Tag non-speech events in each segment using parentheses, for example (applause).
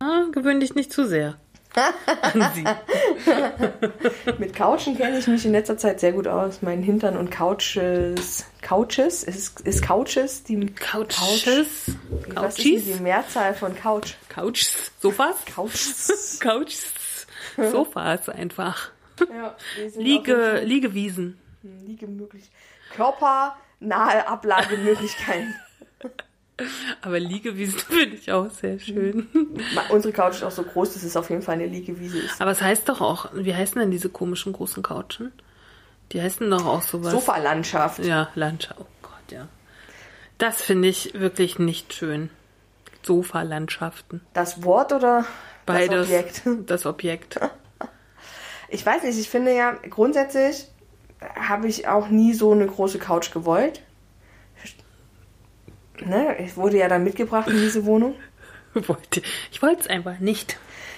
Ah, gewöhn dich nicht zu sehr. (laughs) an sie. Mit Couchen kenne ich mich in letzter Zeit sehr gut aus. Mein Hintern und Couches. Couches? Ist, ist Couches die Couches? Couch, was ist die Mehrzahl von Couch? Couches? Sofas? Couches. (laughs) Couches. Sofas einfach. Ja, Liege, Liegewiesen. Liegemöglich. Körpernahe Ablagemöglichkeiten. Aber Liegewiesen (laughs) finde ich auch sehr schön. Unsere Couch ist auch so groß, dass es auf jeden Fall eine Liegewiese ist. Aber es heißt doch auch, wie heißen denn diese komischen großen Couchen? Die heißen doch auch sowas. Sofalandschaft. Ja, Landschaft. Oh Gott, ja. Das finde ich wirklich nicht schön. Sofa-Landschaften. Das Wort oder Beides. das Objekt? (laughs) Das Objekt. Ich weiß nicht, ich finde ja, grundsätzlich habe ich auch nie so eine große Couch gewollt. Ne? Ich wurde ja dann mitgebracht in diese Wohnung. (laughs) Wollte- Ich wollte es einfach nicht.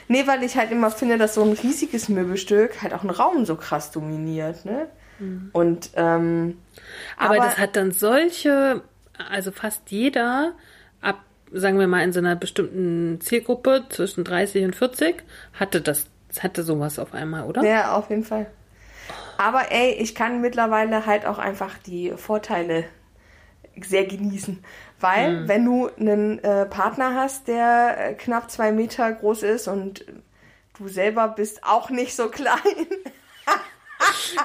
Nee, weil ich halt immer finde, dass so ein riesiges Möbelstück halt auch einen Raum so krass dominiert, ne? Und, ähm, Aber, das hat dann solche, also fast jeder, ab, sagen wir mal, in so einer bestimmten Zielgruppe zwischen 30 und 40, hatte das, hatte sowas auf einmal, oder? Ja, auf jeden Fall. Aber ey, ich kann mittlerweile halt auch einfach die Vorteile sehr genießen. Weil, wenn du einen äh, Partner hast, der äh, knapp zwei Meter groß ist und du selber bist auch nicht so (laughs) klein.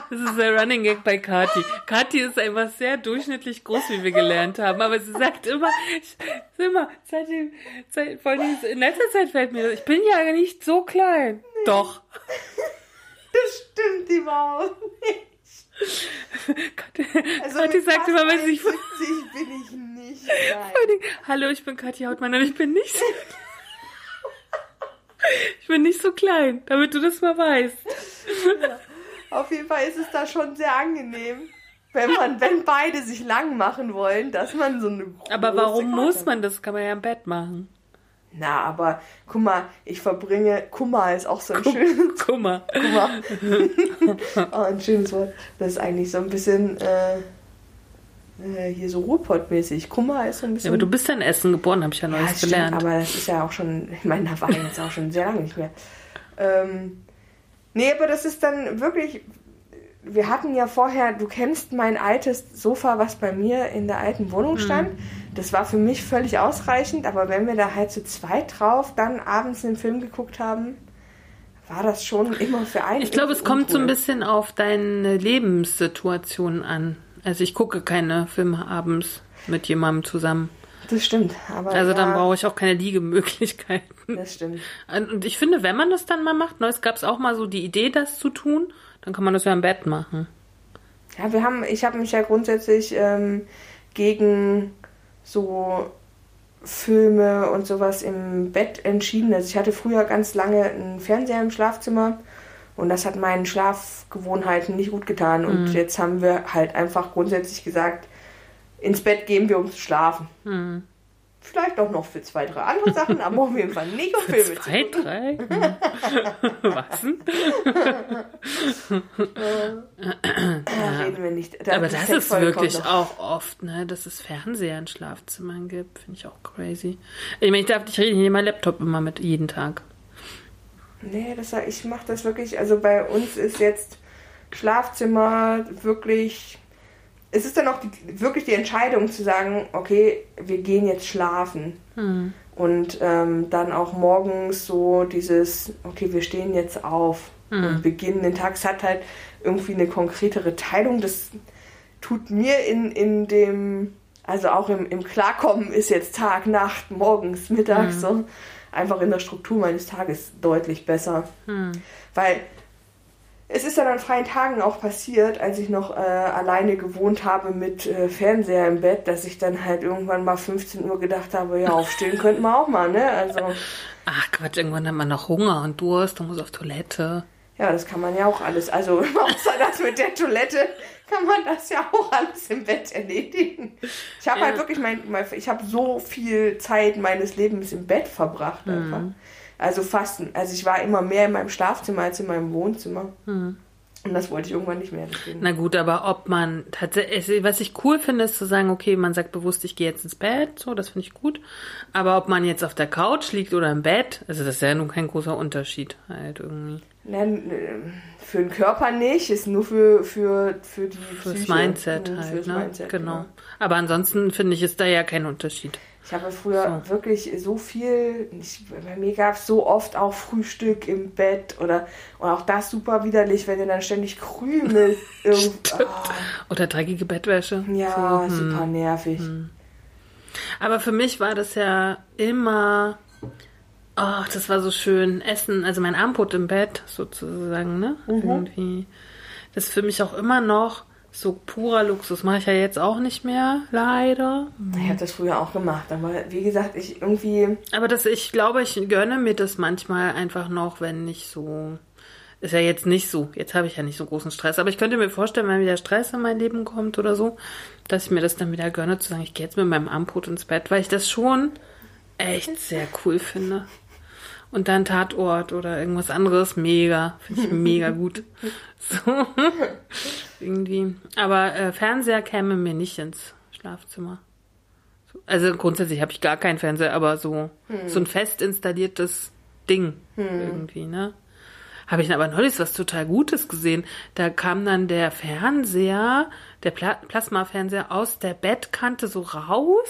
Das ist der Running Gag bei Kati. Kati ist einfach sehr durchschnittlich groß, wie wir gelernt haben. Aber sie sagt immer, ich, immer, seitdem, seit, vor allem in letzter Zeit fällt mir das, ich bin ja nicht so klein. Doch. (laughs) Das stimmt überhaupt nicht. Kathi, Also mit sagt immer, wenn sie sich 1,70 bin ich nicht. Nein. Hallo, ich bin Kathi Hautmann und ich bin nicht so, (laughs) ich bin nicht so klein, damit du das mal weißt. Auf jeden Fall ist es da schon sehr angenehm, wenn man, wenn beide sich lang machen wollen, dass man so eine große Aber warum Couch muss man das? Kann man ja im Bett machen. Na, aber guck mal, ich verbringe, Kummer ist auch so ein schönes, (laughs) Kummer. Kummer. (laughs) oh, ein schönes Wort. Das ist eigentlich so ein bisschen, äh, äh, hier so Ruhrpott-mäßig. Kummer ist so ein Ja, bisschen. aber du bist ja in Essen geboren, habe ich ja Ja, neues stimmt, gelernt. aber das ist ja auch schon, ich meine, da war ich jetzt auch schon sehr lange nicht mehr. Ähm, nee, aber das ist dann wirklich, wir hatten ja vorher, du kennst mein altes Sofa, was bei mir in der alten Wohnung Mhm. stand. Das war für mich völlig ausreichend, aber wenn wir da halt zu zweit drauf dann abends einen Film geguckt haben, war das schon immer für einen. Ich glaube, es irgendwie kommt so ein uncool. bisschen auf deine Lebenssituation an. Also ich gucke keine Filme abends mit jemandem zusammen. Das stimmt, aber. Also dann ja, brauche ich auch keine Liegemöglichkeiten. Das stimmt. Und ich finde, wenn man das dann mal macht, ne, es gab es auch mal so die Idee, das zu tun, dann kann man das ja im Bett machen. Ja, wir haben, ich habe mich ja grundsätzlich ähm, gegen so Filme und sowas im Bett entschieden. Also ich hatte früher ganz lange einen Fernseher im Schlafzimmer und das hat meinen Schlafgewohnheiten nicht gut getan. Und jetzt haben wir halt einfach grundsätzlich gesagt, ins Bett gehen wir, um zu schlafen. Vielleicht auch noch für zwei, drei andere Sachen, aber auf jeden Fall nicht um Filme zu Zwei, gucken. drei? (laughs) Hm. Was denn? Da reden wir nicht. Da- Aber das ist wirklich noch. auch oft, ne, dass es Fernseher in Schlafzimmern gibt. Finde ich auch crazy. Ich meine, ich darf nicht reden, ich nehme meinen Laptop immer mit, jeden Tag. Nee, das, ich mache das wirklich. Also bei uns ist jetzt Schlafzimmer wirklich. Es ist dann auch die, wirklich die Entscheidung zu sagen, okay, wir gehen jetzt schlafen. Und ähm, dann auch morgens so dieses, okay, wir stehen jetzt auf und beginnen den Tag. Es hat halt irgendwie eine konkretere Teilung. Das tut mir in, in dem, also auch im, im Klarkommen ist jetzt Tag, Nacht, morgens, mittags, so einfach in der Struktur meines Tages deutlich besser. Weil es ist dann an freien Tagen auch passiert, als ich noch äh, alleine gewohnt habe mit äh, Fernseher im Bett, dass ich dann halt irgendwann mal 15 Uhr gedacht habe, ja, aufstehen könnten wir auch mal, ne? Also, Ach Quatsch, irgendwann hat man noch Hunger und Durst und muss auf Toilette. ja, das kann man ja auch alles. Also, (laughs) außer das mit der Toilette kann man das ja auch alles im Bett erledigen. Ich habe Ja. halt wirklich mein, mein ich habe so viel Zeit meines Lebens im Bett verbracht einfach. Also fast, also ich war immer mehr in meinem Schlafzimmer als in meinem Wohnzimmer. Und das wollte ich irgendwann nicht mehr. Deswegen. Na gut, aber ob man tatsächlich, was ich cool finde, ist zu sagen, okay, man sagt bewusst, ich gehe jetzt ins Bett, so, das finde ich gut. Aber ob man jetzt auf der Couch liegt oder im Bett, also das ist ja nun kein großer Unterschied halt irgendwie. Nein, äh, für den Körper nicht, ist nur für, für, für die Fürs Psyche. Mindset Mhm, halt, fürs ne? Mindset, genau. Aber ansonsten finde ich, ist da ja kein Unterschied. Ich habe früher wirklich so viel, ich, bei mir gab es so oft auch Frühstück im Bett oder und auch das super widerlich, wenn du dann ständig Krümel (laughs) irgend, ah, Oder dreckige Bettwäsche. Ja, So, hm. super nervig. Aber für mich war das ja immer, ach, das war so schön, Essen, also mein Armbrot im Bett sozusagen, ne? Mhm. Irgendwie. Das ist für mich auch immer noch so purer Luxus. Mache ich ja jetzt auch nicht mehr, leider. Ich habe das früher auch gemacht, aber wie gesagt, ich irgendwie, Aber das, ich glaube, ich gönne mir das manchmal einfach noch, wenn nicht so. Ist ja jetzt nicht so. Jetzt habe ich ja nicht so großen Stress. Aber ich könnte mir vorstellen, wenn wieder Stress in mein Leben kommt oder so, dass ich mir das dann wieder gönne, zu sagen, ich gehe jetzt mit meinem Armbrot ins Bett, weil ich das schon echt (laughs) sehr cool finde. Und dann Tatort oder irgendwas anderes, mega. Finde ich (laughs) mega gut. So. (laughs) Irgendwie. Aber äh, Fernseher käme mir nicht ins Schlafzimmer. Also grundsätzlich habe ich gar keinen Fernseher, aber so, so ein fest installiertes Ding irgendwie, ne? Habe ich aber neulich was total Gutes gesehen. Da kam dann der Fernseher, der Pla Plasmafernseher aus der Bettkante so raus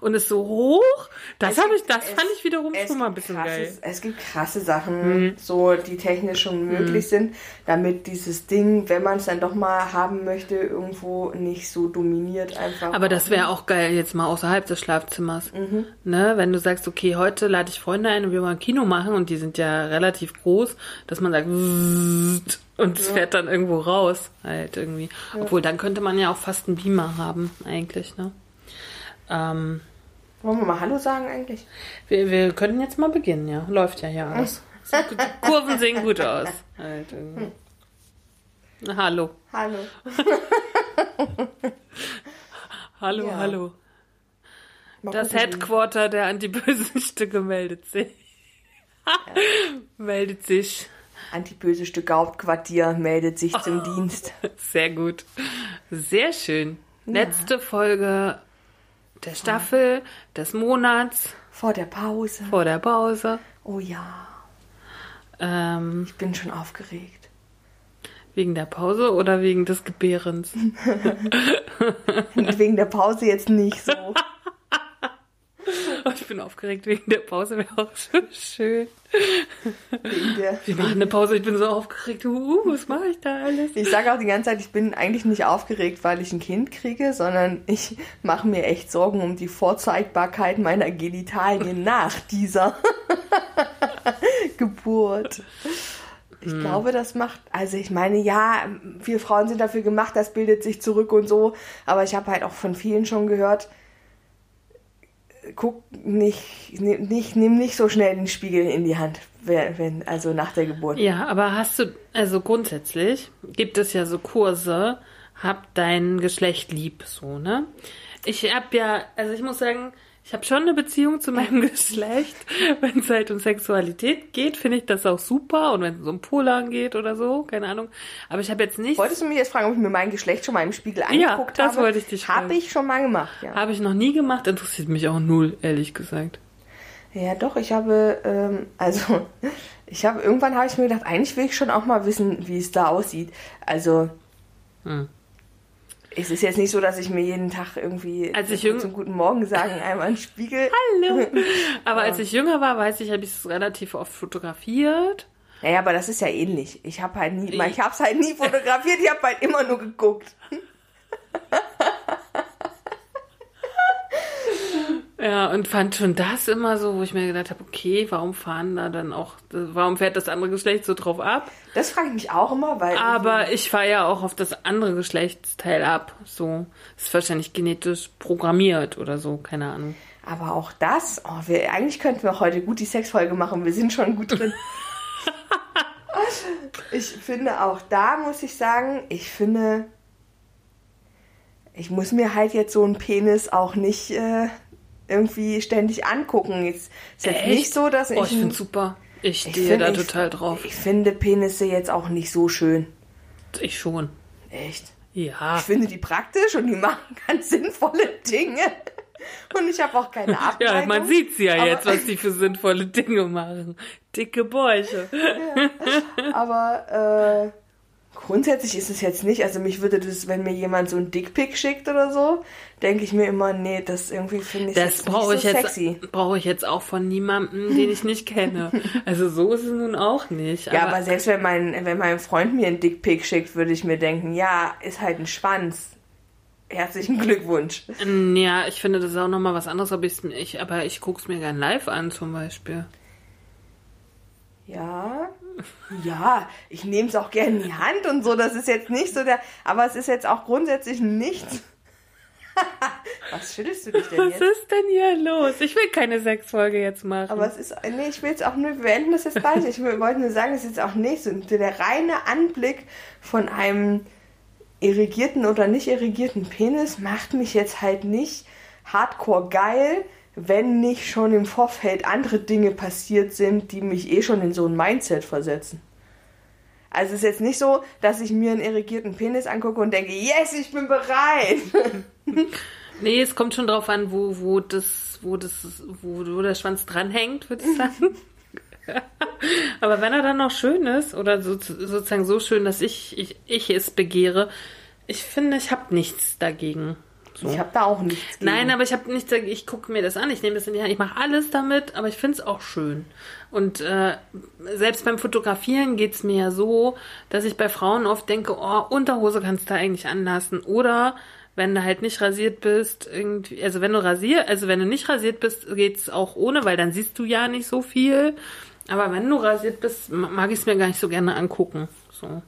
und ist so hoch. Das habe ich, das es- fand ich wiederum schon mal ein bisschen krasses, geil. Mhm. Es gibt krasse Sachen, so die technisch schon möglich sind, damit dieses Ding, wenn man es dann doch mal haben möchte, irgendwo nicht so dominiert einfach. Aber das wäre auch geil jetzt mal außerhalb des Schlafzimmers. Mhm. Ne? Wenn du sagst, okay, heute lade ich Freunde ein und wir wollen Kino machen und die sind ja relativ groß, dass man sagt "Zzt", und es fährt dann irgendwo raus halt irgendwie. Obwohl dann könnte man ja auch fast einen Beamer haben eigentlich. Ne? Ähm, Wollen wir mal Hallo sagen eigentlich? wir, wir könnten jetzt mal beginnen, ja. Läuft ja ja. (laughs) Sieht gut- Die Kurven sehen gut aus. Halt irgendwie. Na, Hallo. Hallo. (laughs) Hallo, Ja. hallo. Mal Das Headquarter der antibösen Stücke (laughs) meldet sich. meldet sich. Antiböse Stück Hauptquartier meldet sich Oh. zum Dienst. Sehr gut. Sehr schön. Letzte Folge der Staffel, des Monats, Vor der Pause. vor der Pause. Oh ja, Ähm, ich bin schon aufgeregt. wegen der Pause oder wegen des Gebärens? (laughs) Wegen der Pause jetzt nicht so. (laughs) (laughs) Ich bin aufgeregt wegen der Pause, wäre auch so schön. Wir machen eine Pause, ich bin so aufgeregt. Uh, was mache ich da alles? Ich sage auch die ganze Zeit, ich bin eigentlich nicht aufgeregt, weil ich ein Kind kriege, sondern ich mache mir echt Sorgen um die Vorzeigbarkeit meiner Genitalien (laughs) nach dieser (laughs) Geburt. Ich glaube, das macht, also ich meine, ja, wir Frauen sind dafür gemacht, das bildet sich zurück und so, aber ich habe halt auch von vielen schon gehört, guck nicht, nimm nicht, nimm nicht so schnell den Spiegel in die Hand, wenn, wenn also nach der Geburt. Ja, aber hast du, also grundsätzlich gibt es ja so Kurse, hab dein Geschlecht lieb, so, ne? Ich hab ja, also ich muss sagen, ich habe schon eine Beziehung zu meinem (laughs) Geschlecht. Wenn es halt um Sexualität geht, finde ich das auch super. Und wenn es um Polan geht oder so, keine Ahnung. Aber ich habe jetzt nicht, Wolltest du mich jetzt fragen, ob ich mir mein Geschlecht schon mal im Spiegel Ja, angeguckt das habe? wollte ich dich fragen. Habe ich schon mal gemacht, ja. habe ich noch nie gemacht, interessiert mich auch null, ehrlich gesagt. Ja, doch, ich habe, ähm, also, (laughs) ich habe, irgendwann habe ich mir gedacht, eigentlich will ich schon auch mal wissen, wie es da aussieht. Also, Hm. Es ist jetzt nicht so, dass ich mir jeden Tag irgendwie Als ich zum- guten Morgen sagen (laughs) einmal einen Spiegel. Hallo. (laughs) Aber als ich jünger war, weiß ich, habe ich es relativ oft fotografiert. Naja, aber das ist ja ähnlich. Ich habe halt nie, ich habe es halt nie fotografiert, ich habe halt immer nur geguckt. Ja, und fand schon das immer so, wo ich mir gedacht habe, okay, warum fahren da dann auch, warum fährt das andere Geschlecht so drauf ab? Das frage ich mich auch immer, weil. Aber ich fahre ja auch auf das andere Geschlechtsteil ab. So, ist wahrscheinlich genetisch programmiert oder so, keine Ahnung. Aber auch das, oh, wir, eigentlich könnten wir heute gut die Sexfolge machen, wir sind schon gut drin. (laughs) ich finde auch da, muss ich sagen, ich finde, ich muss mir halt jetzt so einen Penis auch nicht äh, irgendwie ständig angucken. Jetzt ist jetzt Echt? nicht so, dass ich. Oh, ich finde super. Ich ich stehe find- da ich- total drauf. Ich finde Penisse jetzt auch nicht so schön. Ich schon. Echt. Ja. Ich finde die praktisch und die machen ganz sinnvolle Dinge. (laughs) Und ich habe auch keine (laughs) Abneigung. Ja, man sieht sie ja jetzt, was die für sinnvolle Dinge machen. Dicke Bäuche. Aber äh, grundsätzlich ist es jetzt nicht, also mich würde das, wenn mir jemand so ein Dickpick schickt oder so, denke ich mir immer, nee, das irgendwie finde ich Das jetzt brauche nicht ich so jetzt, sexy. brauche ich jetzt auch von niemandem, den ich nicht kenne. (laughs) Also so ist es nun auch nicht. Ja, aber selbst wenn mein, wenn mein Freund mir einen Dickpick schickt, würde ich mir denken, ja, ist halt ein Schwanz. Herzlichen Glückwunsch. ja, ich finde das ist auch nochmal was anderes, ob ich's, ich, aber ich gucke es mir gern live an zum Beispiel. Ja, ja, ich nehme es auch gerne in die Hand und so, das ist jetzt nicht so der, aber es ist jetzt auch grundsätzlich nichts. (laughs) Was schüttelst du dich denn Was jetzt? ist denn hier los? Ich will keine Sexfolge jetzt machen. Aber es ist, nee, ich will jetzt auch nur, wir beenden das jetzt gleich. Ich wollte nur sagen, es ist jetzt auch nicht so der reine Anblick von einem irrigierten oder nicht irrigierten Penis macht mich jetzt halt nicht hardcore geil, wenn nicht schon im Vorfeld andere Dinge passiert sind, die mich eh schon in so ein Mindset versetzen. Also es ist jetzt nicht so, dass ich mir einen irrigierten Penis angucke und denke, yes, ich bin bereit. (laughs) Nee, es kommt schon drauf an, wo, wo das, wo das, wo, wo der Schwanz dranhängt, würde ich sagen. (laughs) Aber wenn er dann noch schön ist, oder so, sozusagen so schön, dass ich, ich, ich es begehre, ich finde, ich habe nichts dagegen. So. Ich habe da auch nichts gegen. Nein, aber ich habe nichts. Ich gucke mir das an, ich nehme das in die Hand, ich mache alles damit, aber ich finde es auch schön. Und äh, selbst beim Fotografieren geht es mir ja so, dass ich bei Frauen oft denke, oh, Unterhose kannst du eigentlich anlassen. Oder wenn du halt nicht rasiert bist, irgendwie, also wenn du rasiert, also wenn du nicht rasiert bist, geht's auch ohne, weil dann siehst du ja nicht so viel. Aber wenn du rasiert bist, ma- mag ich es mir gar nicht so gerne angucken. So.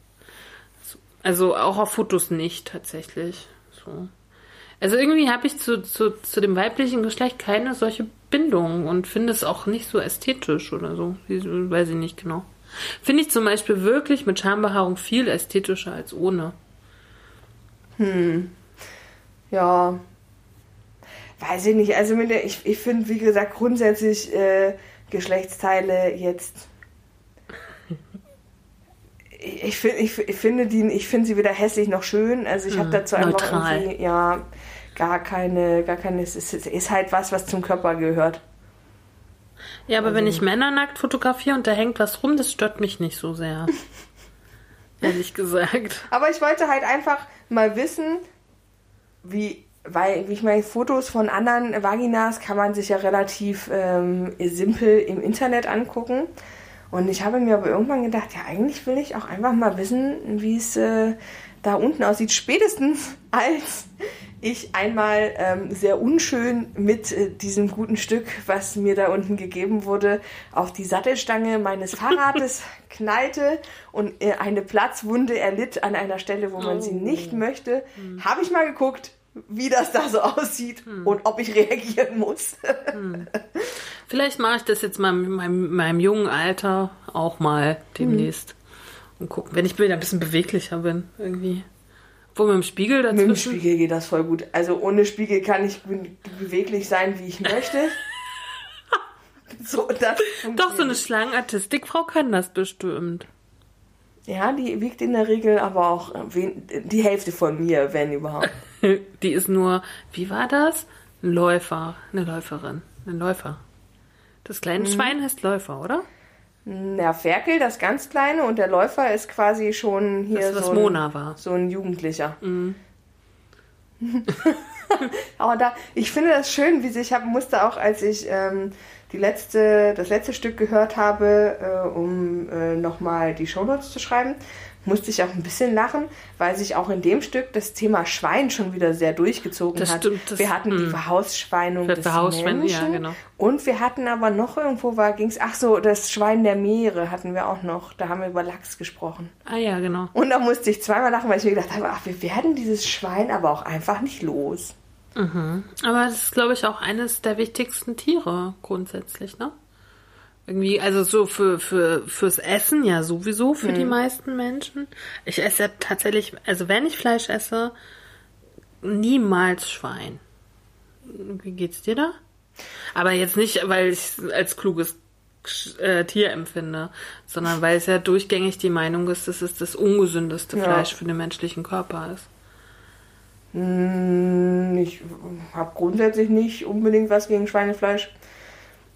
Also auch auf Fotos nicht tatsächlich. So. Also irgendwie habe ich zu, zu, zu dem weiblichen Geschlecht keine solche Bindung und finde es auch nicht so ästhetisch oder so. Weiß ich nicht genau. Finde ich zum Beispiel wirklich mit Schambehaarung viel ästhetischer als ohne. Ja. Weiß ich nicht. Also der, ich, ich finde, wie gesagt, grundsätzlich äh, Geschlechtsteile jetzt. (laughs) Ich, ich, find, ich, ich finde die, ich finde sie weder hässlich noch schön. Also ich habe dazu einfach neutral. irgendwie, ja, gar keine, gar keine, es ist, es ist halt was, was zum Körper gehört. Ja, aber wenn ich Männer nackt fotografiere und da hängt was rum, das stört mich nicht so sehr. (laughs) Ehrlich gesagt. Aber ich wollte halt einfach mal wissen, wie, weil, wie ich meine, Fotos von anderen Vaginas kann man sich ja relativ ähm, simpel im Internet angucken. Und ich habe mir aber irgendwann gedacht, ja, eigentlich will ich auch einfach mal wissen, wie es äh, da unten aussieht. Spätestens als ich einmal ähm, sehr unschön mit äh, diesem guten Stück, was mir da unten gegeben wurde, auf die Sattelstange meines (laughs) Fahrrades knallte und äh, eine Platzwunde erlitt an einer Stelle, wo man sie nicht möchte, habe ich mal geguckt, wie das da so aussieht und ob ich reagieren muss. Vielleicht mache ich das jetzt mal in meinem, meinem jungen Alter auch mal demnächst. Und gucken, wenn ich wieder ein bisschen beweglicher bin, irgendwie. Wo mit dem Spiegel Mit dem dazwischen. Spiegel geht das voll gut. Also ohne Spiegel kann ich be- beweglich sein, wie ich möchte. (laughs) so, das Doch, so eine. Schlangenartistikfrau kann das bestimmt. Ja, die wiegt in der Regel aber auch äh, die Hälfte von mir, wenn überhaupt. (laughs) Die ist nur, wie war das? Ein Läufer, eine Läuferin, ein Läufer. Das kleine Schwein heißt Läufer, oder? Der Ferkel, das ganz kleine, und der Läufer ist quasi schon hier Das, was so, ein, Mona war. so ein Jugendlicher. (laughs) Aber da, ich finde das schön, wie sich, ich hab, musste auch, als ich ähm, die letzte, das letzte Stück gehört habe, äh, um äh, nochmal die Shownotes zu schreiben, musste ich auch ein bisschen lachen, weil sich auch in dem Stück das Thema Schwein schon wieder sehr durchgezogen Das hat. stimmt, das- wir hatten die. Verhausschweinung Das des Verhausschwein- Menschen ja, genau. und wir hatten aber noch irgendwo war ging's ach so das Schwein der Meere hatten wir auch noch. Da haben wir über Lachs gesprochen. Ah ja, genau. Und da musste ich zweimal lachen, weil ich mir gedacht habe, ach, wir werden dieses Schwein aber auch einfach nicht los. Aber das ist, glaube ich, auch eines der wichtigsten Tiere grundsätzlich, ne? Irgendwie, also so für, für, fürs Essen ja sowieso für die meisten Menschen. Ich esse ja tatsächlich, also wenn ich Fleisch esse, niemals Schwein. Wie geht's dir da? Aber jetzt nicht, weil ich es als kluges äh, Tier empfinde, sondern weil es ja durchgängig die Meinung ist, dass es das ungesündeste Ja. Fleisch für den menschlichen Körper ist. Hm, Ich habe grundsätzlich nicht unbedingt was gegen Schweinefleisch.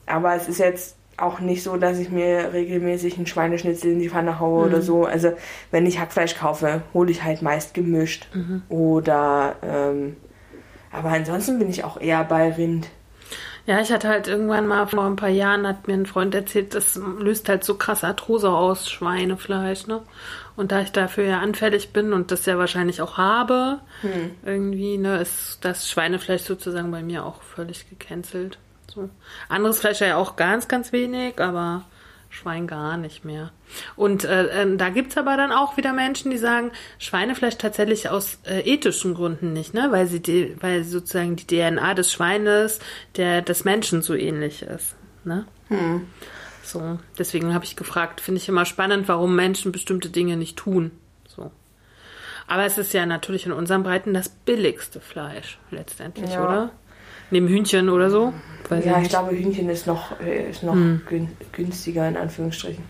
Aber es ist jetzt auch nicht so, dass ich mir regelmäßig einen Schweineschnitzel in die Pfanne haue oder so. Also wenn ich Hackfleisch kaufe, hole ich halt meist gemischt. Oder ähm, aber ansonsten bin ich auch eher bei Rind. Ja, ich hatte halt irgendwann mal vor ein paar Jahren, hat mir ein Freund erzählt, das löst halt so krass Arthrose aus, Schweinefleisch, ne? Und da ich dafür ja anfällig bin und das ja wahrscheinlich auch habe, irgendwie, ne, ist das Schweinefleisch sozusagen bei mir auch völlig gecancelt. So. Anderes Fleisch ja auch ganz, ganz wenig, aber Schwein gar nicht mehr. Und äh, äh, da gibt's aber dann auch wieder Menschen, die sagen, Schweinefleisch tatsächlich aus äh, ethischen Gründen nicht, ne? Weil sie die, weil sozusagen die DNA des Schweines der des Menschen so ähnlich ist. Ne? So, deswegen habe ich gefragt, finde ich immer spannend, warum Menschen bestimmte Dinge nicht tun. So. Aber es ist ja natürlich in unseren Breiten das billigste Fleisch, letztendlich, Ja. oder? Neben Hühnchen oder so? Weiß Ja, ich nicht. glaube, Hühnchen ist noch, äh, ist noch gün günstiger in Anführungsstrichen.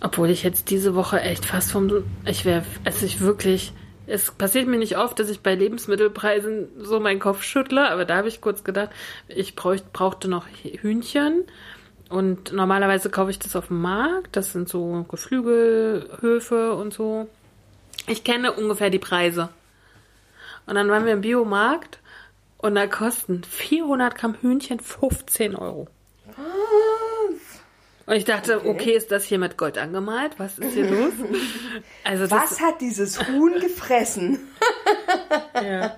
Obwohl ich jetzt diese Woche echt fast vom. Ich wäre. Also ich wirklich. Es passiert mir nicht oft, dass ich bei Lebensmittelpreisen so meinen Kopf schüttle, aber da habe ich kurz gedacht, ich bräucht, brauchte noch Hühnchen. Und normalerweise kaufe ich das auf dem Markt. Das sind so Geflügelhöfe und so. Ich kenne ungefähr die Preise. Und dann waren wir im Biomarkt und da kosten 400 Gramm Hühnchen 15 Euro. Und ich dachte, okay. ist das hier mit Gold angemalt? Was ist hier los? (laughs) Also Was hat dieses Huhn gefressen? (laughs) ja.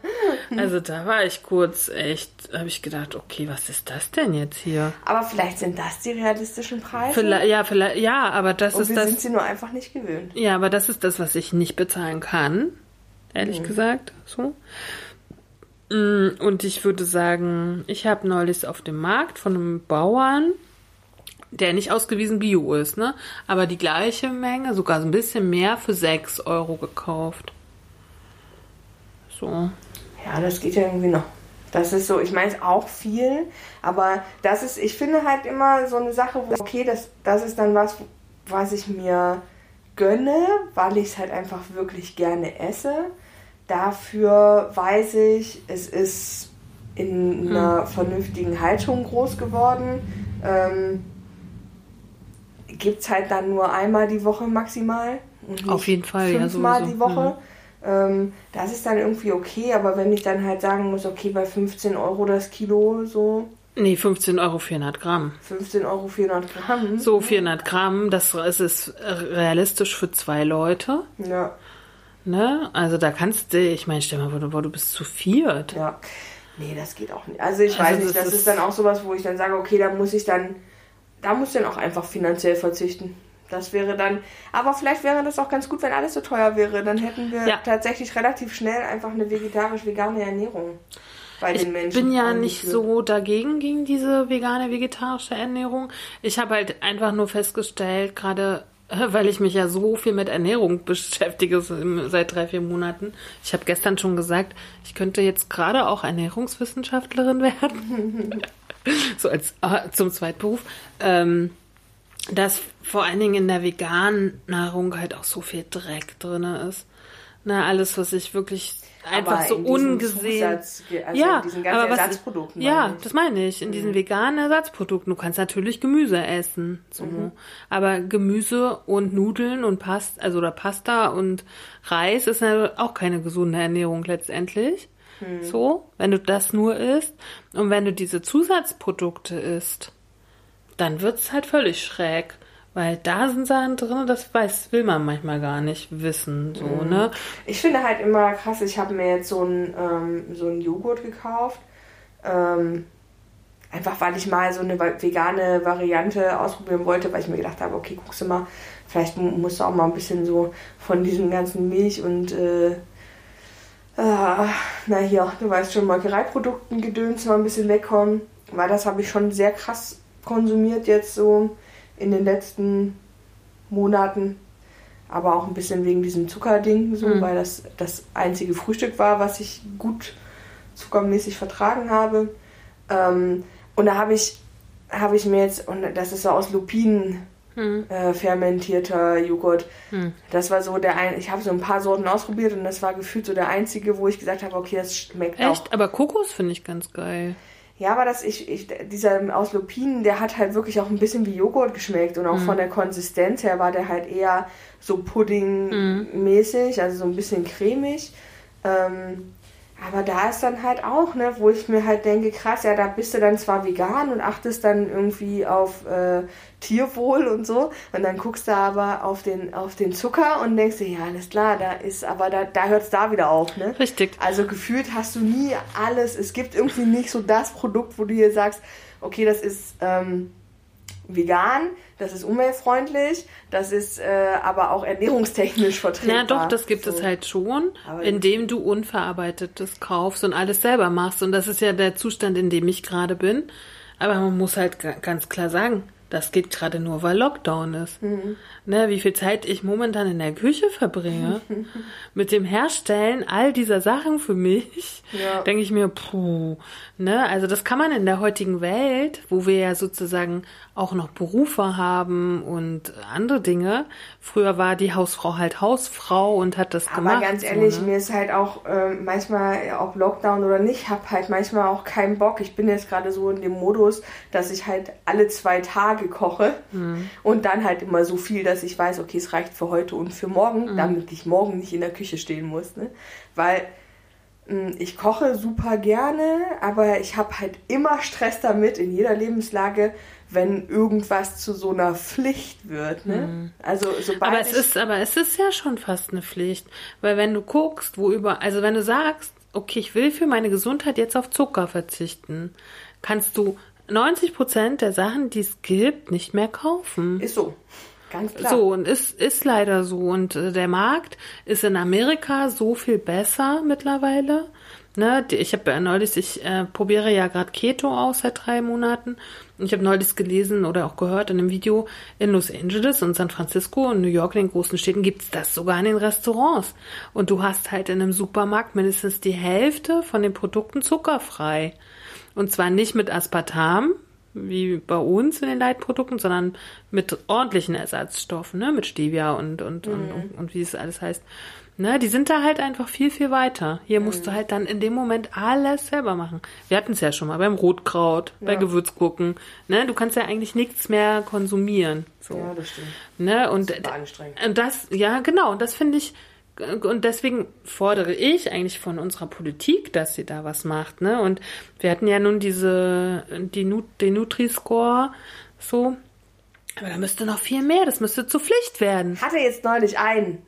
Also da war ich kurz echt, habe ich gedacht, okay, was ist das denn jetzt hier? Aber vielleicht sind das die realistischen Preise. Vielleicht, ja, vielleicht, ja, aber das und ist wir das. sind sie nur einfach nicht gewöhnt. Ja, aber das ist das, was ich nicht bezahlen kann. Ehrlich gesagt, so. Mm, Und ich würde sagen, ich habe neulich auf dem Markt von einem Bauern, der nicht ausgewiesen Bio ist, ne? Aber die gleiche Menge, sogar so ein bisschen mehr für 6 Euro gekauft. So. Ja, das geht ja irgendwie noch. Das ist so, ich meine es auch viel, aber das ist, ich finde halt immer so eine Sache, wo, okay, das, das ist dann was, was ich mir gönne, weil ich es halt einfach wirklich gerne esse. Dafür weiß ich, es ist in einer vernünftigen Haltung groß geworden. Ähm, Gibt es halt dann nur einmal die Woche maximal. Auf jeden Fall, ja, Fünfmal sowieso. die Woche. Ähm, das ist dann irgendwie okay, aber wenn ich dann halt sagen muss, okay, bei 15 Euro das Kilo, so Nee, 15 Euro 400 Gramm. 15 Euro 400 Gramm. So 400 Gramm, das ist realistisch für zwei Leute. Ja, Ne? Also da kannst du, ich meine, stell mal vor, du, bist zu viert. ja. Nee, das geht auch nicht. Also ich Also weiß nicht, das das ist- ist dann auch sowas, wo ich dann sage, okay, da muss ich dann, da muss ich dann auch einfach finanziell verzichten. Das wäre dann, aber vielleicht wäre das auch ganz gut, wenn alles so teuer wäre. Dann hätten wir Ja. tatsächlich relativ schnell einfach eine vegetarisch-vegane Ernährung bei Ich den Menschen. bin ja nicht so dagegen gegen diese vegane, vegetarische Ernährung. Ich habe halt einfach nur festgestellt, gerade (laughs) weil ich mich ja so viel mit Ernährung (laughs) beschäftige seit drei, vier Monaten. Ich habe gestern schon gesagt, ich könnte jetzt gerade auch Ernährungswissenschaftlerin (laughs) werden. so als äh, zum Zweitberuf. Ähm, dass vor allen Dingen in der veganen Nahrung halt auch so viel Dreck drin ist. Na, alles, was ich wirklich einfach Aber so ungesehen. Zusatz, also ja, in diesen ganzen aber was, Ersatzprodukten. Ja, ich. Mhm. das meine ich. In diesen veganen Ersatzprodukten. Du kannst natürlich Gemüse essen. So. Mhm. Aber Gemüse und Nudeln und Pasta, also oder Pasta und Reis ist auch keine gesunde Ernährung letztendlich. Mhm. So, wenn du das nur isst. Und wenn du diese Zusatzprodukte isst, dann wird's halt völlig schräg. Weil da sind Sachen drin, das weiß, will man manchmal gar nicht wissen. So, Mhm. ne? Ich finde halt immer krass, ich habe mir jetzt so einen ähm, so einen Joghurt gekauft. Ähm, einfach weil ich mal so eine vegane Variante ausprobieren wollte, weil ich mir gedacht habe, okay, guckst du mal, vielleicht mu- musst du auch mal ein bisschen so von diesem ganzen Milch und äh, äh, na hier, du weißt schon, Molkereiprodukten gedöns mal ein bisschen wegkommen. Weil das habe ich schon sehr krass konsumiert jetzt so in den letzten Monaten aber auch ein bisschen wegen diesem Zuckerding, so, Mhm. weil das das einzige Frühstück war, was ich gut zuckermäßig vertragen habe. Ähm, und da habe ich, habe ich mir jetzt, und das ist so aus Lupinen Hm. äh, fermentierter Joghurt. Hm. Das war so der ein, ich habe so ein paar Sorten ausprobiert und das war gefühlt so der einzige, wo ich gesagt habe, okay, das schmeckt auch Echt? Aber Kokos finde ich ganz geil. Ja, aber das, ich, ich, dieser aus Lupinen, der hat halt wirklich auch ein bisschen wie Joghurt geschmeckt und auch von der Konsistenz her war der halt eher so Pudding-mäßig, also so ein bisschen cremig. Ähm, aber da ist dann halt auch, ne, wo ich mir halt denke, krass, ja, da bist du dann zwar vegan und achtest dann irgendwie auf äh, Tierwohl und so, und dann guckst du aber auf den, auf den Zucker und denkst dir, ja, alles klar, da ist, aber da, da hört es da wieder auf, ne? Richtig. Also gefühlt hast du nie alles. Es gibt irgendwie nicht so das Produkt, wo du dir sagst, okay, das ist ähm, vegan, das ist umweltfreundlich, das ist äh, aber auch ernährungstechnisch vertretbar. Na doch, das gibt so. es halt schon, Aber- indem du unverarbeitetes kaufst und alles selber machst. Und das ist ja der Zustand, in dem ich gerade bin. Aber man muss halt ga- ganz klar sagen, das geht gerade nur, weil Lockdown ist. Mhm. Ne, wie viel Zeit ich momentan in der Küche verbringe (laughs) mit dem Herstellen all dieser Sachen für mich, Ja. denke ich mir, puh, ne, also das kann man in der heutigen Welt, wo wir ja sozusagen auch noch Berufe haben und andere Dinge. Früher war die Hausfrau halt Hausfrau und hat das Aber gemacht. ganz so, ehrlich, ne? mir ist halt auch ähm, manchmal, ob Lockdown oder nicht, habe halt manchmal auch keinen Bock. Ich bin jetzt gerade so in dem Modus, dass ich halt alle zwei Tage koche Mhm. und dann halt immer so viel, dass ich weiß, okay, es reicht für heute und für morgen, Mhm. damit ich morgen nicht in der Küche stehen muss. Ne? Weil mh, ich koche super gerne, aber ich habe halt immer Stress damit in jeder Lebenslage, wenn irgendwas zu so einer Pflicht wird. Ne? Also sobald Mhm. Aber es ist, aber es ist ja schon fast eine Pflicht. Weil wenn du guckst, wo über, also wenn du sagst, okay, ich will für meine Gesundheit jetzt auf Zucker verzichten, kannst du 90 Prozent der Sachen, die es gibt, nicht mehr kaufen. ist so. Ganz klar. So, und ist, ist leider so. Und äh, der Markt ist in Amerika so viel besser mittlerweile. Ne, ich habe ja neulich, ich äh, probiere ja gerade Keto aus seit drei Monaten. Und ich habe neulich gelesen oder auch gehört in einem Video, in Los Angeles und San Francisco und New York, in den großen Städten, gibt's das sogar in den Restaurants. Und du hast halt in einem Supermarkt mindestens die Hälfte von den Produkten zuckerfrei. Und zwar nicht mit Aspartam, wie bei uns in den Leitprodukten, sondern mit ordentlichen Ersatzstoffen, ne? mit Stevia und, und, und, und, und wie es alles heißt. Ne? Die sind da halt einfach viel, viel weiter. Hier musst du halt dann in dem Moment alles selber machen. Wir hatten es ja schon mal beim Rotkraut, bei Ja. Gewürzgurken. Ne? Du kannst ja eigentlich nichts mehr konsumieren. So. Ja, das stimmt. Ne? Und, Super anstrengend. und das, ja, genau, und das finde ich, und deswegen fordere ich eigentlich von unserer Politik, dass sie da was macht, ne? Und wir hatten ja nun diese, die, Nu- den Nutri-Score, so. Aber da müsste noch viel mehr, das müsste zur Pflicht werden. Hatte jetzt neulich einen.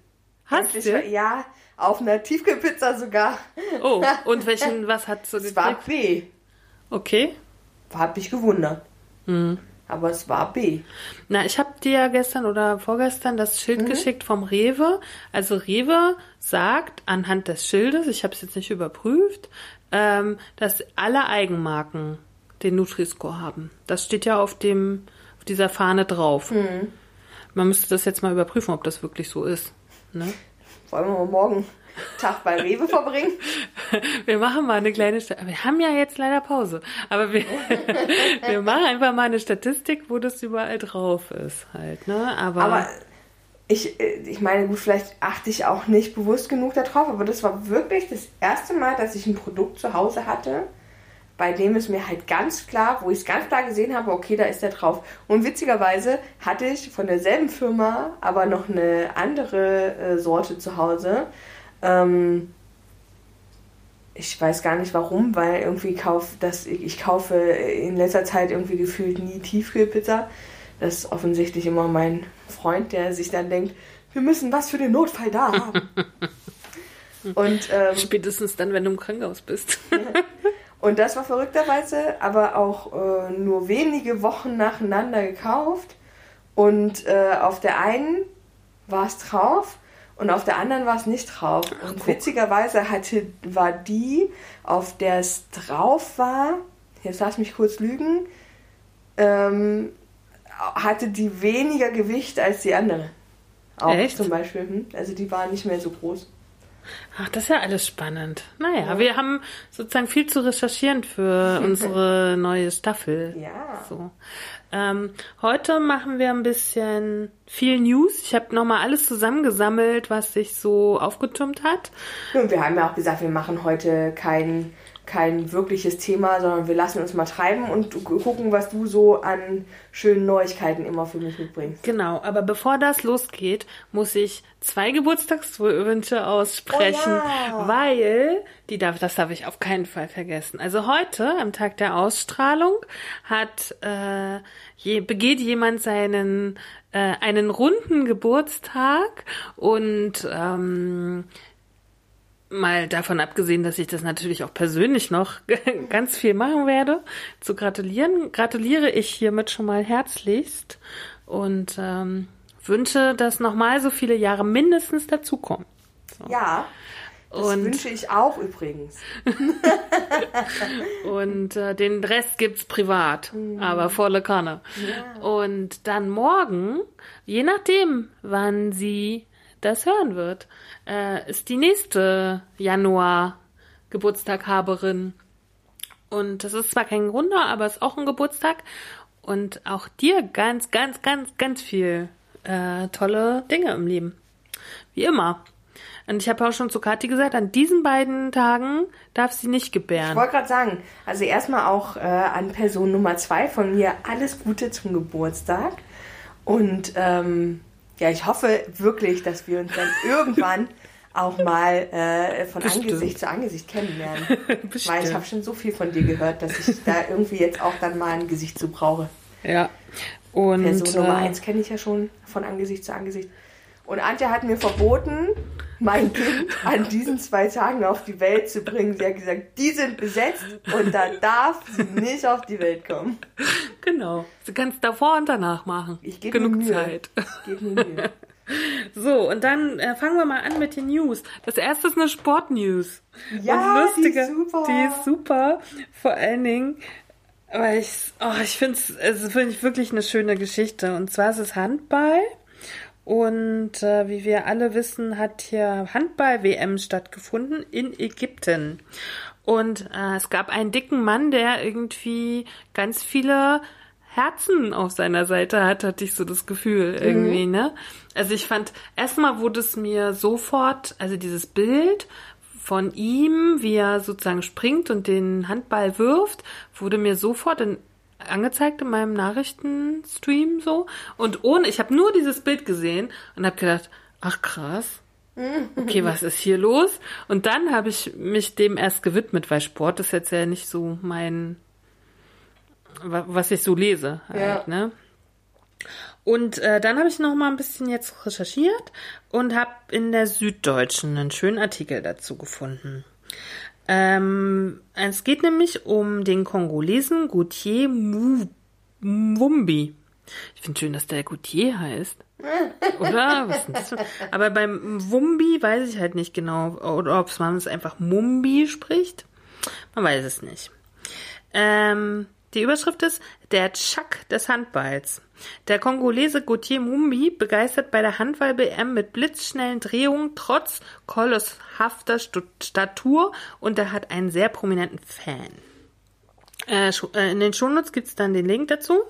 Hast Endlich- du? Ja, auf einer Tiefkühlpizza sogar. Oh, (laughs) und welchen, was hat so Es war gekriegt? B. Okay. Hab mich gewundert. Hm. Aber es war B. Na, ich habe dir ja gestern oder vorgestern das Schild geschickt vom Rewe. Also Rewe sagt anhand des Schildes, ich habe es jetzt nicht überprüft, ähm, dass alle Eigenmarken den Nutri-Score haben. Das steht ja auf dem auf dieser Fahne drauf. Man müsste das jetzt mal überprüfen, ob das wirklich so ist. Ne? Wollen wir mal morgen Tag bei Rewe verbringen? (laughs) Wir machen mal eine kleine Sta Wir haben ja jetzt leider Pause. Aber wir, (laughs) wir machen einfach mal eine Statistik, wo das überall drauf ist halt, ne? Aber, Aber ich, äh, ich meine, gut, vielleicht achte ich auch nicht bewusst genug darauf, aber das war wirklich das erste Mal, dass ich ein Produkt zu Hause hatte, bei dem es mir halt ganz klar, wo ich es ganz klar gesehen habe, okay, da ist der drauf. Und witzigerweise hatte ich von derselben Firma aber noch eine andere äh, Sorte zu Hause. Ähm, ich weiß gar nicht warum, weil irgendwie kauf das, ich, kaufe in letzter Zeit irgendwie gefühlt nie Tiefkühlpizza. Das ist offensichtlich immer mein Freund, der sich dann denkt, wir müssen was für den Notfall da haben. (laughs) Und, ähm, Spätestens dann, wenn du im Krankenhaus bist. (laughs) Und das war verrückterweise aber auch äh, nur wenige Wochen nacheinander gekauft. Und äh, auf der einen war es drauf und auf der anderen war es nicht drauf. Und Ach, witzigerweise hatte, war die, auf der es drauf war, jetzt lass mich kurz lügen, ähm, hatte die weniger Gewicht als die andere. Auch Echt? zum Beispiel. Hm? Also die war nicht mehr so groß. Ach, das ist ja alles spannend. Naja, ja. wir haben sozusagen viel zu recherchieren für (laughs) unsere neue Staffel. Ja. So. Ähm, heute machen wir ein bisschen viel News. Ich habe nochmal alles zusammengesammelt, was sich so aufgetürmt hat. Und wir haben ja auch gesagt, wir machen heute kein kein wirkliches Thema, sondern wir lassen uns mal treiben und gucken, was du so an schönen Neuigkeiten immer für mich mitbringst. Genau, aber bevor das losgeht, muss ich zwei Geburtstagswünsche aussprechen, oh ja. weil die darf, das darf ich auf keinen Fall vergessen. Also heute, am Tag der Ausstrahlung, hat äh, je, begeht jemand seinen äh, einen runden Geburtstag und ähm, mal davon abgesehen, dass ich das natürlich auch persönlich noch (laughs) ganz viel machen werde, zu gratulieren, gratuliere ich hiermit schon mal herzlichst und ähm, wünsche, dass nochmal so viele Jahre mindestens dazukommen. So. Ja. Das und, wünsche ich auch übrigens. (laughs) und äh, den Rest gibt's privat, mhm. aber volle Kanne. Ja. Und dann morgen, je nachdem, wann Sie das hören wird, äh, ist die nächste Januar Geburtstaghaberin. Und das ist zwar kein Runder, aber es ist auch ein Geburtstag. Und auch dir ganz, ganz, ganz, ganz viel äh, tolle Dinge im Leben. Wie immer. Und ich habe auch schon zu Kathi gesagt, an diesen beiden Tagen darf sie nicht gebären. Ich wollte gerade sagen, also erstmal auch äh, an Person Nummer zwei von mir alles Gute zum Geburtstag. Und ähm, ja, ich hoffe wirklich, dass wir uns dann (laughs) irgendwann auch mal äh, von Bestimmt. Angesicht zu Angesicht kennenlernen. (laughs) Weil ich habe schon so viel von dir gehört, dass ich da irgendwie jetzt auch dann mal ein Gesicht zu brauche. Ja. Und, Person Nummer äh, eins kenne ich ja schon von Angesicht zu Angesicht. Und Antje hat mir verboten, mein Kind an diesen zwei Tagen auf die Welt zu bringen. Sie hat gesagt, die sind besetzt und da darf sie nicht auf die Welt kommen. Genau. Sie kann es davor und danach machen. Ich gebe Genug mir Zeit. Ich gebe mir Mühe. (laughs) So, und dann äh, fangen wir mal an mit den News. Das erste ist eine Sportnews. Ja, und lustige, die ist super. Die ist super. Vor allen Dingen, weil ich, oh, ich finde es, also ich wirklich eine schöne Geschichte. Und zwar ist es Handball. Und äh, wie wir alle wissen, hat hier Handball-WM stattgefunden in Ägypten. Und äh, es gab einen dicken Mann, der irgendwie ganz viele Herzen auf seiner Seite hat, hatte ich so das Gefühl irgendwie, mhm. ne? Also ich fand, erstmal wurde es mir sofort, also dieses Bild von ihm, wie er sozusagen springt und den Handball wirft, wurde mir sofort in angezeigt in meinem Nachrichtenstream so und ohne ich habe nur dieses Bild gesehen und habe gedacht, ach krass. Okay, was ist hier los? Und dann habe ich mich dem erst gewidmet, weil Sport ist jetzt ja nicht so mein was ich so lese halt, ja. ne? Und äh, dann habe ich noch mal ein bisschen jetzt recherchiert und habe in der Süddeutschen einen schönen Artikel dazu gefunden. Ähm, es geht nämlich um den Kongolesen Gautier Mwumbi. Ich finde schön, dass der Gautier heißt. Oder? Was ist das? Aber beim Wumbi weiß ich halt nicht genau, oder ob man es einfach Mumbi spricht. Man weiß es nicht. Ähm, die Überschrift ist Der Chuck des Handballs. Der Kongolese Gauthier Mumbi begeistert bei der Handball-BM mit blitzschnellen Drehungen trotz kolosshafter Statur und er hat einen sehr prominenten Fan. Äh, äh in den Shownotes gibt es dann den Link dazu.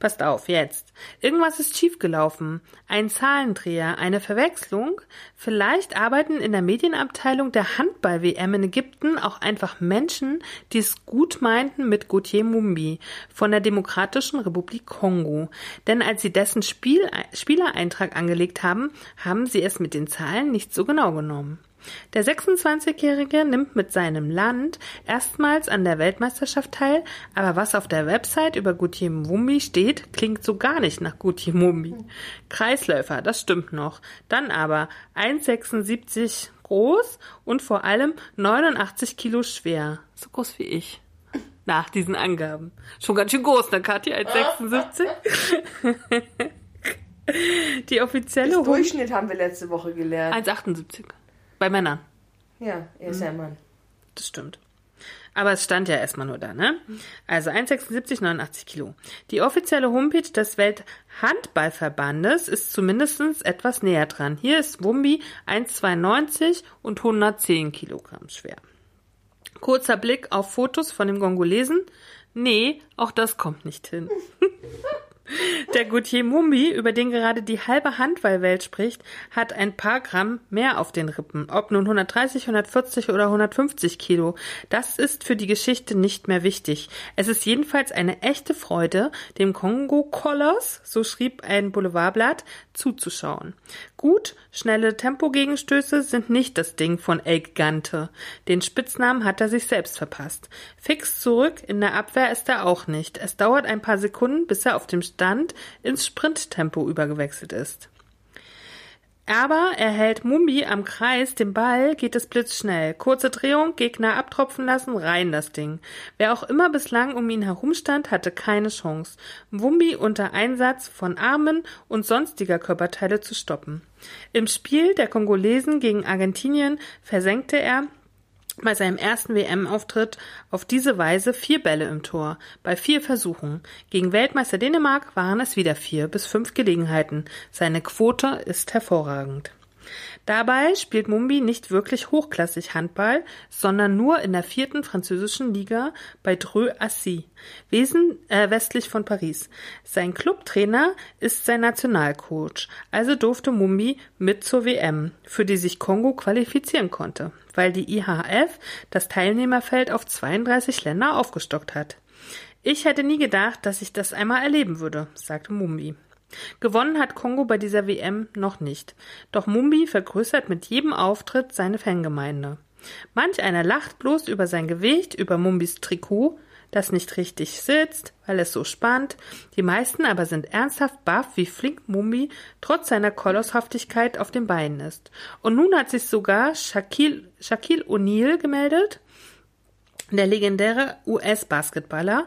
Passt auf, jetzt. Irgendwas ist schiefgelaufen. Ein Zahlendreher, eine Verwechslung. Vielleicht arbeiten in der Medienabteilung der Handball-WM in Ägypten auch einfach Menschen, die es gut meinten mit Gauthier Mumbi von der Demokratischen Republik Kongo. Denn als sie dessen Spiel, Spielereintrag angelegt haben, haben sie es mit den Zahlen nicht so genau genommen. Der 26-Jährige nimmt mit seinem Land erstmals an der Weltmeisterschaft teil, aber was auf der Website über Gutiemumbi steht, klingt so gar nicht nach Gutiemumbi. Kreisläufer, das stimmt noch. Dann aber 1,76 groß und vor allem 89 Kilo schwer. So groß wie ich. Nach diesen Angaben. Schon ganz schön groß, ne, Katja? (laughs) 1,76? Die offizielle Das Durchschnitt haben wir letzte Woche gelernt. 1,78. Bei Männern. Ja, er ist ja ein Mann. Das stimmt. Aber es stand ja erstmal nur da, ne? Also 1,76, 89 Kilo. Die offizielle Homepage des Welthandballverbandes ist zumindest etwas näher dran. Hier ist Wumbi 1,92 und 110 Kilogramm schwer. Kurzer Blick auf Fotos von dem Gongolesen. Nee, auch das kommt nicht hin. (laughs) Der Gautier Mumbi, über den gerade die halbe Handballwelt spricht, hat ein paar Gramm mehr auf den Rippen. Ob nun 130, 140 oder 150 Kilo, das ist für die Geschichte nicht mehr wichtig. Es ist jedenfalls eine echte Freude, dem Kongo Colors, so schrieb ein Boulevardblatt, zuzuschauen. Gut, schnelle Tempogegenstöße sind nicht das Ding von El Gigante. Den Spitznamen hat er sich selbst verpasst. Fix zurück in der Abwehr ist er auch nicht. Es dauert ein paar Sekunden, bis er auf dem Stand ins Sprinttempo übergewechselt ist. Aber er hält Mumbi am Kreis, den Ball geht es blitzschnell. Kurze Drehung, Gegner abtropfen lassen, rein das Ding. Wer auch immer bislang um ihn herumstand, hatte keine Chance, Mumbi unter Einsatz von Armen und sonstiger Körperteile zu stoppen. Im Spiel der Kongolesen gegen Argentinien versenkte er bei seinem ersten WM-Auftritt auf diese Weise vier Bälle im Tor, bei vier Versuchen. Gegen Weltmeister Dänemark waren es wieder vier bis fünf Gelegenheiten. Seine Quote ist hervorragend. Dabei spielt Mumbi nicht wirklich hochklassig Handball, sondern nur in der vierten französischen Liga bei Dreux Assy, Wesen, äh, westlich von Paris. Sein Clubtrainer ist sein Nationalcoach, also durfte Mumbi mit zur WM, für die sich Kongo qualifizieren konnte, weil die IHF das Teilnehmerfeld auf 32 Länder aufgestockt hat. Ich hätte nie gedacht, dass ich das einmal erleben würde, sagte Mumbi. Gewonnen hat Kongo bei dieser WM noch nicht. Doch Mumbi vergrößert mit jedem Auftritt seine Fangemeinde. Manch einer lacht bloß über sein Gewicht, über Mumbis Trikot, das nicht richtig sitzt, weil es so spannt. Die meisten aber sind ernsthaft baff, wie flink Mumbi trotz seiner Kolosshaftigkeit auf den Beinen ist. Und nun hat sich sogar Shaquille, Shaquille O'Neal gemeldet, der legendäre US-Basketballer,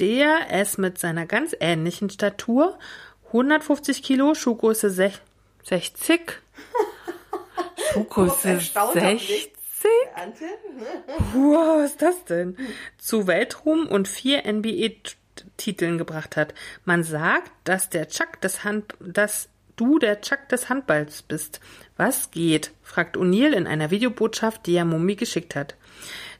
der es mit seiner ganz ähnlichen Statur 150 Kilo, Schuhgröße 60. (laughs) Schuhgröße 60? Wow, was ist das denn? Zu Weltruhm und vier NBA-Titeln gebracht hat. Man sagt, dass der Chuck des Hand, dass du der Chuck des Handballs bist. Was geht? fragt O'Neill in einer Videobotschaft, die er Mummi geschickt hat.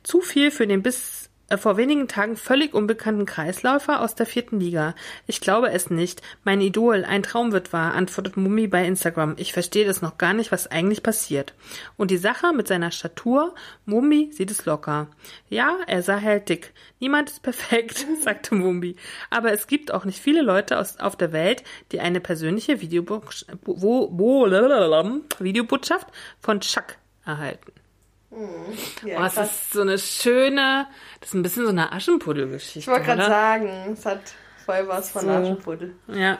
Zu viel für den bis vor wenigen Tagen völlig unbekannten Kreisläufer aus der vierten Liga. Ich glaube es nicht. Mein Idol, ein Traum wird wahr, antwortet Mummi bei Instagram. Ich verstehe das noch gar nicht, was eigentlich passiert. Und die Sache mit seiner Statur, Mumbi sieht es locker. Ja, er sah halt dick. Niemand ist perfekt, (laughs) sagte Mumbi. Aber es gibt auch nicht viele Leute aus, auf der Welt, die eine persönliche Videobotschaft von Chuck erhalten. Mhm. Ja, oh, es ist so eine schöne, das ist ein bisschen so eine Aschenputtel-Geschichte. Ich wollte gerade sagen, es hat voll was von so. Aschenputtel. Ja.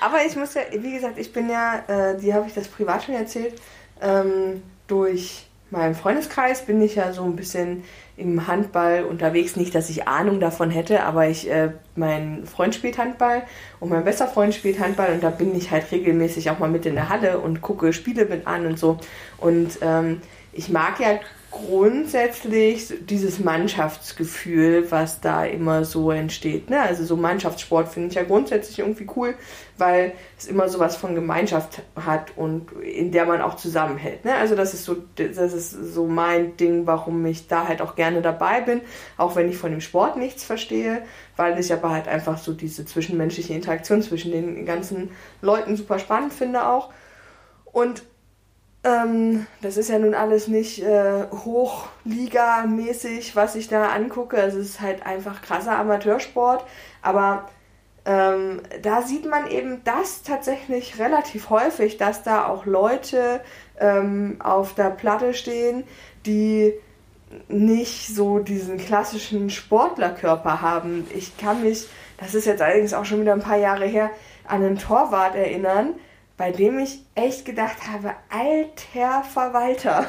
Aber ich muss ja, wie gesagt, ich bin ja, äh, die habe ich das privat schon erzählt, ähm, durch meinen Freundeskreis bin ich ja so ein bisschen im Handball unterwegs. Nicht, dass ich Ahnung davon hätte, aber ich, äh, mein Freund spielt Handball und mein bester Freund spielt Handball und da bin ich halt regelmäßig auch mal mit in der Halle und gucke Spiele mit an und so. Und ähm, ich mag ja grundsätzlich dieses Mannschaftsgefühl, was da immer so entsteht. Ne? Also so Mannschaftssport finde ich ja grundsätzlich irgendwie cool, weil es immer sowas von Gemeinschaft hat und in der man auch zusammenhält. Ne? Also das ist so, das ist so mein Ding, warum ich da halt auch gerne dabei bin, auch wenn ich von dem Sport nichts verstehe, weil ich aber halt einfach so diese zwischenmenschliche Interaktion zwischen den ganzen Leuten super spannend finde auch. Und ähm, das ist ja nun alles nicht äh, Hochliga-mäßig, was ich da angucke. Es ist halt einfach krasser Amateursport. Aber Ähm, da sieht man eben das tatsächlich relativ häufig, dass da auch Leute ähm, auf der Platte stehen, die nicht so diesen klassischen Sportlerkörper haben. Ich kann mich, das ist jetzt allerdings auch schon wieder ein paar Jahre her, an einen Torwart erinnern, bei dem ich echt gedacht habe, alter Verwalter,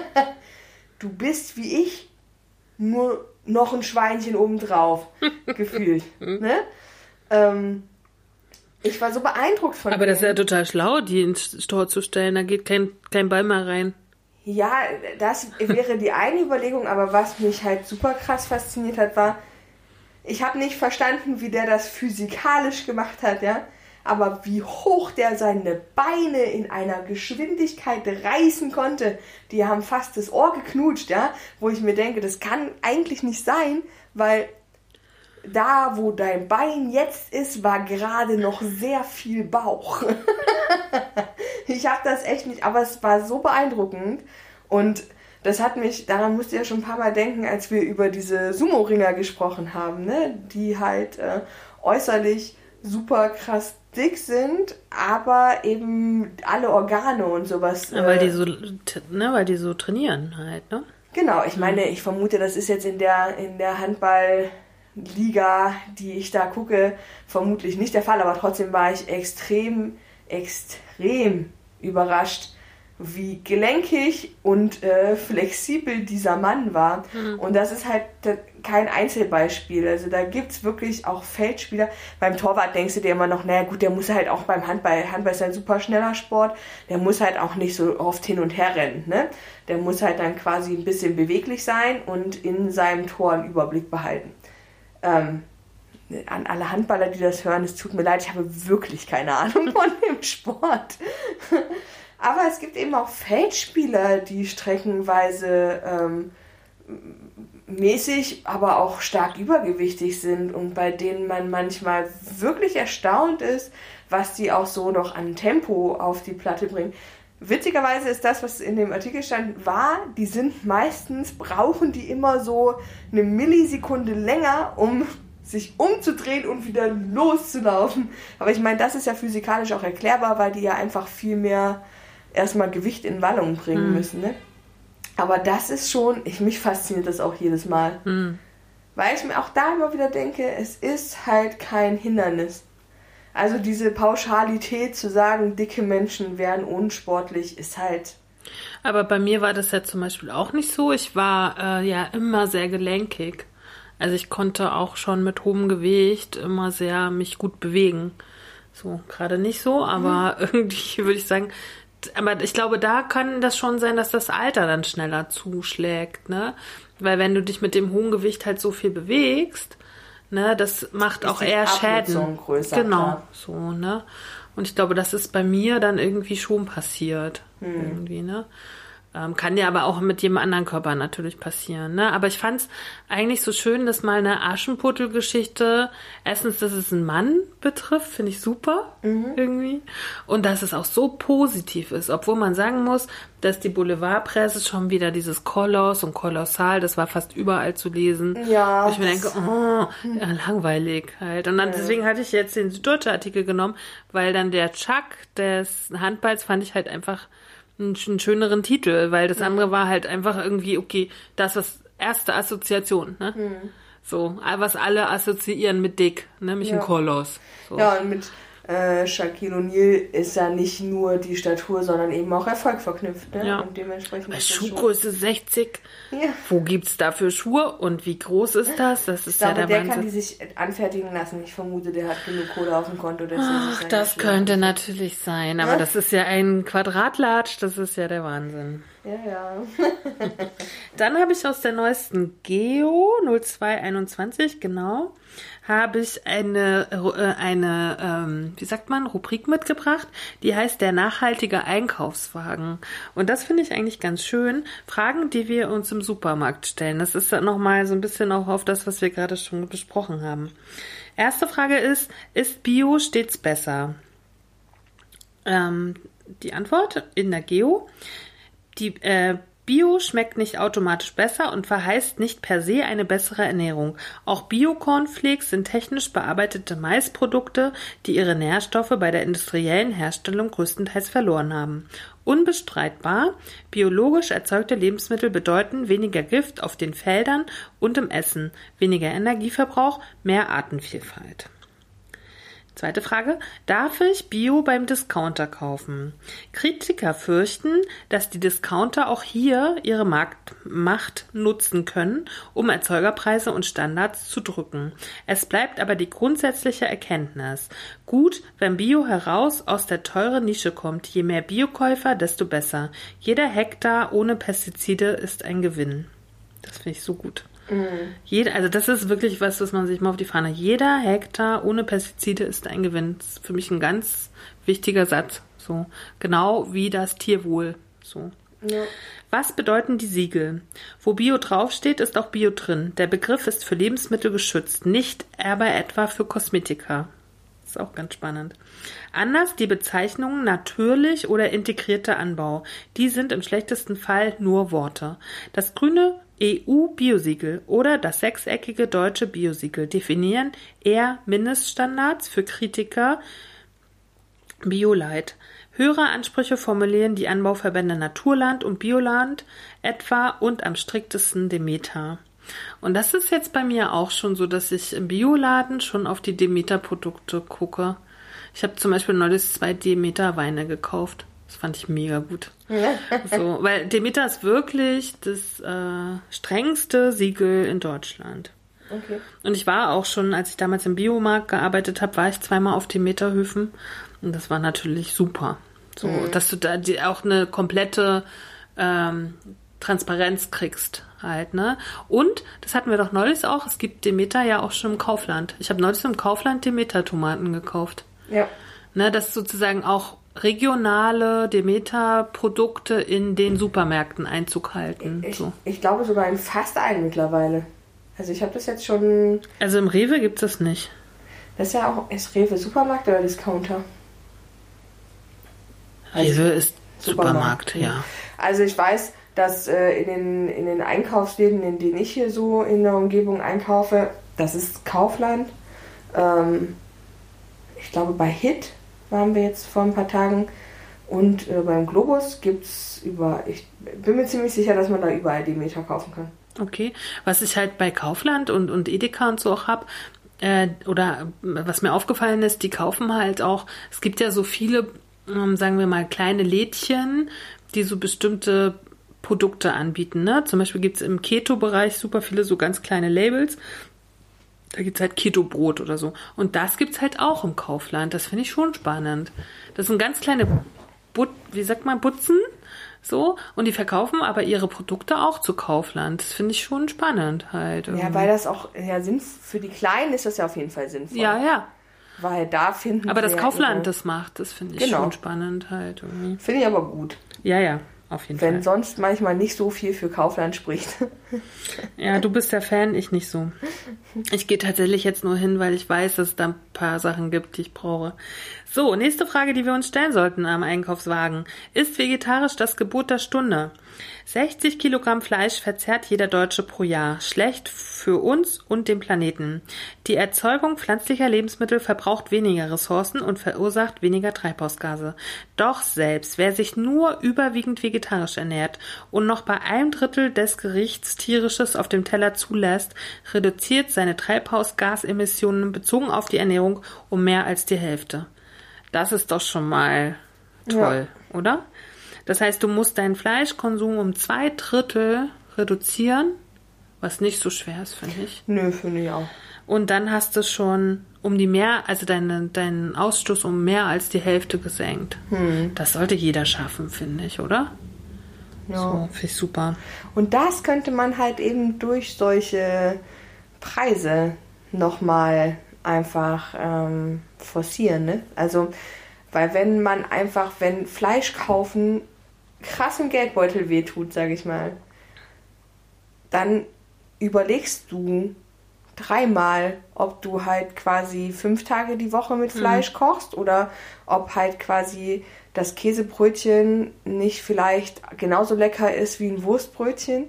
(laughs) du bist wie ich, nur noch ein Schweinchen obendrauf, (laughs) gefühlt. Ne? Ähm, ich war so beeindruckt von Aber dem. das ist ja total schlau, die ins Tor zu stellen. Da geht kein, kein Ball mehr rein. Ja, das wäre die eine Überlegung, aber was mich halt super krass fasziniert hat, war, ich habe nicht verstanden, wie der das physikalisch gemacht hat, ja, aber wie hoch der seine Beine in einer Geschwindigkeit reißen konnte, die haben fast das Ohr geknutscht, ja, wo ich mir denke, das kann eigentlich nicht sein, weil da, wo dein Bein jetzt ist, war gerade noch sehr viel Bauch. (laughs) ich habe das echt nicht, aber es war so beeindruckend und das hat mich, daran musste ich ja schon ein paar Mal denken, als wir über diese Sumo-Ringer gesprochen haben, ne? die halt äh, äußerlich super krass dick sind, aber eben alle Organe und sowas. Ja, weil äh, die so, ne, weil die so trainieren halt, ne? Genau, ich meine, ich vermute, das ist jetzt in der, in der Handballliga, die ich da gucke, vermutlich nicht der Fall, aber trotzdem war ich extrem, extrem überrascht, wie gelenkig und äh, flexibel dieser Mann war. Und das ist halt da- kein Einzelbeispiel. Also da gibt es wirklich auch Feldspieler. Beim Torwart denkst du dir immer noch, naja gut, der muss halt auch beim Handball, Handball ist ein super schneller Sport, der muss halt auch nicht so oft hin und her rennen. Ne? Der muss halt dann quasi ein bisschen beweglich sein und in seinem Tor einen Überblick behalten. Ähm, an alle Handballer, die das hören, es tut mir leid, ich habe wirklich keine Ahnung von dem Sport. Aber es gibt eben auch Feldspieler, die streckenweise ähm, mäßig, aber auch stark übergewichtig sind und bei denen man manchmal wirklich erstaunt ist, was die auch so noch an Tempo auf die Platte bringen. Witzigerweise ist das, was in dem Artikel stand, wahr. Die sind meistens, brauchen die immer so eine Millisekunde länger, um sich umzudrehen und wieder loszulaufen. Aber ich meine, das ist ja physikalisch auch erklärbar, weil die ja einfach viel mehr erstmal Gewicht in Wallung bringen müssen. Ne? Aber das ist schon, ich, mich fasziniert das auch jedes Mal. Weil ich mir auch da immer wieder denke, es ist halt kein Hindernis. Also diese Pauschalität zu sagen, dicke Menschen wären unsportlich, ist halt. Aber bei mir war das ja zum Beispiel auch nicht so. Ich war äh, ja immer sehr gelenkig. Also ich konnte auch schon mit hohem Gewicht immer sehr mich gut bewegen. So, gerade nicht so, aber (laughs) irgendwie würde ich sagen, aber ich glaube, da kann das schon sein, dass das Alter dann schneller zuschlägt, ne? Weil wenn du dich mit dem hohen Gewicht halt so viel bewegst, ne, das macht auch die eher Schäden. größer, genau, klar. so, ne? Und ich glaube, das ist bei mir dann irgendwie schon passiert. Hm. Irgendwie, ne? Ähm, kann ja aber auch mit jedem anderen Körper natürlich passieren. Ne? Aber ich fand es eigentlich so schön, dass mal eine Aschenputtel-Geschichte, erstens, dass es einen Mann betrifft, finde ich super Mhm. irgendwie. Und dass es auch so positiv ist, obwohl man sagen muss, dass die Boulevardpresse schon wieder dieses Koloss und Kolossal, das war fast überall zu lesen. Ja, Wo ich mir denke, oh, ja, langweilig halt. Und dann deswegen hatte ich jetzt den Süddeutsche Artikel genommen, weil dann der Chuck des Handballs fand ich halt einfach einen, sch- einen schöneren Titel, weil das andere war halt einfach irgendwie, okay, das ist erste Assoziation, ne? So, was alle assoziieren mit dick, nämlich ein Ja. Koloss. So. Ja, und mit äh, Shaquille O'Neal ist ja nicht nur die Statur, sondern eben auch Erfolg verknüpft. Ne? Ja. Und dementsprechend Bei Schuhgröße 60, Ja. wo gibt's dafür Schuhe und wie groß ist das? Das ist Ich ja glaube, der der Wahnsinn. kann die sich anfertigen lassen. Ich vermute, der hat genug Kohle auf dem Konto. dass er Ach, das Schuhe- könnte natürlich sein, aber das ist ja ein Quadratlatsch, das ist ja der Wahnsinn. Ja, ja. (laughs) Dann habe ich aus der neuesten Geo 0221, genau, habe ich eine, äh, eine ähm, wie sagt man, Rubrik mitgebracht, die heißt der nachhaltige Einkaufswagen. Und das finde ich eigentlich ganz schön. Fragen, die wir uns im Supermarkt stellen. Das ist dann nochmal so ein bisschen auch auf das, was wir gerade schon besprochen haben. Erste Frage ist, ist Bio stets besser? Ähm, die Antwort in der Geo. Die äh, Bio schmeckt nicht automatisch besser und verheißt nicht per se eine bessere Ernährung. Auch Bio-Cornflakes sind technisch bearbeitete Maisprodukte, die ihre Nährstoffe bei der industriellen Herstellung größtenteils verloren haben. Unbestreitbar, biologisch erzeugte Lebensmittel bedeuten weniger Gift auf den Feldern und im Essen, weniger Energieverbrauch, mehr Artenvielfalt. Zweite Frage. Darf ich Bio beim Discounter kaufen? Kritiker fürchten, dass die Discounter auch hier ihre Marktmacht nutzen können, um Erzeugerpreise und Standards zu drücken. Es bleibt aber die grundsätzliche Erkenntnis. Gut, wenn Bio heraus aus der teuren Nische kommt. Je mehr Biokäufer, desto besser. Jeder Hektar ohne Pestizide ist ein Gewinn. Das finde ich so gut. Mhm. Jeder, also das ist wirklich was, was man sich mal auf die Fahne. Jeder Hektar ohne Pestizide ist ein Gewinn. Das ist für mich ein ganz wichtiger Satz. So genau wie das Tierwohl. So. Ja. Was bedeuten die Siegel? Wo Bio draufsteht, ist auch Bio drin. Der Begriff ist für Lebensmittel geschützt, nicht aber etwa für Kosmetika. Das ist auch ganz spannend. Anders die Bezeichnungen natürlich oder integrierter Anbau. Die sind im schlechtesten Fall nur Worte. Das grüne EU-Biosiegel oder das sechseckige deutsche Biosiegel definieren eher Mindeststandards für Kritiker Bioleit. Höhere Ansprüche formulieren die Anbauverbände Naturland und Bioland etwa und am striktesten Demeter. Und das ist jetzt bei mir auch schon so, dass ich im Bioladen schon auf die Demeter-Produkte gucke. Ich habe zum Beispiel neulich zwei Demeter-Weine gekauft. Das fand ich mega gut. so, weil Demeter ist wirklich das äh, strengste Siegel in Deutschland. Okay. Und ich war auch schon, als ich damals im Biomarkt gearbeitet habe, war ich zweimal auf Demeterhöfen und das war natürlich super. So, mhm. dass du da die, auch eine komplette ähm, Transparenz kriegst halt, ne? Und, das hatten wir doch neulich auch, es gibt Demeter ja auch schon im Kaufland. Ich habe neulich im Kaufland Demeter-Tomaten gekauft. Ja. Ne, das sozusagen auch regionale Demeter-Produkte in den Supermärkten Einzug halten. Ich, so. ich glaube sogar in fast allen mittlerweile. Also ich habe das jetzt schon. Also im Rewe gibt es das nicht. Das ist ja auch, ist Rewe Supermarkt oder Discounter? Rewe ist Supermarkt, Supermarkt, ja. Also ich weiß, dass äh, in, den, in den Einkaufsläden, in denen ich hier so in der Umgebung einkaufe, das ist Kaufland. Ähm, ich glaube bei Hit waren wir jetzt vor ein paar Tagen. Und äh, beim Globus gibt es über, ich bin mir ziemlich sicher, dass man da überall die Meter kaufen kann. Okay, was ich halt bei Kaufland und, und Edeka und so auch habe, äh, oder was mir aufgefallen ist, die kaufen halt auch, es gibt ja so viele, ähm, sagen wir mal, kleine Lädchen, die so bestimmte Produkte anbieten. Ne? Zum Beispiel gibt es im Keto-Bereich super viele so ganz kleine Labels. Da gibt es halt Keto-Brot oder so. Und das gibt es halt auch im Kaufland. Das finde ich schon spannend. Das sind ganz kleine, But wie sagt man, Butzen. So, und die verkaufen aber ihre Produkte auch zu Kaufland. Das finde ich schon spannend halt. Irgendwie. Ja, weil das auch, ja, für die Kleinen ist das ja auf jeden Fall sinnvoll. Ja, ja. Weil da finden Aber das Kaufland ihre... das macht, das finde ich genau. schon spannend halt irgendwie. Finde ich aber gut. Ja, ja. Auf jeden Wenn Fall. sonst manchmal nicht so viel für Kaufland spricht. (laughs) Ja, du bist der Fan, ich nicht so. Ich gehe tatsächlich jetzt nur hin, weil ich weiß, dass es da ein paar Sachen gibt, die ich brauche. So, nächste Frage, die wir uns stellen sollten am Einkaufswagen. Ist vegetarisch das Gebot der Stunde? 60 Kilogramm Fleisch verzehrt jeder Deutsche pro Jahr. Schlecht für uns und den Planeten. Die Erzeugung pflanzlicher Lebensmittel verbraucht weniger Ressourcen und verursacht weniger Treibhausgase. Doch selbst wer sich nur überwiegend vegetarisch ernährt und noch bei einem Drittel des Gerichts tierisches auf dem Teller zulässt, reduziert seine Treibhausgasemissionen bezogen auf die Ernährung um mehr als die Hälfte. Das ist doch schon mal toll, ja. oder? Das heißt, du musst deinen Fleischkonsum um zwei Drittel reduzieren, was nicht so schwer ist, finde ich. Nö, finde ich auch. Und dann hast du schon um die mehr, also deine, deinen Ausstoß um mehr als die Hälfte gesenkt. Hm. Das sollte jeder schaffen, finde ich, oder? Ja. So, finde ich super. Und das könnte man halt eben durch solche Preise nochmal einfach ähm, forcieren, ne? Also, weil wenn man einfach, wenn Fleisch kaufen krass im Geldbeutel wehtut, sage ich mal, dann überlegst du dreimal, ob du halt quasi fünf Tage die Woche mit Fleisch kochst oder ob halt quasi das Käsebrötchen nicht vielleicht genauso lecker ist wie ein Wurstbrötchen.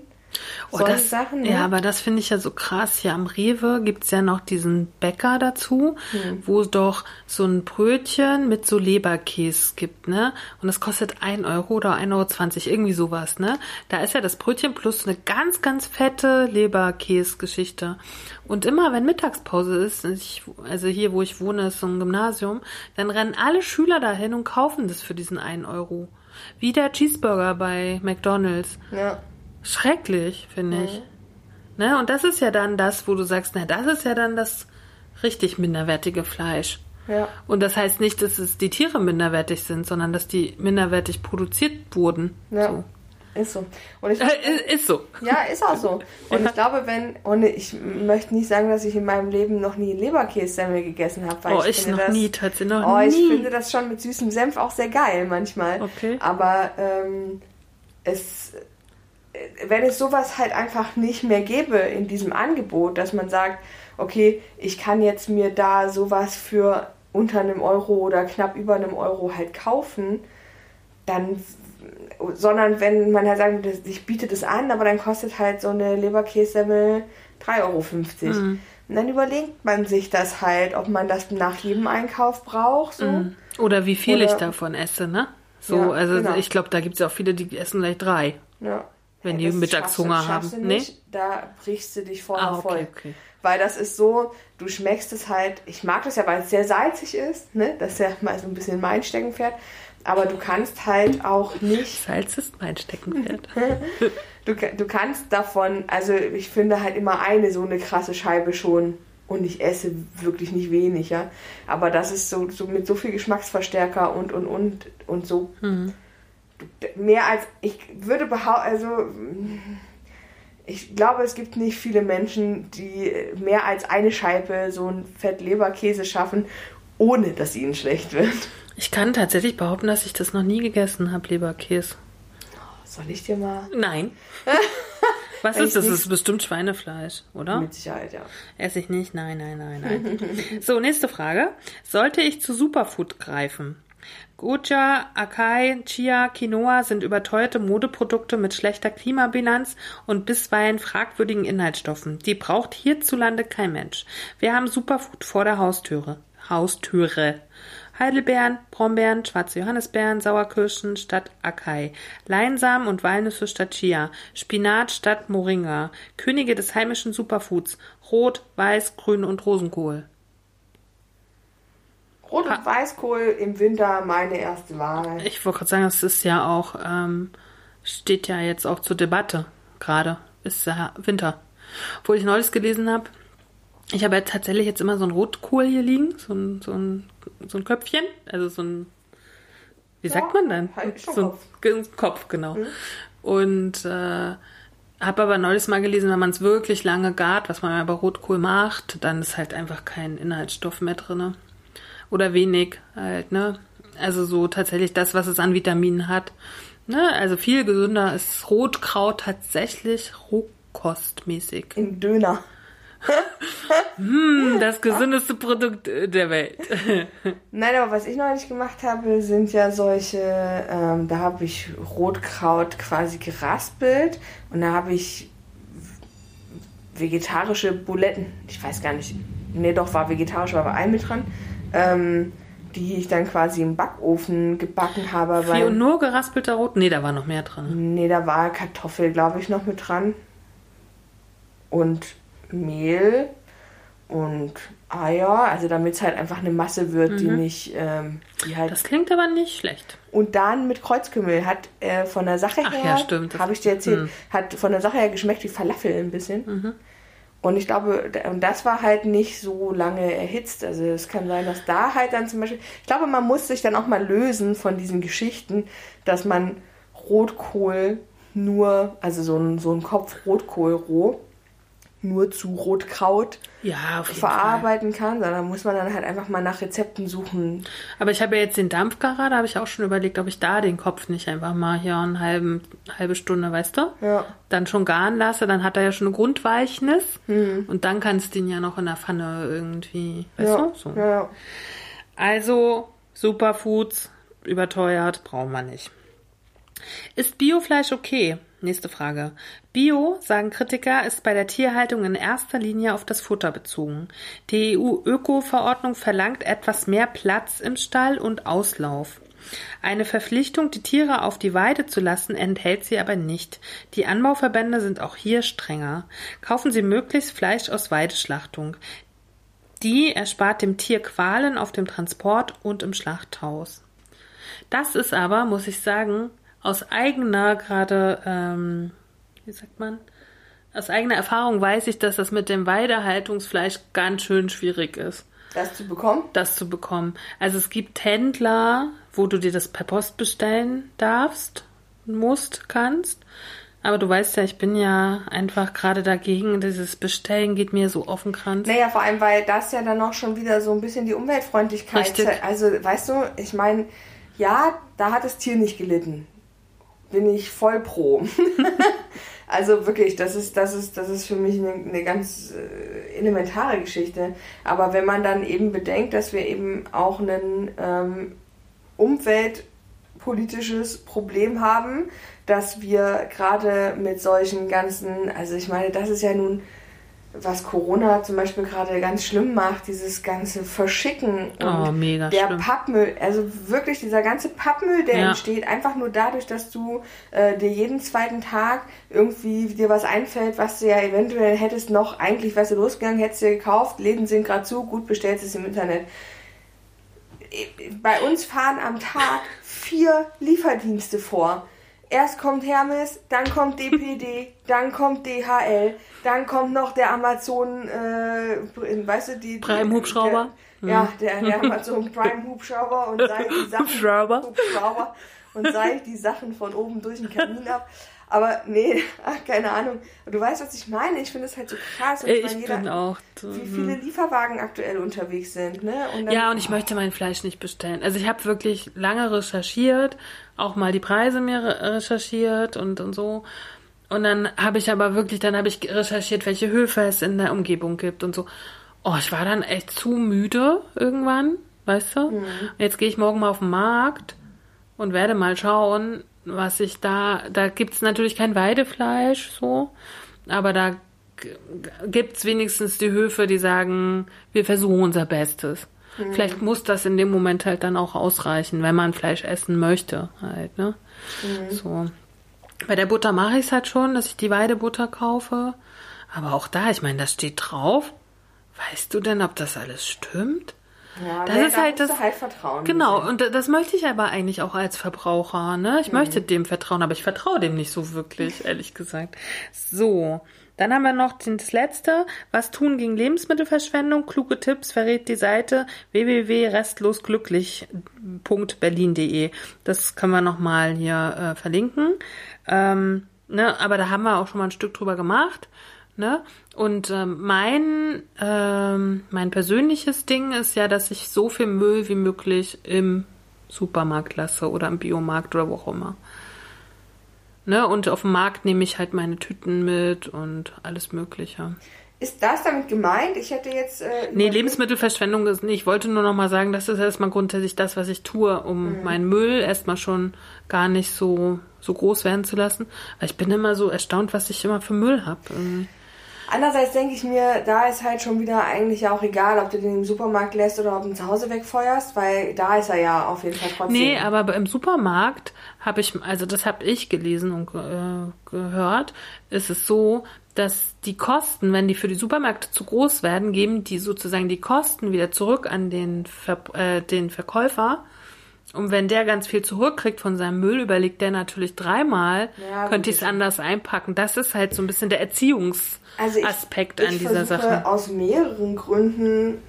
Oh, Solche das, Sachen, ne? Ja, aber das finde ich ja so krass. Hier am Rewe gibt's ja noch diesen Bäcker dazu, Hm. wo doch so ein Brötchen mit so Leberkäse gibt, ne? Und das kostet 1 Euro oder 1,20 Euro, irgendwie sowas, ne? Da ist ja das Brötchen plus eine ganz, ganz fette Leberkäse-Geschichte. Und immer, wenn Mittagspause ist, ich, also hier, wo ich wohne, ist so ein Gymnasium, dann rennen alle Schüler dahin und kaufen das für diesen 1 Euro. Wie der Cheeseburger bei McDonalds. Ja. Schrecklich, finde ich. Ne? Und das ist ja dann das, wo du sagst, na, das ist ja dann das richtig minderwertige Fleisch. Ja. Und das heißt nicht, dass es die Tiere minderwertig sind, sondern dass die minderwertig produziert wurden. Ja. So. Ist so. Und ich Äh, ist so. Ja, ist auch so. (laughs) Und ich glaube, wenn, und ich möchte nicht sagen, dass ich in meinem Leben noch nie Leberkässemmel gegessen habe, weil Oh, ich, ich noch das, nie, tatsächlich noch Oh, ich nie. finde das schon mit süßem Senf auch sehr geil manchmal. Okay. Aber ähm, es, wenn es sowas halt einfach nicht mehr gäbe in diesem Angebot, dass man sagt, okay, ich kann jetzt mir da sowas für unter einem Euro oder knapp über einem Euro halt kaufen, dann, sondern wenn man halt sagt, ich biete das an, aber dann kostet halt so eine Leberkässemmel 3,50 Euro. Mhm. Und dann überlegt man sich das halt, ob man das nach jedem Einkauf braucht. So. Mhm. Oder wie viel ich Oder- davon esse, ne? So, Ja, also genau. ich glaube, da gibt es ja auch viele, die essen gleich drei. Ja. Wenn die das Mittagshunger haben. Nee? nicht, Da brichst du dich vorher Ah, okay, voll. okay. Weil das ist so, du schmeckst es halt, ich mag das ja, weil es sehr salzig ist, ne? Das ist ja mal so ein bisschen mein Steckenpferd. Aber du kannst halt auch nicht, Salz ist mein Steckenpferd. (laughs) du, du kannst davon, also ich finde halt immer eine so eine krasse Scheibe schon und ich esse wirklich nicht wenig, ja. Aber das ist so, so mit so viel Geschmacksverstärker und und und und so. Mhm. Mehr als, ich würde behaupten, also ich glaube, es gibt nicht viele Menschen, die mehr als eine Scheibe so ein Fett Leberkäse schaffen, ohne dass ihnen schlecht wird. Ich kann tatsächlich behaupten, dass ich das noch nie gegessen habe, Leberkäse. Soll ich dir mal? Nein. (laughs) Was ist das? Das ist bestimmt Schweinefleisch, oder? Mit Sicherheit, ja. Esse ich nicht? Nein, nein, nein, nein. so, nächste Frage. Sollte ich zu Superfood greifen? Goja, Akai, Chia, Quinoa sind überteuerte Modeprodukte mit schlechter Klimabilanz und bisweilen fragwürdigen Inhaltsstoffen. Die braucht hierzulande kein Mensch. Wir haben Superfood vor der Haustüre. Haustüre. Heidelbeeren, Brombeeren, schwarze Johannisbeeren, Sauerkirschen statt Akai, Leinsamen und Walnüsse statt Chia, Spinat statt Moringa, Könige des heimischen Superfoods, Rot, Weiß, Grün und Rosenkohl. Rot- und Weißkohl im Winter meine erste Wahl. Ich wollte gerade sagen, das ist ja auch, ähm, steht ja jetzt auch zur Debatte gerade. Ist ja Winter. Obwohl ich neulich gelesen habe, ich habe ja tatsächlich jetzt immer so ein Rotkohl hier liegen, so ein, so ein, so ein Köpfchen, also so ein, wie Ja, sagt man dann? halt so ein Kopf. Ge- Kopf, genau. Und äh, habe aber neulich mal gelesen, wenn man es wirklich lange gart, was man ja bei Rotkohl macht, dann ist halt einfach kein Inhaltsstoff mehr drinne oder wenig halt, ne? Also so tatsächlich das, was es an Vitaminen hat. Ne? Also viel gesünder ist Rotkraut tatsächlich rohkostmäßig. Im Döner. (laughs) Hm, das gesündeste Produkt äh, der Welt. (laughs) Nein, aber was ich neulich gemacht habe, sind ja solche, ähm, da habe ich Rotkraut quasi geraspelt und da habe ich vegetarische Buletten, ich weiß gar nicht, nee doch, war vegetarisch, war aber ein mit dran, ähm, die ich dann quasi im Backofen gebacken habe. Und nur geraspelter Rot? Nee, da war noch mehr drin. Nee, da war Kartoffel, glaube ich, noch mit dran. Und Mehl und Eier, also damit es halt einfach eine Masse wird, die nicht, ähm, die halt. Das klingt aber nicht schlecht. und dann mit Kreuzkümmel hat äh, von der Sache Ach her, ja, stimmt. habe ich dir erzählt, Hm. hat von der Sache her geschmeckt wie Falafel ein bisschen. Mhm. Und ich glaube, und das war halt nicht so lange erhitzt. Also es kann sein, dass da halt dann zum Beispiel, ich glaube, man muss sich dann auch mal lösen von diesen Geschichten, dass man Rotkohl nur, also so ein, so ein Kopf Rotkohl roh, nur zu Rotkraut Ja, verarbeiten kann, sondern muss man dann halt einfach mal nach Rezepten suchen. Aber ich habe ja jetzt den Dampfgarer, da habe ich auch schon überlegt, ob ich da den Kopf nicht einfach mal hier eine halbe, halbe Stunde, weißt du? Ja. Dann schon garen lasse, dann hat er ja schon eine Grundweichnis Mhm. und dann kannst du ihn ja noch in der Pfanne irgendwie, weißt Ja, du? So. ja. Also, Superfoods, überteuert, brauchen wir nicht. Ist Biofleisch okay? Nächste Frage. Bio, sagen Kritiker, ist bei der Tierhaltung in erster Linie auf das Futter bezogen. Die EU-Öko-Verordnung verlangt etwas mehr Platz im Stall und Auslauf. Eine Verpflichtung, die Tiere auf die Weide zu lassen, enthält sie aber nicht. Die Anbauverbände sind auch hier strenger. Kaufen Sie möglichst Fleisch aus Weideschlachtung. Die erspart dem Tier Qualen auf dem Transport und im Schlachthaus. Das ist aber, muss ich sagen, aus eigener gerade, ähm, wie sagt man, aus eigener Erfahrung weiß ich, dass das mit dem Weidehaltungsfleisch ganz schön schwierig ist, Das zu bekommen? das zu bekommen. Also es gibt Händler, wo du dir das per Post bestellen darfst, musst, kannst. Aber du weißt ja, ich bin ja einfach gerade dagegen. Dieses Bestellen geht mir so auf den Kranz. Naja, vor allem, weil das ja dann auch schon wieder so ein bisschen die Umweltfreundlichkeit. Richtig. Also, weißt du, ich meine, ja, da hat das Tier nicht gelitten. Bin ich voll pro. (laughs) also wirklich, das ist, das ist, das ist für mich eine, eine ganz äh, elementare Geschichte. Aber wenn man dann eben bedenkt, dass wir eben auch ein ähm, umweltpolitisches Problem haben, dass wir gerade mit solchen ganzen, also ich meine, das ist ja nun was Corona zum Beispiel gerade ganz schlimm macht, dieses ganze Verschicken und Oh, mega der schlimm. Pappmüll, also wirklich dieser ganze Pappmüll, der Ja. entsteht, einfach nur dadurch, dass du äh, dir jeden zweiten Tag irgendwie dir was einfällt, was du ja eventuell hättest noch, eigentlich wärst du losgegangen, hättest dir gekauft, Läden sind gerade zu, gut, bestellst es im Internet. Bei uns fahren am Tag vier Lieferdienste vor. Erst kommt Hermes, dann kommt DPD, (laughs) dann kommt DHL, dann kommt noch der Amazon, äh, weißt du, die... Prime-Hubschrauber? Ja, der, der Amazon (laughs) Prime-Hubschrauber und sei die Sachen... Hubschrauber. Hubschrauber und sei die Sachen von oben durch den Kamin ab. Aber nee, (laughs) ach, keine Ahnung. Du weißt, was ich meine? Ich finde es halt so krass. Und Ich meine, jeder- bin auch. Wie viele Lieferwagen aktuell unterwegs sind, ne? Und dann- Ja, und ich möchte mein Fleisch nicht bestellen. Also ich habe wirklich lange recherchiert, auch mal die Preise mir re- recherchiert und, und so. Und dann habe ich aber wirklich, dann habe ich recherchiert, welche Höfe es in der Umgebung gibt und so. Oh, ich war dann echt zu müde irgendwann, weißt du? Und Jetzt gehe ich morgen mal auf den Markt und werde mal schauen, was ich da. Da gibt's natürlich kein Weidefleisch so, aber da g- gibt's wenigstens die Höfe, die sagen, wir versuchen unser Bestes. Vielleicht muss das in dem Moment halt dann auch ausreichen, wenn man Fleisch essen möchte, halt, ne? So. Bei der Butter mache ich es halt schon, dass ich die Weidebutter kaufe. Aber auch da, ich meine, das steht drauf. Weißt du denn, ob das alles stimmt? Ja, das nee, ist halt das- halt vertrauen. Genau, müssen. und das möchte ich aber eigentlich auch als Verbraucher, ne? Ich möchte dem vertrauen, aber ich vertraue dem nicht so wirklich, (laughs) ehrlich gesagt. So, dann haben wir noch das letzte. Was tun gegen Lebensmittelverschwendung? Kluge Tipps verrät die Seite www.restlosglücklich.berlin.de. Das können wir nochmal hier äh, verlinken. Ähm, ne? Aber da haben wir auch schon mal ein Stück drüber gemacht. Ne? Und ähm, mein, ähm, mein persönliches Ding ist ja, dass ich so viel Müll wie möglich im Supermarkt lasse oder im Biomarkt oder wo auch immer. Ne? Und auf dem Markt nehme ich halt meine Tüten mit und alles Mögliche. Ist das damit gemeint? Ich hätte jetzt. Äh, Nee, Lebensmittelverschwendung ist nicht. Ich wollte nur noch mal sagen, das ist erstmal grundsätzlich das, was ich tue, um meinen Müll erstmal schon gar nicht so, so groß werden zu lassen. Weil ich bin immer so erstaunt, was ich immer für Müll habe. Andererseits denke ich mir, da ist halt schon wieder eigentlich auch egal, ob du den im Supermarkt lässt oder ob du ihn zu Hause wegfeuerst, weil da ist er ja auf jeden Fall trotzdem. Nee, aber im Supermarkt habe ich, also das habe ich gelesen und äh, gehört, ist es so, dass die Kosten, wenn die für die Supermärkte zu groß werden, geben die sozusagen die Kosten wieder zurück an den, Ver äh, den Verkäufer. Und wenn der ganz viel zurückkriegt von seinem Müll, überlegt der natürlich dreimal, Ja, könnte ich es anders einpacken. Das ist halt so ein bisschen der Erziehungsaspekt also ich, an ich dieser versuche Sache. aus mehreren Gründen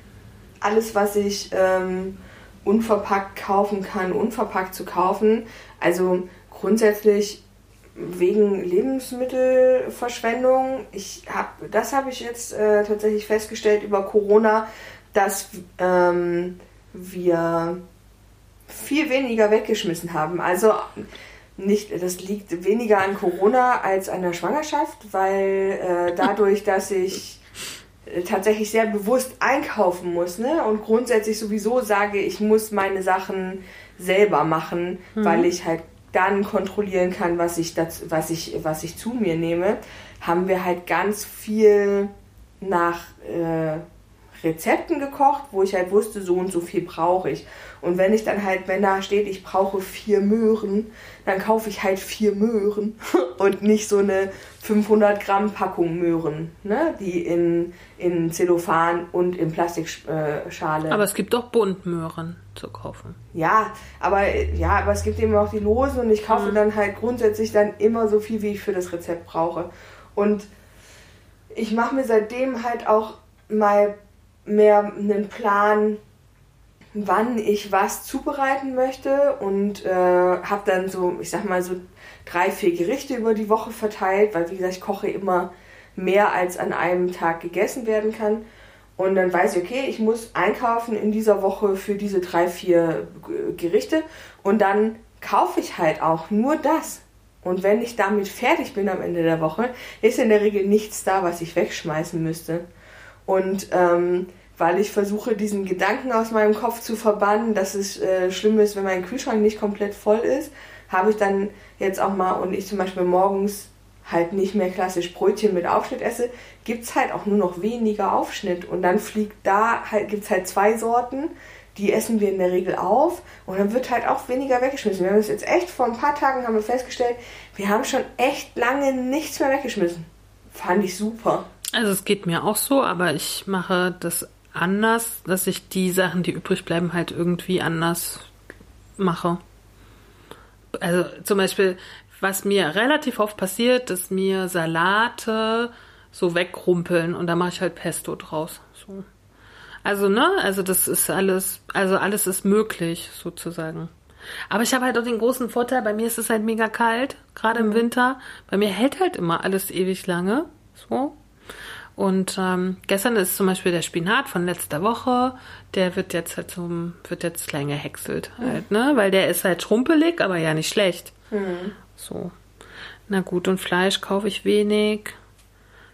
alles, was ich ähm, unverpackt kaufen kann, unverpackt zu kaufen. Also grundsätzlich wegen Lebensmittelverschwendung. Ich hab, das habe ich jetzt äh, tatsächlich festgestellt über Corona, dass ähm, wir viel weniger weggeschmissen haben. Also nicht, das liegt weniger an Corona als an der Schwangerschaft, weil äh, dadurch, (laughs) dass ich äh, tatsächlich sehr bewusst einkaufen muss ne? und grundsätzlich sowieso sage, ich muss meine Sachen selber machen, mhm. weil ich halt dann kontrollieren kann, was ich, das, was, ich, was ich zu mir nehme, haben wir halt ganz viel nach äh, Rezepten gekocht, wo ich halt wusste, so und so viel brauche ich. Und wenn ich dann halt, wenn da steht, ich brauche vier Möhren, dann kaufe ich halt vier Möhren (laughs) und nicht so eine 500 Gramm Packung Möhren, ne, die in, in Zellophan und in Plastikschale. Aber es gibt doch Buntmöhren zu kaufen. Ja, aber ja, aber es gibt eben auch die losen und ich kaufe mhm. dann halt grundsätzlich dann immer so viel, wie ich für das Rezept brauche. Und ich mache mir seitdem halt auch mal mehr einen Plan, wann ich was zubereiten möchte und äh, habe dann so, ich sag mal so drei, vier Gerichte über die Woche verteilt, weil wie gesagt, ich koche immer mehr als an einem Tag gegessen werden kann. Und dann weiß ich, okay, ich muss einkaufen in dieser Woche für diese drei, vier Gerichte und dann kaufe ich halt auch nur das. Und wenn ich damit fertig bin am Ende der Woche, ist in der Regel nichts da, was ich wegschmeißen müsste. Und ähm, weil ich versuche, diesen Gedanken aus meinem Kopf zu verbannen, dass es äh, schlimm ist, wenn mein Kühlschrank nicht komplett voll ist, habe ich dann jetzt auch mal, und ich zum Beispiel morgens halt nicht mehr klassisch Brötchen mit Aufschnitt esse, gibt es halt auch nur noch weniger Aufschnitt. Und dann fliegt da, halt, gibt es halt zwei Sorten, die essen wir in der Regel auf und dann wird halt auch weniger weggeschmissen. Wir haben das jetzt echt vor ein paar Tagen haben wir festgestellt, wir haben schon echt lange nichts mehr weggeschmissen. Fand ich super. Also es geht mir auch so, aber ich mache das anders, dass ich die Sachen, die übrig bleiben, halt irgendwie anders mache. Also zum Beispiel, was mir relativ oft passiert, dass mir Salate so wegrumpeln und da mache ich halt Pesto draus. So. Also, ne, also das ist alles, also alles ist möglich, sozusagen. Aber ich habe halt auch den großen Vorteil, bei mir ist es halt mega kalt, gerade im mhm. Winter. Bei mir hält halt immer alles ewig lange. So. Und ähm, gestern ist zum Beispiel der Spinat von letzter Woche, der wird jetzt halt zum, wird jetzt klein gehäckselt mhm. halt, ne? Weil der ist halt schrumpelig, aber ja nicht schlecht. Mhm. So. Na gut, und Fleisch kaufe ich wenig.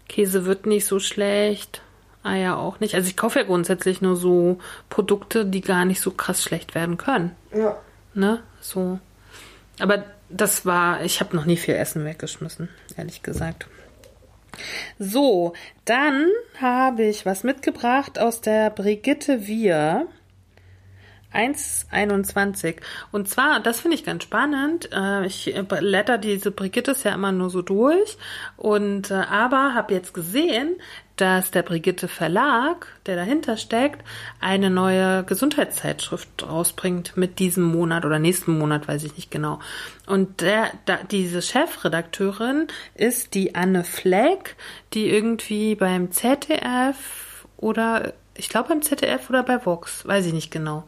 Käse wird nicht so schlecht. Eier auch nicht. Also ich kaufe ja grundsätzlich nur so Produkte, die gar nicht so krass schlecht werden können. Ja. Ne? So. Aber das war, ich habe noch nie viel Essen weggeschmissen, ehrlich gesagt. So, dann habe ich was mitgebracht aus der Brigitte Wir. 1,21. Und zwar, das finde ich ganz spannend. Äh, ich blätter diese Brigittes ja immer nur so durch. Und äh, aber habe jetzt gesehen, dass der Brigitte Verlag, der dahinter steckt, eine neue Gesundheitszeitschrift rausbringt mit diesem Monat oder nächsten Monat, weiß ich nicht genau. Und der, da, diese Chefredakteurin ist die Anne Fleck, die irgendwie beim ZDF oder ich glaube beim ZDF oder bei Vox, weiß ich nicht genau.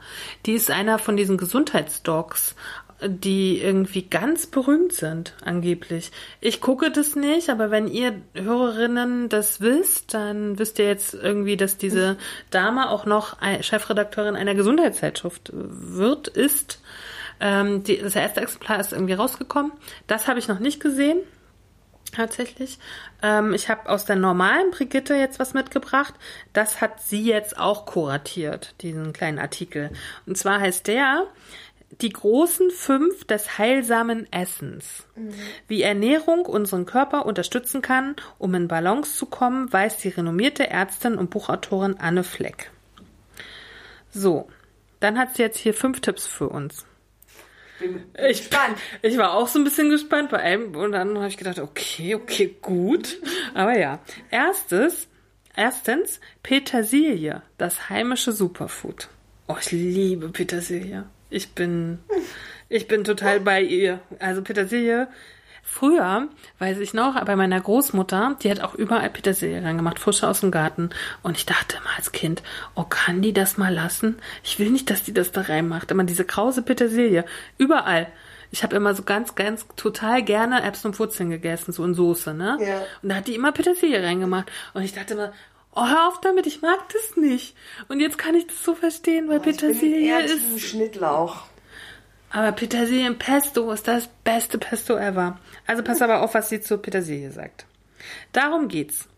Die ist einer von diesen Gesundheitsdocs die irgendwie ganz berühmt sind, angeblich. Ich gucke das nicht, aber wenn ihr Hörerinnen das wisst, dann wisst ihr jetzt irgendwie, dass diese Dame auch noch Chefredakteurin einer Gesundheitszeitschrift wird, ist. Ähm, die, das erste Exemplar ist irgendwie rausgekommen. Das habe ich noch nicht gesehen. Tatsächlich. Ähm, ich habe aus der normalen Brigitte jetzt was mitgebracht. Das hat sie jetzt auch kuratiert, diesen kleinen Artikel. Und zwar heißt der die großen fünf des heilsamen Essens. Mhm. Wie Ernährung unseren Körper unterstützen kann, um in Balance zu kommen, weiß die renommierte Ärztin und Buchautorin Anne Fleck. So, dann hat sie jetzt hier fünf Tipps für uns. Bin, bin ich, gespannt. Ich war auch so ein bisschen gespannt bei einem und dann habe ich gedacht, okay, okay, gut. Aber ja. Erstes, erstens Petersilie, das heimische Superfood. Oh, ich liebe Petersilie. Ich bin, ich bin total bei ihr. Also Petersilie. Früher, weiß ich noch, bei meiner Großmutter, die hat auch überall Petersilie reingemacht, frische aus dem Garten. Und ich dachte immer als Kind, oh, kann die das mal lassen? Ich will nicht, dass die das da reinmacht. Immer diese krause Petersilie. Überall. Ich habe immer so ganz, ganz total gerne Erbsen und Wurzeln gegessen, so in Soße, ne? Ja. Und da hat die immer Petersilie reingemacht. Und ich dachte immer, oh, hör auf damit, ich mag das nicht. Und jetzt kann ich das so verstehen, weil Ich bin Petersilie eher ist. Team Schnittlauch. Aber Petersilien-Pesto ist das beste Pesto ever. Also pass aber auf, was sie zur Petersilie sagt. Darum geht's.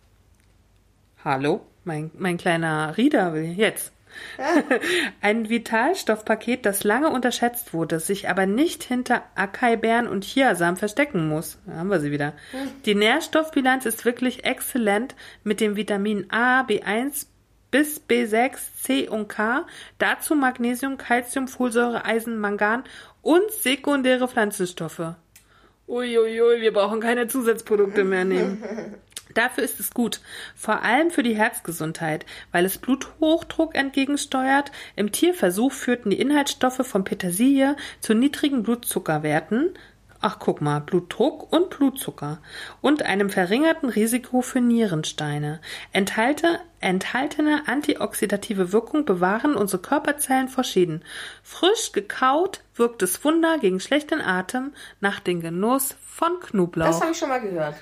Hallo, mein, mein kleiner Rieder will jetzt. (laughs) Ein Vitalstoffpaket, das lange unterschätzt wurde, sich aber nicht hinter Acai-Beeren und Chiasamen verstecken muss. Da haben wir sie wieder. Die Nährstoffbilanz ist wirklich exzellent mit den Vitaminen A, B1 bis B6, C und K, dazu Magnesium, Calcium, Folsäure, Eisen, Mangan und sekundäre Pflanzenstoffe. Uiuiui, wir brauchen keine Zusatzprodukte mehr nehmen. (laughs) Dafür ist es gut, vor allem für die Herzgesundheit, weil es Bluthochdruck entgegensteuert. Im Tierversuch führten die Inhaltsstoffe von Petersilie zu niedrigen Blutzuckerwerten. Ach, guck mal, Blutdruck und Blutzucker und einem verringerten Risiko für Nierensteine. Enthalte, enthaltene antioxidative Wirkung bewahren unsere Körperzellen vor Schäden. Frisch gekaut wirkt es Wunder gegen schlechten Atem nach dem Genuss von Knoblauch. Das habe ich schon mal gehört.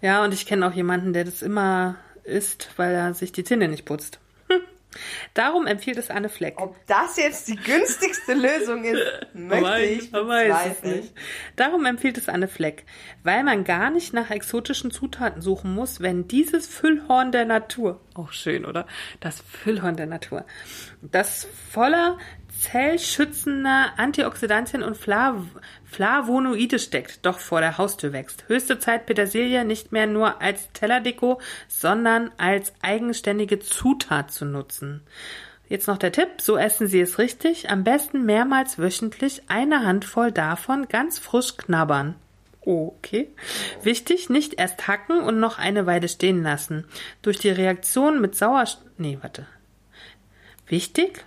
Ja, und ich kenne auch jemanden, der das immer isst, weil er sich die Zähne nicht putzt. Hm. (laughs) Darum empfiehlt es Anne Fleck. Ob das jetzt die günstigste Lösung ist, (laughs) möchte ich bezweifeln. nicht. Darum empfiehlt es Anne Fleck, weil man gar nicht nach exotischen Zutaten suchen muss, wenn dieses Füllhorn der Natur, auch schön, oder? Das Füllhorn der Natur, das voller zellschützender Antioxidantien und Flav Flavonoide steckt, doch vor der Haustür wächst. Höchste Zeit, Petersilie nicht mehr nur als Tellerdeko, sondern als eigenständige Zutat zu nutzen. Jetzt noch der Tipp, so essen Sie es richtig, am besten mehrmals wöchentlich eine Handvoll davon ganz frisch knabbern. Okay. Wichtig, nicht erst hacken und noch eine Weile stehen lassen. Durch die Reaktion mit Sauerstoff. Nee, warte. Wichtig?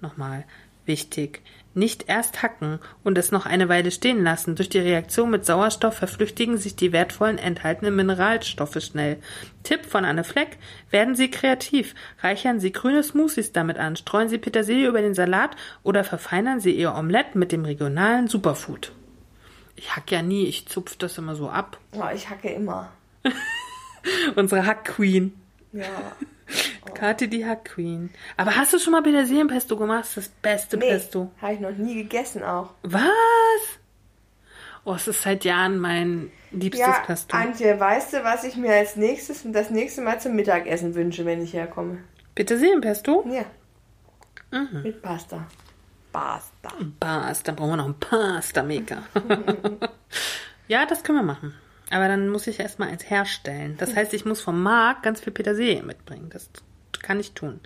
Nochmal. Wichtig. Nicht erst hacken und es noch eine Weile stehen lassen. Durch die Reaktion mit Sauerstoff verflüchtigen sich die wertvollen enthaltenen Mineralstoffe schnell. Tipp von Anne Fleck. Werden Sie kreativ. Reichern Sie grüne Smoothies damit an. Streuen Sie Petersilie über den Salat oder verfeinern Sie Ihr Omelett mit dem regionalen Superfood. Ich hack ja nie, ich zupf das immer so ab. Oh, ich hacke immer. (laughs) Unsere Hack-Queen. Ja. (laughs) Kathi die Hack-Queen. Aber hast du schon mal Petersilienpesto gemacht? Das das beste Nee, Pesto. habe ich noch nie gegessen auch. Was? Oh, es ist seit Jahren mein liebstes Ja, Pesto. Antje, weißt du, was ich mir als nächstes und das nächste Mal zum Mittagessen wünsche, wenn ich herkomme? Petersilienpesto? Ja. Mhm. Mit Pasta. Pasta. Pasta, dann brauchen wir noch einen Pasta-Maker. (laughs) ja, das können wir machen. Aber dann muss ich erstmal eins herstellen. Das heißt, ich muss vom Markt ganz viel Petersilie mitbringen. Das kann ich tun.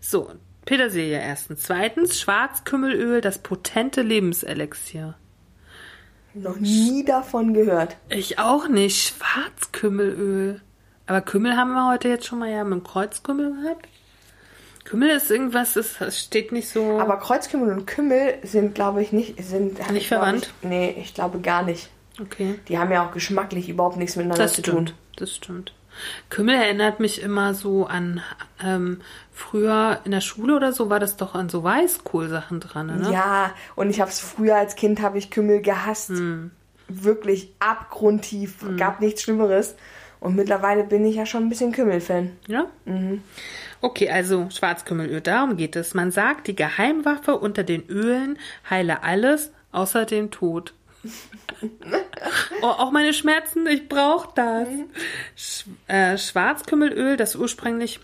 So, Petersilie erstens. Zweitens, Schwarzkümmelöl, das potente Lebenselixier. Noch nie davon gehört. Ich auch nicht. Schwarzkümmelöl. Aber Kümmel haben wir heute jetzt schon mal ja mit dem Kreuzkümmel gehabt. Kümmel ist irgendwas, das steht nicht so. Aber Kreuzkümmel und Kümmel sind, glaube ich, nicht. Sind, Nicht verwandt? Ich, nee, ich glaube gar nicht. Okay. Die haben ja auch geschmacklich überhaupt nichts miteinander Das zu stimmt. tun. Das stimmt. Kümmel erinnert mich immer so an ähm, früher in der Schule oder so war das doch an so Weißkohlsachen dran, ne? Ja, und ich habe es früher als Kind habe ich Kümmel gehasst. Hm. Wirklich abgrundtief. Gab nichts Schlimmeres. Und mittlerweile bin ich ja schon ein bisschen Kümmel-Fan. Ja? Okay, also Schwarzkümmelöl, darum geht es. Man sagt, die Geheimwaffe unter den Ölen heile alles außer den Tod. Oh, auch meine Schmerzen, ich brauche das. Sch äh, Schwarzkümmelöl, das ursprünglich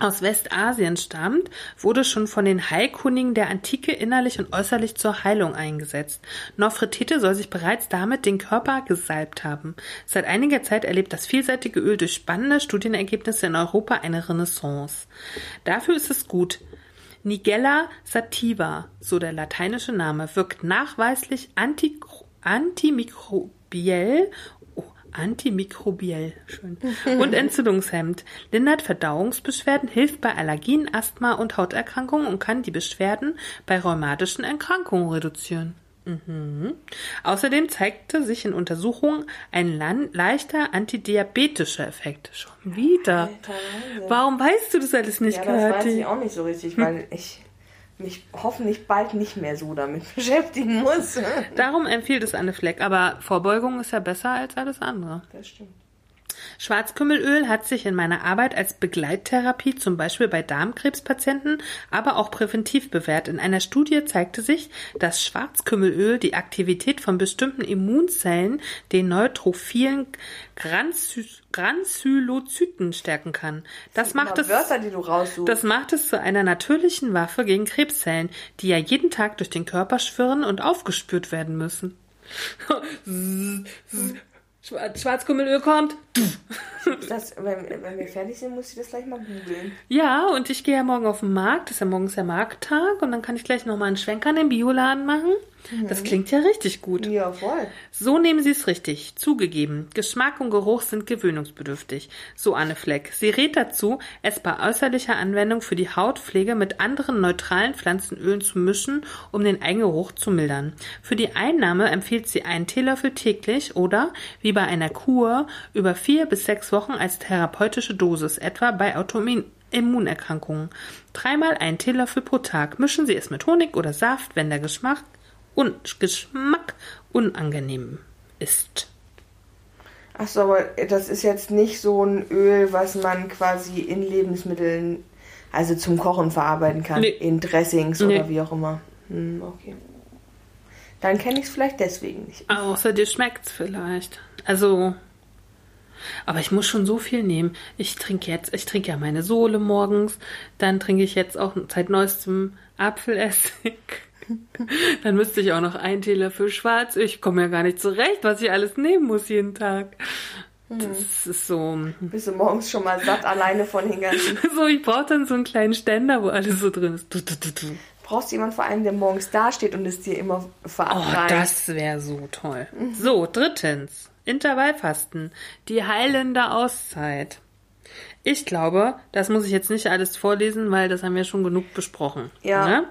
aus Westasien stammt, wurde schon von den Heilkundigen der Antike innerlich und äußerlich zur Heilung eingesetzt. Nofretete soll sich bereits damit den Körper gesalbt haben. Seit einiger Zeit erlebt das vielseitige Öl durch spannende Studienergebnisse in Europa eine Renaissance. Dafür ist es gut. Nigella sativa, so der lateinische Name, wirkt nachweislich anti antimikrobiell oh, antimikrobiell schön und (laughs) entzündungshemmend, lindert Verdauungsbeschwerden, hilft bei Allergien, Asthma und Hauterkrankungen und kann die Beschwerden bei rheumatischen Erkrankungen reduzieren. Mhm. Außerdem zeigte sich in Untersuchungen ein leichter antidiabetischer Effekt. Schon wieder. Alter. Warum weißt du das alles nicht, Ja, das weiß ich auch nicht so richtig, weil ich mich hoffentlich bald nicht mehr so damit (laughs) beschäftigen muss. Darum empfiehlt es Anne Fleck. Aber Vorbeugung ist ja besser als alles andere. Das stimmt. Schwarzkümmelöl hat sich in meiner Arbeit als Begleittherapie zum Beispiel bei Darmkrebspatienten, aber auch präventiv bewährt. In einer Studie zeigte sich, dass Schwarzkümmelöl die Aktivität von bestimmten Immunzellen, den neutrophilen Granzy Granulozyten, stärken kann. Das macht, es, Wörter, das macht es zu einer natürlichen Waffe gegen Krebszellen, die ja jeden Tag durch den Körper schwirren und aufgespürt werden müssen. (laughs) Schwarz- Schwarzkümmelöl kommt. das, wenn, wenn wir fertig sind, muss ich das gleich mal googeln. Ja, und ich gehe ja morgen auf den Markt. Das ist ja morgens der Markttag. Und dann kann ich gleich nochmal einen Schwenker in den Bioladen machen. Das klingt ja richtig gut. Ja, voll. So nehmen Sie es richtig. Zugegeben. Geschmack und Geruch sind gewöhnungsbedürftig. So Anne Fleck. Sie rät dazu, es bei äußerlicher Anwendung für die Hautpflege mit anderen neutralen Pflanzenölen zu mischen, um den Eigengeruch zu mildern. Für die Einnahme empfiehlt sie einen Teelöffel täglich oder, wie bei einer Kur, über vier bis sechs Wochen als therapeutische Dosis, etwa bei Autoimmun Immunerkrankungen. Dreimal einen Teelöffel pro Tag. Mischen Sie es mit Honig oder Saft, wenn der Geschmack, un Geschmack unangenehm ist. Ach so, aber das ist jetzt nicht so ein Öl, was man quasi in Lebensmitteln, also zum Kochen verarbeiten kann. Nee. In Dressings Nee. oder wie auch immer. Hm, okay. Dann kenne ich es vielleicht deswegen nicht. Außer dir schmeckt's vielleicht. Also. Aber ich muss schon so viel nehmen. Ich trinke jetzt, ich trinke ja meine Sohle morgens. Dann trinke ich jetzt auch seit neuestem Apfelessig. (laughs) Dann müsste ich auch noch einen Teelöffel schwarz. Ich komme ja gar nicht zurecht, was ich alles nehmen muss jeden Tag. Das ist so. Bist du morgens schon mal satt alleine von den ganzen. (laughs) So, ich brauche dann so einen kleinen Ständer, wo alles so drin ist. Du, du, du. Brauchst du jemanden vor allem, der morgens dasteht und es dir immer Oh, verabreicht? das wäre so toll. So, drittens. Intervallfasten. Die heilende Auszeit. Ich glaube, das muss ich jetzt nicht alles vorlesen, weil das haben wir schon genug besprochen. Ja. Ne?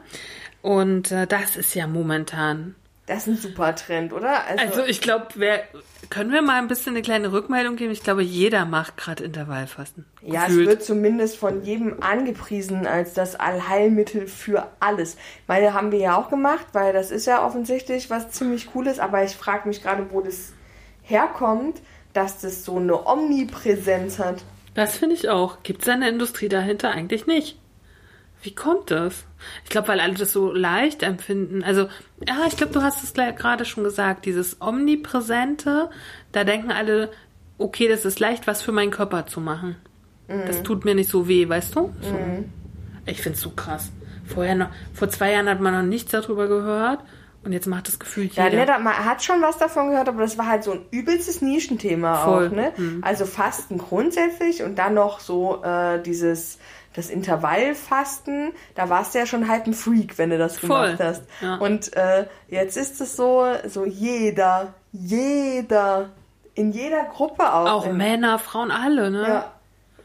Und äh, das ist ja momentan. Das ist ein super Trend, oder? Also ich glaube, wer können wir mal ein bisschen eine kleine Rückmeldung geben? Ich glaube, jeder macht gerade Intervallfasten. Ja, es Gefühlt. wird zumindest von jedem angepriesen als das Allheilmittel für alles. Meine haben wir ja auch gemacht, weil das ist ja offensichtlich was ziemlich Cooles, aber ich frage mich gerade, wo das herkommt, dass das so eine Omnipräsenz hat. Das finde ich auch. Gibt es eine Industrie dahinter? Eigentlich nicht. Wie kommt das? Ich glaube, weil alle das so leicht empfinden. Also, ja, ich glaube, du hast es gerade schon gesagt. Dieses Omnipräsente, da denken alle, okay, das ist leicht, was für meinen Körper zu machen. Das tut mir nicht so weh, weißt du? So. Ich finde es so krass. Vorher noch, vor zwei Jahren hat man noch nichts darüber gehört und jetzt macht das Gefühl Ja, jeder. ne, da, man hat schon was davon gehört, aber das war halt so ein übelstes Nischenthema Voll. auch, ne? Also Fasten grundsätzlich und dann noch so äh, dieses das Intervallfasten, da warst du ja schon halb ein Freak, wenn du das Voll. gemacht hast. Ja. Und äh, jetzt ist es so, so jeder, jeder, in jeder Gruppe auch. auch in, Männer, Frauen, alle, ne? Ja.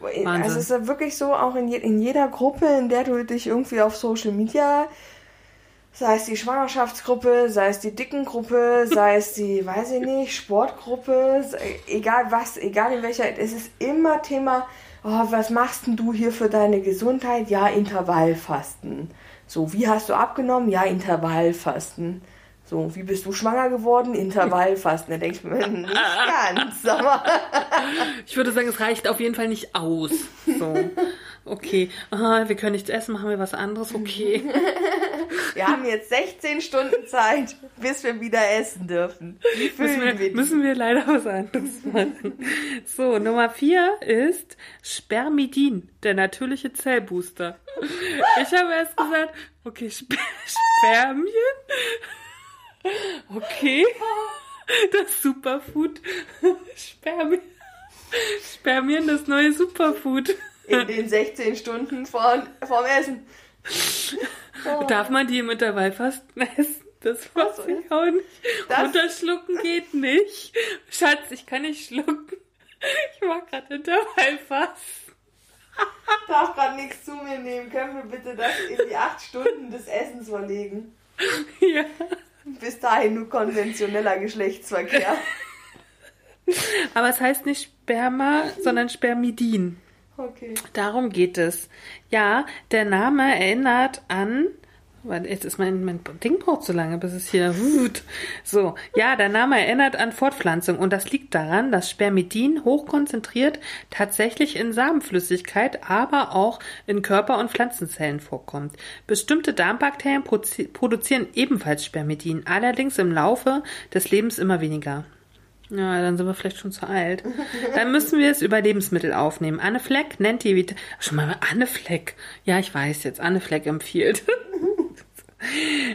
Wahnsinn. Also es ist ja wirklich so, auch in, je, in jeder Gruppe, in der du dich irgendwie auf Social Media, sei es die Schwangerschaftsgruppe, sei es die Dickengruppe, sei es die, (laughs) weiß ich nicht, Sportgruppe, egal was, egal in welcher, es ist immer Thema, oh, was machst denn du hier für deine Gesundheit? Ja, Intervallfasten. So, wie hast du abgenommen? Ja, Intervallfasten. So, wie bist du schwanger geworden? Intervallfasten. Da denke ich mir, nicht ganz, aber... (laughs) Ich würde sagen, es reicht auf jeden Fall nicht aus. So. Okay. Aha, wir können nichts essen, machen wir was anderes. Okay. Wir haben jetzt 16 Stunden Zeit, bis wir wieder essen dürfen. Müssen wir wir, müssen wir leider was anderes machen. So, Nummer vier ist Spermidin, der natürliche Zellbooster. Ich habe erst gesagt, okay, Sper Spermien. Okay. Das Superfood. Spermien. Spermien, das neue Superfood. In den 16 Stunden vor, vorm Essen. Oh. Darf man die im Intervallfasten essen? Das weiß so, ich auch nicht. Das- Runterschlucken geht nicht. Schatz, ich kann nicht schlucken. Ich mach gerade Intervallfasten. darf gerade nichts zu mir nehmen. Können wir bitte das in die 8 Stunden des Essens verlegen? Ja. Bis dahin nur konventioneller Geschlechtsverkehr. (laughs) Aber es heißt nicht Sperma, sondern Spermidin. Okay. Darum geht es. Ja, der Name erinnert an Weil jetzt ist mein, mein Ding braucht so lange, bis es hier. So, ja, der Name erinnert an Fortpflanzung und das liegt daran, dass Spermidin hochkonzentriert tatsächlich in Samenflüssigkeit, aber auch in Körper- und Pflanzenzellen vorkommt. Bestimmte Darmbakterien produzieren ebenfalls Spermidin, allerdings im Laufe des Lebens immer weniger. Ja, dann sind wir vielleicht schon zu alt. Dann müssen wir es über Lebensmittel aufnehmen. Anne Fleck nennt die Vita schon mal Anne Fleck. Ja, ich weiß jetzt. Anne Fleck empfiehlt. (laughs)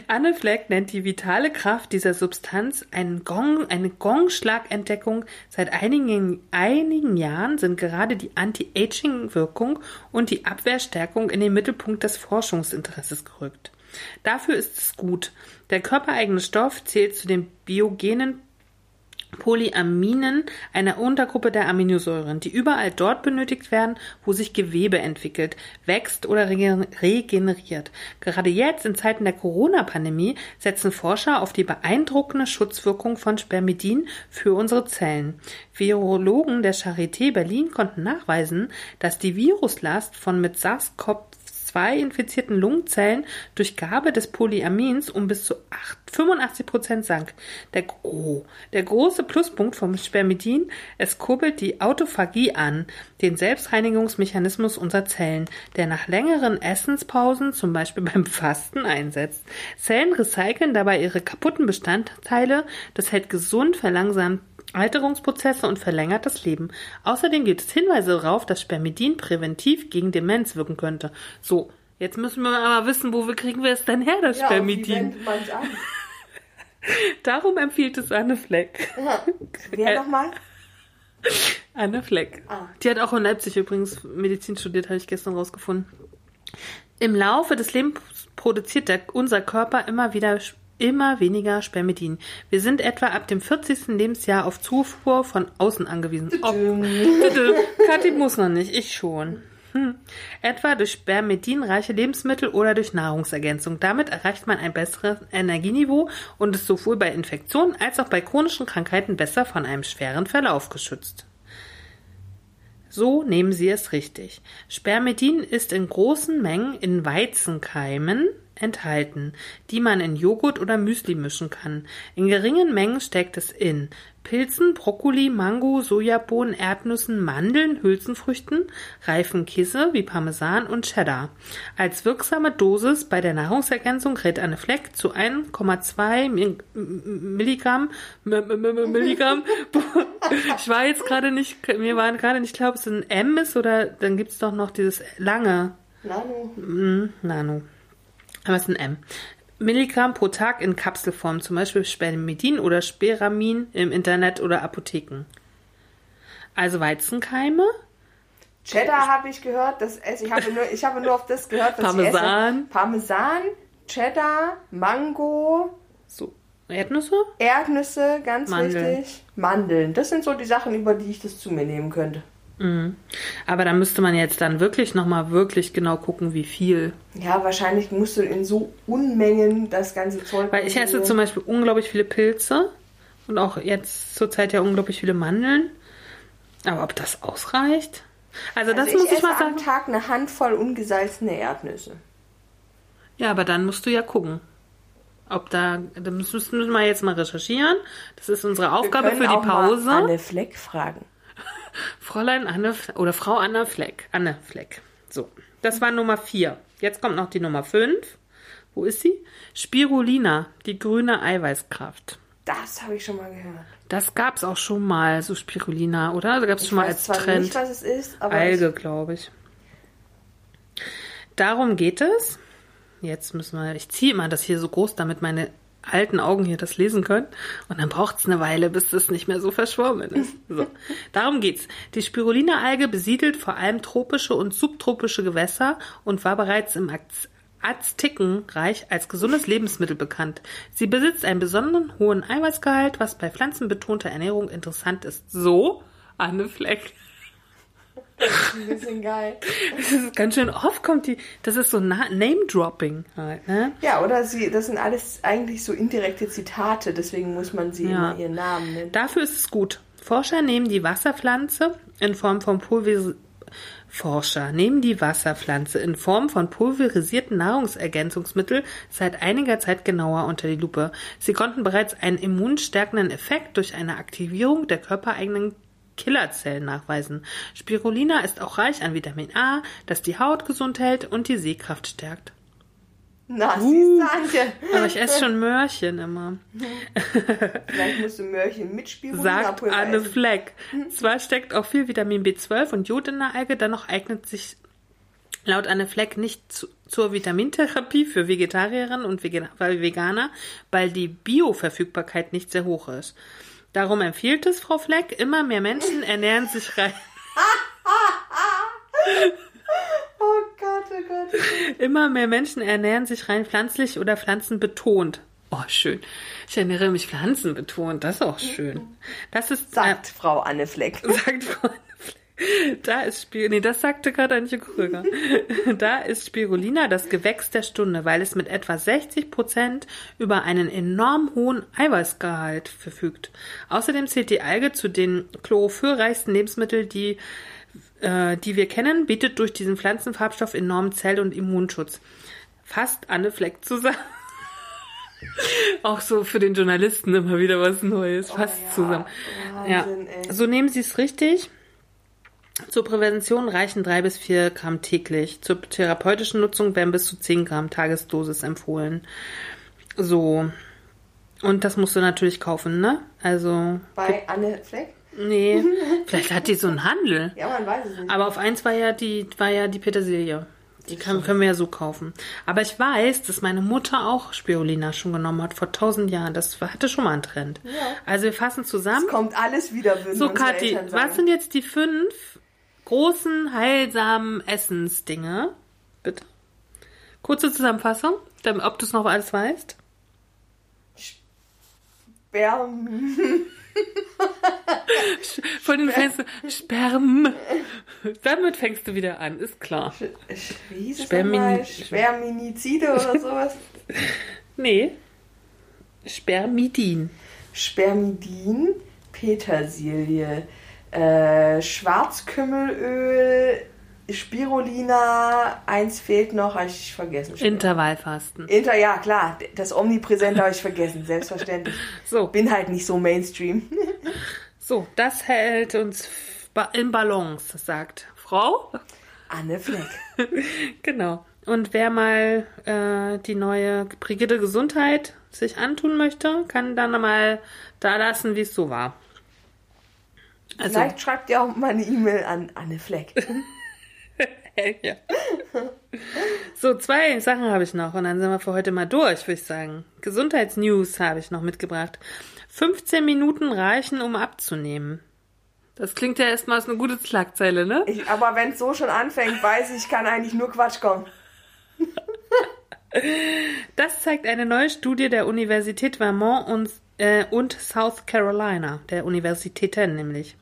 Anne Fleck nennt die vitale Kraft dieser Substanz einen Gong, eine Gongschlagentdeckung. Seit einigen, einigen Jahren sind gerade die Anti-Aging-Wirkung und die Abwehrstärkung in den Mittelpunkt des Forschungsinteresses gerückt. Dafür ist es gut. Der körpereigene Stoff zählt zu den biogenen Polyaminen, einer Untergruppe der Aminosäuren, die überall dort benötigt werden, wo sich Gewebe entwickelt, wächst oder regeneriert. Gerade jetzt in Zeiten der Corona-Pandemie setzen Forscher auf die beeindruckende Schutzwirkung von Spermidin für unsere Zellen. Virologen der Charité Berlin konnten nachweisen, dass die Viruslast von mit SARS-CoV zwei infizierten Lungenzellen durch Gabe des Polyamins um bis zu 8, 85 Prozent sank. Der, oh, der große Pluspunkt vom Spermidin, es kurbelt die Autophagie an, den Selbstreinigungsmechanismus unserer Zellen, der nach längeren Essenspausen, zum Beispiel (laughs) beim Fasten, einsetzt. Zellen recyceln dabei ihre kaputten Bestandteile, das hält gesund, verlangsamt Alterungsprozesse und verlängert das Leben. Außerdem gibt es Hinweise darauf, dass Spermidin präventiv gegen Demenz wirken könnte. So, jetzt müssen wir aber wissen, wo wir kriegen wir es denn her, das ja, Spermidin? (laughs) Darum empfiehlt es Anne Fleck. Ja. Wer äh, nochmal? Anne Fleck. Ah. Die hat auch in Leipzig übrigens Medizin studiert, habe ich gestern rausgefunden. Im Laufe des Lebens produziert der, unser Körper immer wieder immer weniger Spermidin. Wir sind etwa ab dem 40. Lebensjahr auf Zufuhr von außen angewiesen. Oh. Kathi muss noch nicht, ich schon. Hm. Etwa durch spermidinreiche Lebensmittel oder durch Nahrungsergänzung. Damit erreicht man ein besseres Energieniveau und ist sowohl bei Infektionen als auch bei chronischen Krankheiten besser von einem schweren Verlauf geschützt. So nehmen Sie es richtig. Spermidin ist in großen Mengen in Weizenkeimen, enthalten, die man in Joghurt oder Müsli mischen kann. In geringen Mengen steckt es in Pilzen, Brokkoli, Mango, Sojabohnen, Erdnüssen, Mandeln, Hülsenfrüchten, reifen Käse wie Parmesan und Cheddar. Als wirksame Dosis bei der Nahrungsergänzung rät eine Fleck zu 1,2 Milligramm, Milligramm. (laughs) ich war jetzt gerade nicht, mir war gerade nicht klar, ob es ein M ist oder dann gibt es doch noch dieses lange. Nano. Mm, Nano. Aber es ist ein M. Milligramm pro Tag in Kapselform, zum Beispiel Spermidin oder Speramin im Internet oder Apotheken. Also Weizenkeime. Cheddar habe ich gehört, das esse ich. Habe nur, ich habe nur auf das gehört, was Parmesan. ich esse. Parmesan, Cheddar, Mango. So, Erdnüsse? Erdnüsse, ganz Mandeln. wichtig. Mandeln. Das sind so die Sachen, über die ich das zu mir nehmen könnte. Mhm. Aber da müsste man jetzt dann wirklich nochmal wirklich genau gucken, wie viel. Ja, wahrscheinlich musst du in so Unmengen das ganze Zeug. Weil ich esse zum Beispiel unglaublich viele Pilze und auch jetzt zurzeit ja unglaublich viele Mandeln. Aber ob das ausreicht? Also, also das ich muss ich mal sagen. am Tag eine Handvoll ungesalzene Erdnüsse. Ja, aber dann musst du ja gucken. Ob da, da müssen wir jetzt mal recherchieren. Das ist unsere Aufgabe für die Pause. Mal Anne Fleck fragen. Fräulein Anne oder Frau Anna Fleck. Anne Fleck. So, das war Nummer 4. Jetzt kommt noch die Nummer 5. Wo ist sie? Spirulina, die grüne Eiweißkraft. Das habe ich schon mal gehört. Das gab es auch schon mal, so Spirulina, oder? Da gab es schon mal als zwar Trend. Nicht, was es ist, aber Alge, glaube ich. Darum geht es. Jetzt müssen wir, ich ziehe immer das hier so groß, damit meine alten Augen hier das lesen können. Und dann braucht es eine Weile, bis das nicht mehr so verschwommen ist. So. Darum geht's. Die Spirulina-Alge besiedelt vor allem tropische und subtropische Gewässer und war bereits im Aztekenreich als gesundes Lebensmittel bekannt. Sie besitzt einen besonderen hohen Eiweißgehalt, was bei pflanzenbetonter Ernährung interessant ist. So, Anne Fleck. Das ist ein bisschen geil. (laughs) Das ist ganz schön oft kommt die, das ist so Name-Dropping halt, ne? Ja, oder sie, das sind alles eigentlich so indirekte Zitate, deswegen muss man sie ja. immer ihren Namen nennen. Dafür ist es gut. Forscher nehmen die Wasserpflanze in Form von Pulveris Forscher nehmen die Wasserpflanze in Form von pulverisierten Nahrungsergänzungsmitteln seit einiger Zeit genauer unter die Lupe. Sie konnten bereits einen immunstärkenden Effekt durch eine Aktivierung der körpereigenen Killerzellen nachweisen. Spirulina ist auch reich an Vitamin A, das die Haut gesund hält und die Sehkraft stärkt. Na, uh, danke. Aber ich esse schon Möhrchen immer. (laughs) Vielleicht musst du Möhrchen mit Spirulina Sagt Anne essen. Fleck. Zwar steckt auch viel Vitamin B12 und Jod in der Alge, dennoch eignet sich laut Anne Fleck nicht zu, zur Vitamintherapie für Vegetarierinnen und Veganer, weil die Bioverfügbarkeit nicht sehr hoch ist. Darum empfiehlt es Frau Fleck, immer mehr Menschen ernähren sich rein. (laughs) Oh Gott, oh Gott. Immer mehr Menschen ernähren sich rein pflanzlich oder pflanzenbetont. Oh, schön. Ich ernähre mich pflanzenbetont. Das ist auch schön. Das ist. Sagt äh, Frau Anne Fleck. (laughs) Sagt Frau Anne Fleck. (laughs) Da ist Spirulina, nee, das sagte gerade Antje Krüger. (laughs) da ist Spirulina das Gewächs der Stunde, weil es mit etwa 60 Prozent über einen enorm hohen Eiweißgehalt verfügt. Außerdem zählt die Alge zu den chlorophyllreichsten Lebensmitteln, die äh, die wir kennen, bietet durch diesen Pflanzenfarbstoff enormen Zell- und Immunschutz. Fast Anne Fleck zusammen. (laughs) Auch so für den Journalisten immer wieder was Neues. Oh Fast oh, ja. zusammen. Wahnsinn, ja. So nehmen Sie es richtig. Zur Prävention reichen drei bis vier Gramm täglich. Zur therapeutischen Nutzung werden bis zu zehn Gramm Tagesdosis empfohlen. So. Und das musst du natürlich kaufen, ne? Also. Bei Anne Fleck? Nee, (laughs) vielleicht hat die so einen Handel. Ja, man weiß es nicht. Aber auf eins war ja die, war ja die Petersilie. Die kann, können wir ja so kaufen. Aber ich weiß, dass meine Mutter auch Spirulina schon genommen hat, vor tausend Jahren. Das hatte schon mal einen Trend. Ja. Also wir fassen zusammen. Es kommt alles wieder, würden So, Kathi, was sind jetzt die fünf großen, heilsamen Essensdinge? Bitte. Kurze Zusammenfassung, ob du es noch alles weißt. Sperm. (laughs) Von dem fängst du Sperm. Damit fängst du wieder an, ist klar. Wie hieß es Spermin Sperminizide oder sowas? (laughs) nee. Spermidin. Spermidin, Petersilie, äh, Schwarzkümmelöl, Spirulina, eins fehlt noch, habe ich vergessen. Intervallfasten. Inter, ja, klar, das Omnipräsente habe ich vergessen, (laughs) selbstverständlich. So. Bin halt nicht so Mainstream. (laughs) so, das hält uns in Balance, sagt Frau Anne Fleck. (laughs) genau. Und wer mal äh, die neue Brigitte Gesundheit sich antun möchte, kann dann mal da lassen, wie es so war. Also, Vielleicht schreibt ihr auch mal eine E-Mail an Anne Fleck. (laughs) ja. So, zwei Sachen habe ich noch und dann sind wir für heute mal durch, würde ich sagen. Gesundheitsnews habe ich noch mitgebracht. 15 Minuten reichen, um abzunehmen. Das klingt ja erstmal als eine gute Schlagzeile, ne? Ich, aber wenn es so schon anfängt, weiß ich, kann eigentlich nur Quatsch kommen. (laughs) Das zeigt eine neue Studie der Universität Vermont und, äh, und South Carolina, der Universitäten nämlich.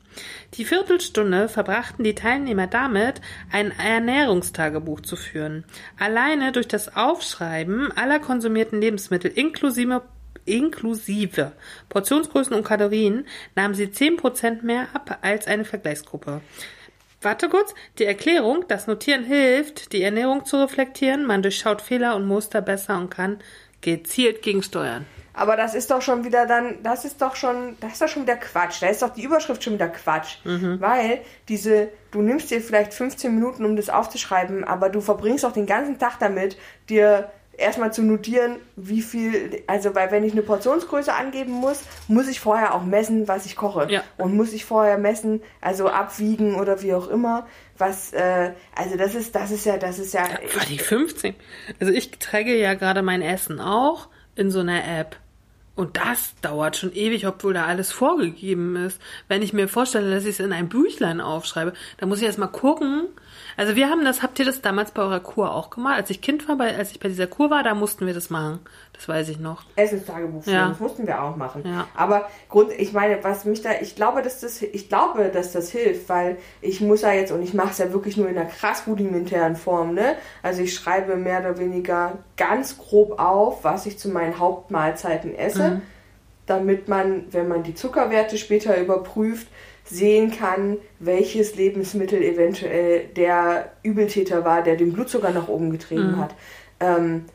Die Viertelstunde verbrachten die Teilnehmer damit, ein Ernährungstagebuch zu führen. Alleine durch das Aufschreiben aller konsumierten Lebensmittel inklusive inklusive Portionsgrößen und Kalorien nahmen sie 10% mehr ab als eine Vergleichsgruppe. Warte kurz, die Erklärung, das Notieren hilft, die Ernährung zu reflektieren, man durchschaut Fehler und Muster besser und kann gezielt gegensteuern. Aber das ist doch schon wieder dann, das ist doch schon, das ist doch schon wieder Quatsch. Da ist doch die Überschrift schon wieder Quatsch. Mhm. Weil diese, du nimmst dir vielleicht 15 Minuten, um das aufzuschreiben, aber du verbringst auch den ganzen Tag damit, dir erstmal zu notieren, wie viel, also weil wenn ich eine Portionsgröße angeben muss, muss ich vorher auch messen, was ich koche. Ja. Und muss ich vorher messen, also abwiegen oder wie auch immer, was, äh, also das ist, das ist ja, das ist ja. ja war die 15. Also ich träge ja gerade mein Essen auch in so einer App. Und das dauert schon ewig, obwohl da alles vorgegeben ist. Wenn ich mir vorstelle, dass ich es in ein Büchlein aufschreibe, dann muss ich erst mal gucken, also wir haben das, habt ihr das damals bei eurer Kur auch gemacht? Als ich Kind war, bei, als ich bei dieser Kur war, da mussten wir das machen. Das weiß ich noch. Essenstagebuch ja. das mussten wir auch machen. Ja. Aber Grund, ich meine, was mich da, ich glaube, dass das, ich glaube, dass das hilft, weil ich muss ja jetzt, und ich mache es ja wirklich nur in einer krass rudimentären Form, ne? Also ich schreibe mehr oder weniger ganz grob auf, was ich zu meinen Hauptmahlzeiten esse. Mhm damit man, wenn man die Zuckerwerte später überprüft, sehen kann, welches Lebensmittel eventuell der Übeltäter war, der den Blutzucker nach oben getrieben Mhm. hat. Ähm,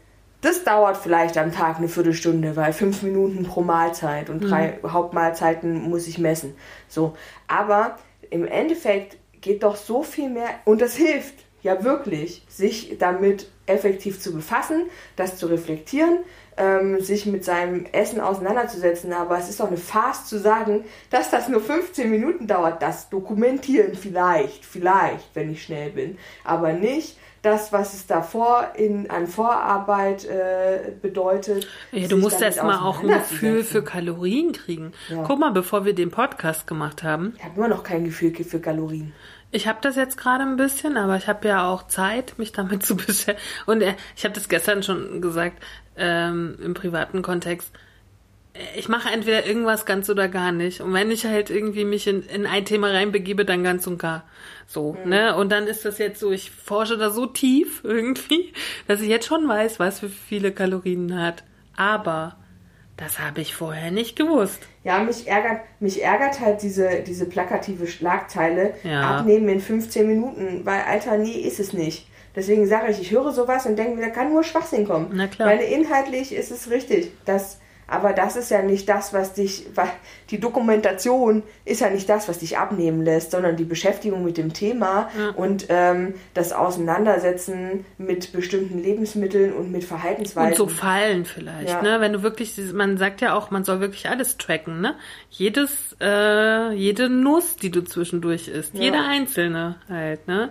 das dauert vielleicht am Tag eine Viertelstunde, weil fünf Minuten pro Mahlzeit und drei Hauptmahlzeiten muss ich messen. So, aber im Endeffekt geht doch so viel mehr und das hilft ja wirklich, sich damit effektiv zu befassen, das zu reflektieren, ähm, sich mit seinem Essen auseinanderzusetzen. Aber es ist doch eine Farce zu sagen, dass das nur 15 Minuten dauert. Das dokumentieren vielleicht, vielleicht, wenn ich schnell bin, aber nicht das, was es davor in, an Vorarbeit äh, bedeutet. Ja, du musst damit erst mal auch ein Gefühl für Kalorien kriegen. Ja. Guck mal, bevor wir den Podcast gemacht haben, Ich habe immer noch kein Gefühl für Kalorien. ich habe das jetzt gerade ein bisschen, aber ich habe ja auch Zeit, mich damit (laughs) zu beschäftigen. Und äh, ich habe das gestern schon gesagt, ähm, im privaten Kontext. Ich mache entweder irgendwas ganz oder gar nicht. Und wenn ich halt irgendwie mich in, in ein Thema reinbegebe, dann ganz und gar. So, ne? Und dann ist das jetzt so, ich forsche da so tief (laughs) irgendwie, dass ich jetzt schon weiß, was für viele Kalorien hat. Aber das habe ich vorher nicht gewusst. Ja, mich ärgert, mich ärgert halt diese, diese plakative Schlagzeile. Ja. Abnehmen in 15 Minuten, weil Alter, nee, ist es nicht. Deswegen sage ich, ich höre sowas und denke mir, da kann nur Schwachsinn kommen. Na klar. Weil inhaltlich ist es richtig. Das, aber das ist ja nicht das, was dich, die Dokumentation ist ja nicht das, was dich abnehmen lässt, sondern die Beschäftigung mit dem Thema und ähm, das Auseinandersetzen mit bestimmten Lebensmitteln und mit Verhaltensweisen. Und so Fallen vielleicht, Ja. ne? Wenn du wirklich, man sagt ja auch, man soll wirklich alles tracken, ne? Jedes, äh, jede Nuss, die du zwischendurch isst, Ja. jede einzelne halt, ne?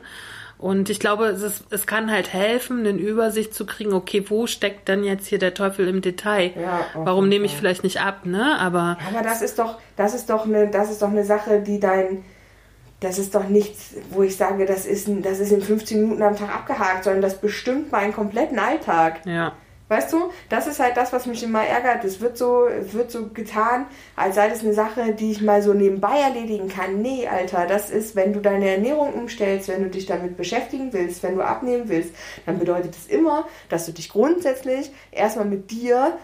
Und ich glaube, es, ist, es kann halt helfen, eine Übersicht zu kriegen, okay, wo steckt denn jetzt hier der Teufel im Detail? Ja, Warum nehme ich vielleicht nicht ab, ne? Aber Aber das ist doch, das ist doch eine, das ist doch eine Sache, die dein, das ist doch nichts, wo ich sage, das ist, das ist in 15 Minuten am Tag abgehakt, sondern das bestimmt meinen kompletten Alltag. ja. Weißt du, das ist halt das, was mich immer ärgert. Es wird so, es wird so getan, als sei das eine Sache, die ich mal so nebenbei erledigen kann. Nee, Alter, das ist, wenn du deine Ernährung umstellst, wenn du dich damit beschäftigen willst, wenn du abnehmen willst, dann bedeutet es immer, dass du dich grundsätzlich erstmal mit dir,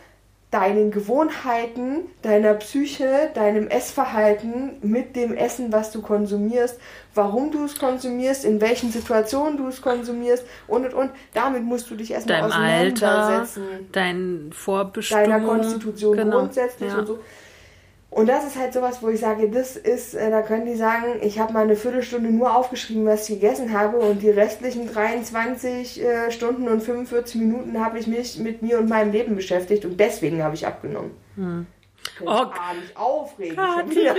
deinen Gewohnheiten, deiner Psyche, deinem Essverhalten, mit dem Essen, was du konsumierst, warum du es konsumierst, in welchen Situationen du es konsumierst und und und. Damit musst du dich erstmal Deinem Alter, auseinandersetzen dein Vorbestimmung. deiner Konstitution genau. grundsätzlich ja. und so. Und das ist halt sowas, wo ich sage, das ist, äh, da können die sagen, ich habe mal eine Viertelstunde nur aufgeschrieben, was ich gegessen habe und die restlichen 23 äh, Stunden und 45 Minuten habe ich mich mit mir und meinem Leben beschäftigt und deswegen habe ich abgenommen. Hm. Oh, Oh, ah, mich aufregen. schon Kathi.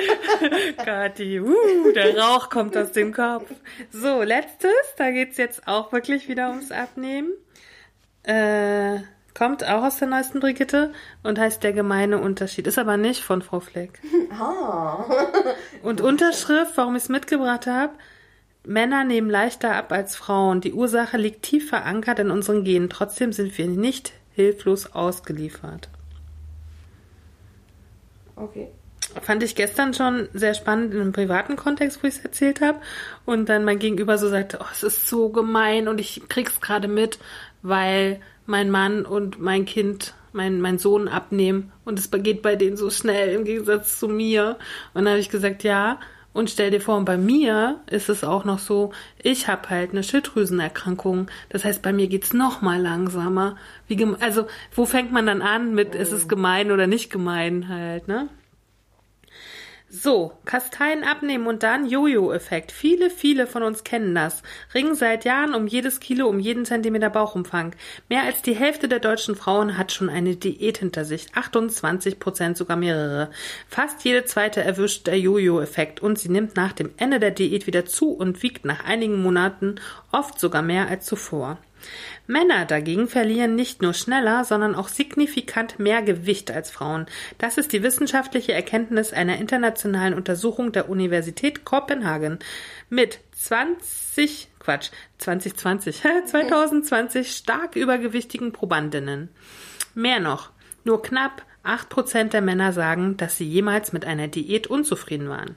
(laughs) Kathi, uh, der Rauch kommt aus dem Kopf. So, letztes, da geht's jetzt auch wirklich wieder ums Abnehmen. Äh, kommt auch aus der neuesten Brigitte und heißt der gemeine Unterschied. Ist aber nicht von Frau Fleck. (laughs) Ah. Und Unterschrift, warum ich es mitgebracht habe. Männer nehmen leichter ab als Frauen. Die Ursache liegt tief verankert in unseren Genen. Trotzdem sind wir nicht hilflos ausgeliefert. Okay. Fand ich gestern schon sehr spannend in einem privaten Kontext, wo ich es erzählt habe. Und dann mein Gegenüber so sagte, oh, es ist so gemein und ich krieg's gerade mit, weil mein Mann und mein Kind, mein, mein Sohn abnehmen und es geht bei denen so schnell im Gegensatz zu mir. Und dann habe ich gesagt, ja. Und stell dir vor, bei mir ist es auch noch so, ich habe halt eine Schilddrüsenerkrankung. Das heißt, bei mir geht's noch mal langsamer. Wie also, wo fängt man dann an mit, ist es gemein oder nicht gemein halt, ne? So, Kasteien abnehmen und dann Jojo-Effekt. Viele, viele von uns kennen das. Ringen seit Jahren um jedes Kilo, um jeden Zentimeter Bauchumfang. Mehr als die Hälfte der deutschen Frauen hat schon eine Diät hinter sich. 28 Prozent, sogar mehrere. Fast jede zweite erwischt der Jojo-Effekt und sie nimmt nach dem Ende der Diät wieder zu und wiegt nach einigen Monaten oft sogar mehr als zuvor. Männer dagegen verlieren nicht nur schneller, sondern auch signifikant mehr Gewicht als Frauen. Das ist die wissenschaftliche Erkenntnis einer internationalen Untersuchung der Universität Kopenhagen mit 20 Quatsch, 2020, 2020 (laughs) stark übergewichtigen Probandinnen. Mehr noch, nur knapp 8% der Männer sagen, dass sie jemals mit einer Diät unzufrieden waren.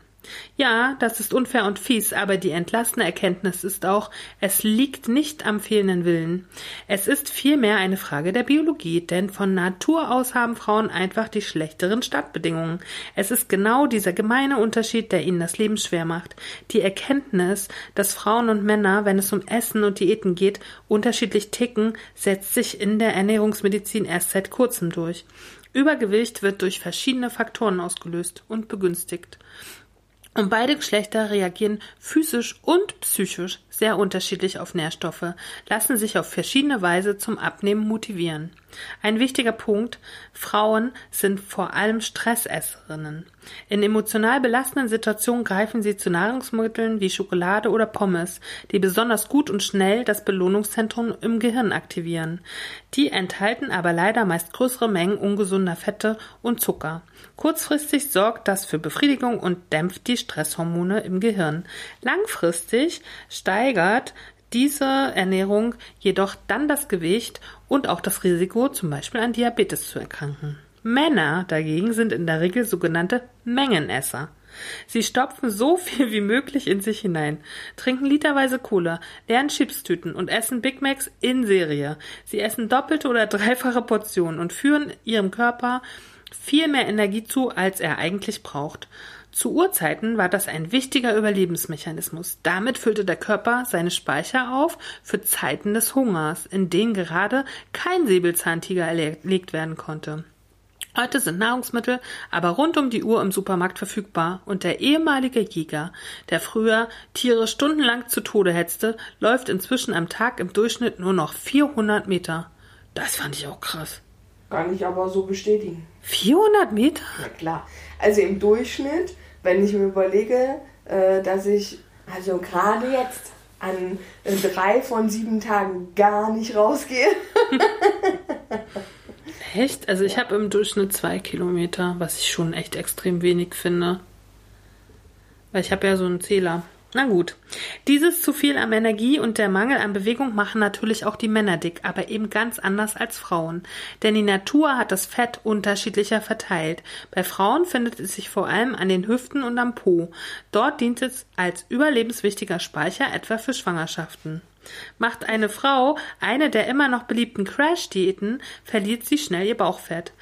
Ja, das ist unfair und fies, aber die entlastende Erkenntnis ist auch, es liegt nicht am fehlenden Willen. Es ist vielmehr eine Frage der Biologie, denn von Natur aus haben Frauen einfach die schlechteren Startbedingungen. Es ist genau dieser gemeine Unterschied, der ihnen das Leben schwer macht. Die Erkenntnis, dass Frauen und Männer, wenn es um Essen und Diäten geht, unterschiedlich ticken, setzt sich in der Ernährungsmedizin erst seit kurzem durch. Übergewicht wird durch verschiedene Faktoren ausgelöst und begünstigt. Und beide Geschlechter reagieren physisch und psychisch sehr unterschiedlich auf Nährstoffe, lassen sich auf verschiedene Weise zum Abnehmen motivieren. Ein wichtiger Punkt, Frauen sind vor allem Stressesserinnen. In emotional belastenden Situationen greifen sie zu Nahrungsmitteln wie Schokolade oder Pommes, die besonders gut und schnell das Belohnungszentrum im Gehirn aktivieren. Die enthalten aber leider meist größere Mengen ungesunder Fette und Zucker. Kurzfristig sorgt das für Befriedigung und dämpft die Stresshormone im Gehirn. Langfristig steigert diese Ernährung jedoch dann das Gewicht und auch das Risiko, zum Beispiel an Diabetes zu erkranken. Männer dagegen sind in der Regel sogenannte Mengenesser. Sie stopfen so viel wie möglich in sich hinein, trinken literweise Cola, leeren Chipstüten und essen Big Macs in Serie. Sie essen doppelte oder dreifache Portionen und führen ihrem Körper viel mehr Energie zu, als er eigentlich braucht. Zu Urzeiten war das ein wichtiger Überlebensmechanismus. Damit füllte der Körper seine Speicher auf für Zeiten des Hungers, in denen gerade kein Säbelzahntiger erlegt werden konnte. Heute sind Nahrungsmittel aber rund um die Uhr im Supermarkt verfügbar und der ehemalige Jäger, der früher Tiere stundenlang zu Tode hetzte, läuft inzwischen am Tag im Durchschnitt nur noch 400 Meter. Das fand ich auch krass. Kann ich aber so bestätigen. 400 Meter? Na klar. Also im Durchschnitt wenn ich mir überlege, äh, dass ich also gerade jetzt an äh, drei von sieben Tagen gar nicht rausgehe. (laughs) echt? Also ich habe im Durchschnitt zwei Kilometer, was ich schon echt extrem wenig finde. Weil ich habe ja so einen Zähler. Na gut. Dieses zu viel an Energie und der Mangel an Bewegung machen natürlich auch die Männer dick, aber eben ganz anders als Frauen. Denn die Natur hat das Fett unterschiedlicher verteilt. Bei Frauen findet es sich vor allem an den Hüften und am Po. Dort dient es als überlebenswichtiger Speicher etwa für Schwangerschaften. Macht eine Frau eine der immer noch beliebten Crash-Diäten, verliert sie schnell ihr Bauchfett.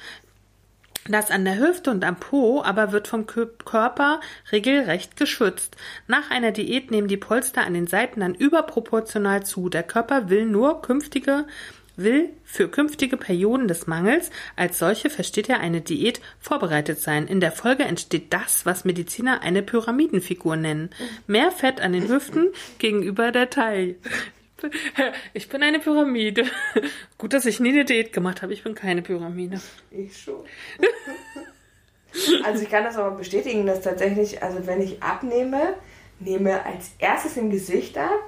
Das an der Hüfte und am Po aber wird vom Körper regelrecht geschützt. Nach einer Diät nehmen die Polster an den Seiten dann überproportional zu. Der Körper will nur künftige will für künftige Perioden des Mangels als solche versteht er eine Diät vorbereitet sein. In der Folge entsteht das, was Mediziner eine Pyramidenfigur nennen. Mehr Fett an den Hüften gegenüber der Taille. (laughs) Ich bin eine Pyramide. (laughs) Gut, dass ich nie eine Diät gemacht habe. Ich bin keine Pyramide. Ich schon. also ich kann das aber bestätigen, dass tatsächlich, also wenn ich abnehme, nehme als erstes im Gesicht ab,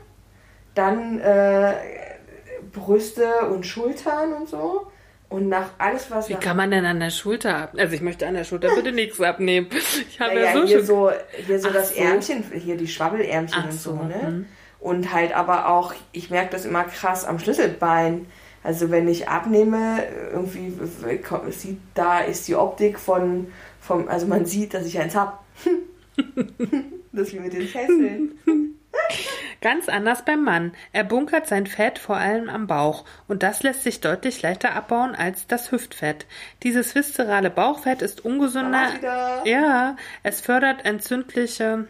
dann äh, Brüste und Schultern und so. Und nach alles, was. Wie kann man denn an der Schulter abnehmen? Also ich möchte an der Schulter bitte nichts abnehmen. Ich habe naja, ja so hier schon. so hier so Ach das so. Ärmchen, hier die Schwabbelärmchen Ach und so, so, ne? mhm. Und halt aber auch, ich merke das immer krass am Schlüsselbein. Also wenn ich abnehme, irgendwie sieht, da ist die Optik von, vom, also man sieht, dass ich eins hab. (laughs) das wie mit den Fesseln. (laughs) Ganz anders beim Mann. Er bunkert sein Fett vor allem am Bauch und das lässt sich deutlich leichter abbauen als das Hüftfett. Dieses viszerale Bauchfett ist ungesünder. Ja, es fördert entzündliche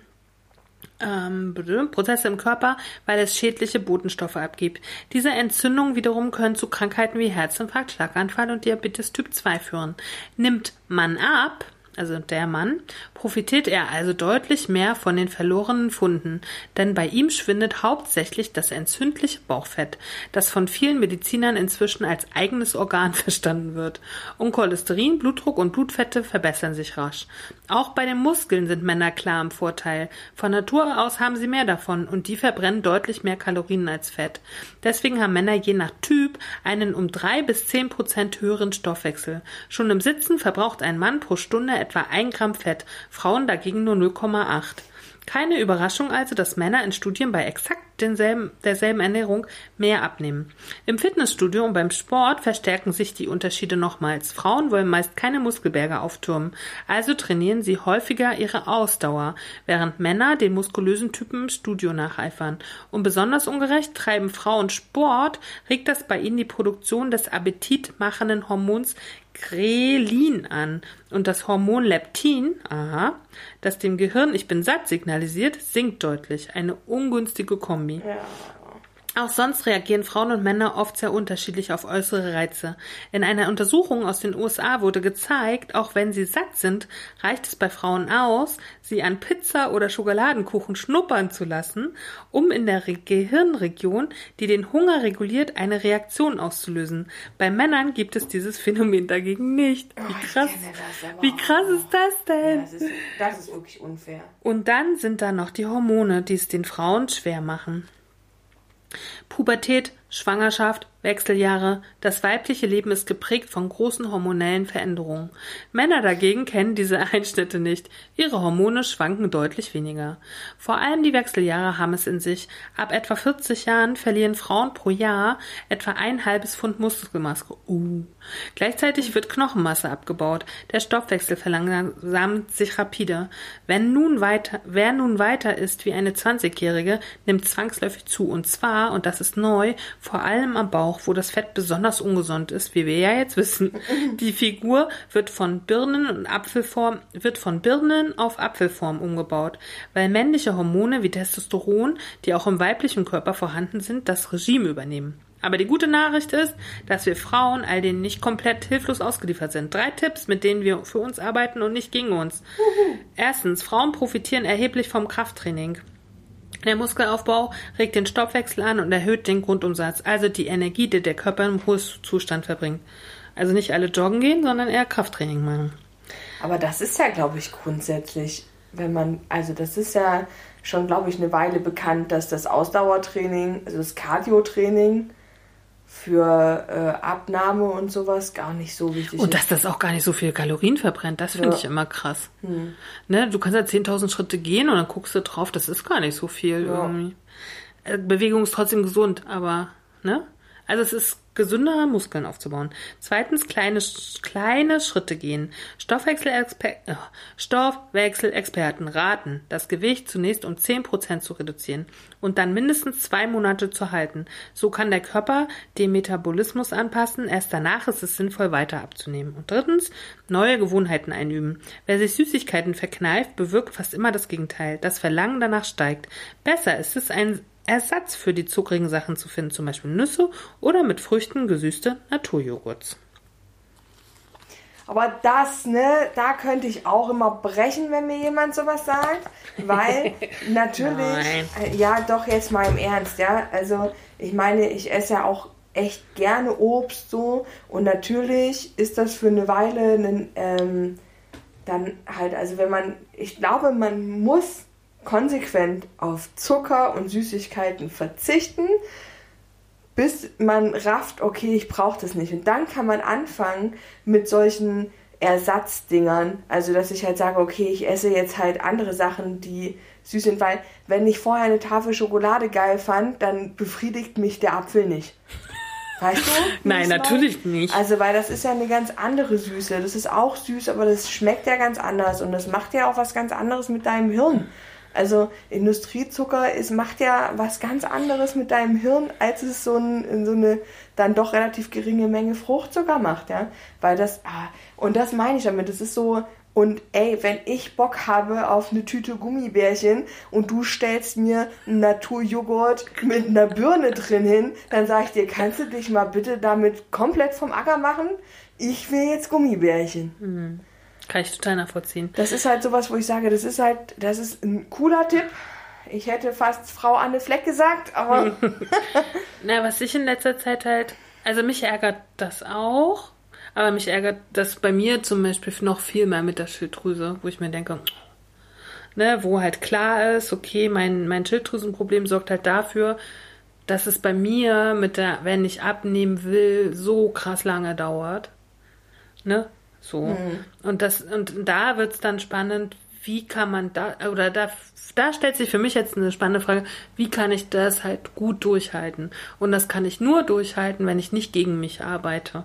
ähm, Prozesse im Körper, weil es schädliche Botenstoffe abgibt. Diese Entzündungen wiederum können zu Krankheiten wie Herzinfarkt, Schlaganfall und Diabetes Typ 2 führen. Nimmt man ab, also der Mann, profitiert er also deutlich mehr von den verlorenen Funden, denn bei ihm schwindet hauptsächlich das entzündliche Bauchfett, das von vielen Medizinern inzwischen als eigenes Organ (laughs) verstanden wird. Und Cholesterin, Blutdruck und Blutfette verbessern sich rasch. Auch bei den Muskeln sind Männer klar im Vorteil. Von Natur aus haben sie mehr davon und die verbrennen deutlich mehr Kalorien als Fett. Deswegen haben Männer je nach Typ einen um drei bis zehn Prozent höheren Stoffwechsel. Schon im Sitzen verbraucht ein Mann pro Stunde etwa ein Gramm Fett, Frauen dagegen nur 0,8. Keine Überraschung also, dass Männer in Studien bei exakt denselben, derselben Ernährung mehr abnehmen. Im Fitnessstudio und beim Sport verstärken sich die Unterschiede nochmals. Frauen wollen meist keine Muskelberge auftürmen, also trainieren sie häufiger ihre Ausdauer, während Männer den muskulösen Typen im Studio nacheifern. Und besonders ungerecht treiben Frauen Sport, regt das bei ihnen die Produktion des appetitmachenden Hormons Grelin an und das Hormon Leptin, aha, das dem Gehirn Ich bin satt signalisiert, sinkt deutlich. Eine ungünstige Kombi. Ja. Auch sonst reagieren Frauen und Männer oft sehr unterschiedlich auf äußere Reize. In einer Untersuchung aus den USA wurde gezeigt, auch wenn sie satt sind, reicht es bei Frauen aus, sie an Pizza oder Schokoladenkuchen schnuppern zu lassen, um in der Re Gehirnregion, die den Hunger reguliert, eine Reaktion auszulösen. Bei Männern gibt es dieses Phänomen dagegen nicht. Wie Oh, krass, aber wie krass ist das denn? Das ist, das ist wirklich unfair. Und dann sind da noch die Hormone, die es den Frauen schwer machen. Pubertät, Schwangerschaft, Wechseljahre, das weibliche Leben ist geprägt von großen hormonellen Veränderungen. Männer dagegen kennen diese (laughs) Einschnitte nicht. Ihre Hormone schwanken deutlich weniger. Vor allem die Wechseljahre haben es in sich. Ab etwa 40 Jahren verlieren Frauen pro Jahr etwa ein halbes Pfund Muskelmasse. Uh. Gleichzeitig wird Knochenmasse abgebaut. Der Stoffwechsel verlangsamt sich rapide. Wenn nun weiter, wer nun weiter ist wie eine 20-Jährige, nimmt zwangsläufig zu. Und zwar, und das ist neu, vor allem am Bauch, wo das Fett besonders ungesund ist, wie wir ja jetzt wissen. (laughs) Die Figur wird von Birnen und Apfelform, wird von Birnen auf Apfelform umgebaut, weil männliche Hormone wie Testosteron, die auch im weiblichen Körper vorhanden sind, das Regime übernehmen. Aber die gute Nachricht ist, dass wir Frauen all denen nicht komplett hilflos ausgeliefert sind. Drei Tipps, mit denen wir für uns arbeiten und nicht gegen uns. Erstens, Frauen profitieren erheblich vom Krafttraining. Der Muskelaufbau regt den Stoffwechsel an und erhöht den Grundumsatz, also die Energie, die der Körper im Ruhezustand verbringt. Also nicht alle joggen gehen, sondern eher Krafttraining machen. Aber das ist ja, glaube ich, grundsätzlich, wenn man, also das ist ja schon, glaube ich, eine Weile bekannt, dass das Ausdauertraining, also das Cardio-Training für äh, Abnahme und sowas gar nicht so wichtig Und dass das auch gar nicht so viel Kalorien verbrennt, das finde Ja. ich immer krass. Ne, du kannst ja 10.000 Schritte gehen und dann guckst du drauf, das ist gar nicht so viel Ja. irgendwie. Äh, Bewegung ist trotzdem gesund, aber, ne? Also es ist gesünder, Muskeln aufzubauen. Zweitens, kleine, kleine Schritte gehen. Stoffwechselexper äh, Stoffwechselexperten raten, das Gewicht zunächst um 10% zu reduzieren und dann mindestens zwei Monate zu halten. So kann der Körper den Metabolismus anpassen. Erst danach ist es sinnvoll, weiter abzunehmen. Und drittens, neue Gewohnheiten einüben. Wer sich Süßigkeiten verkneift, bewirkt fast immer das Gegenteil. Das Verlangen danach steigt. Besser ist es, ein Ersatz für die zuckrigen Sachen zu finden, zum Beispiel Nüsse oder mit Früchten gesüßte Naturjoghurts. Aber das, ne, da könnte ich auch immer brechen, wenn mir jemand sowas sagt. Weil (laughs) natürlich, äh, ja, doch jetzt mal im Ernst, ja. Also, ich meine, ich esse ja auch echt gerne Obst so. Und natürlich ist das für eine Weile ein, ähm, dann halt, also wenn man, ich glaube, man muss konsequent auf Zucker und Süßigkeiten verzichten, bis man rafft, okay, ich brauche das nicht. Und dann kann man anfangen mit solchen Ersatzdingern. Also, dass ich halt sage, okay, ich esse jetzt halt andere Sachen, die süß sind, weil wenn ich vorher eine Tafel Schokolade geil fand, dann befriedigt mich der Apfel nicht. Weißt du? Nein, natürlich nicht. Also, weil das ist ja eine ganz andere Süße. Das ist auch süß, aber das schmeckt ja ganz anders und das macht ja auch was ganz anderes mit deinem Hirn. Also Industriezucker ist, macht ja was ganz anderes mit deinem Hirn, als es so, ein, so eine dann doch relativ geringe Menge Fruchtzucker macht, ja. Weil das, ah, und das meine ich damit, das ist so, und ey, wenn ich Bock habe auf eine Tüte Gummibärchen und du stellst mir einen Naturjoghurt mit einer Birne drin hin, dann sage ich dir, kannst du dich mal bitte damit komplett vom Acker machen? Ich will jetzt Gummibärchen. Kann ich total nachvollziehen. Das ist halt sowas, wo ich sage, das ist halt, das ist ein cooler Tipp. Ich hätte fast Frau Anne Fleck gesagt, aber (laughs) (laughs) Na, was ich in letzter Zeit halt, also mich ärgert das auch, aber mich ärgert das bei mir zum Beispiel noch viel mehr mit der Schilddrüse, wo ich mir denke, ne, wo halt klar ist, okay, mein, mein Schilddrüsenproblem sorgt halt dafür, dass es bei mir mit der, wenn ich abnehmen will, so krass lange dauert. Ne? So. Und das, und da wird's dann spannend, wie kann man da, oder da, da stellt sich für mich jetzt eine spannende Frage, wie kann ich das halt gut durchhalten? Und das kann ich nur durchhalten, wenn ich nicht gegen mich arbeite.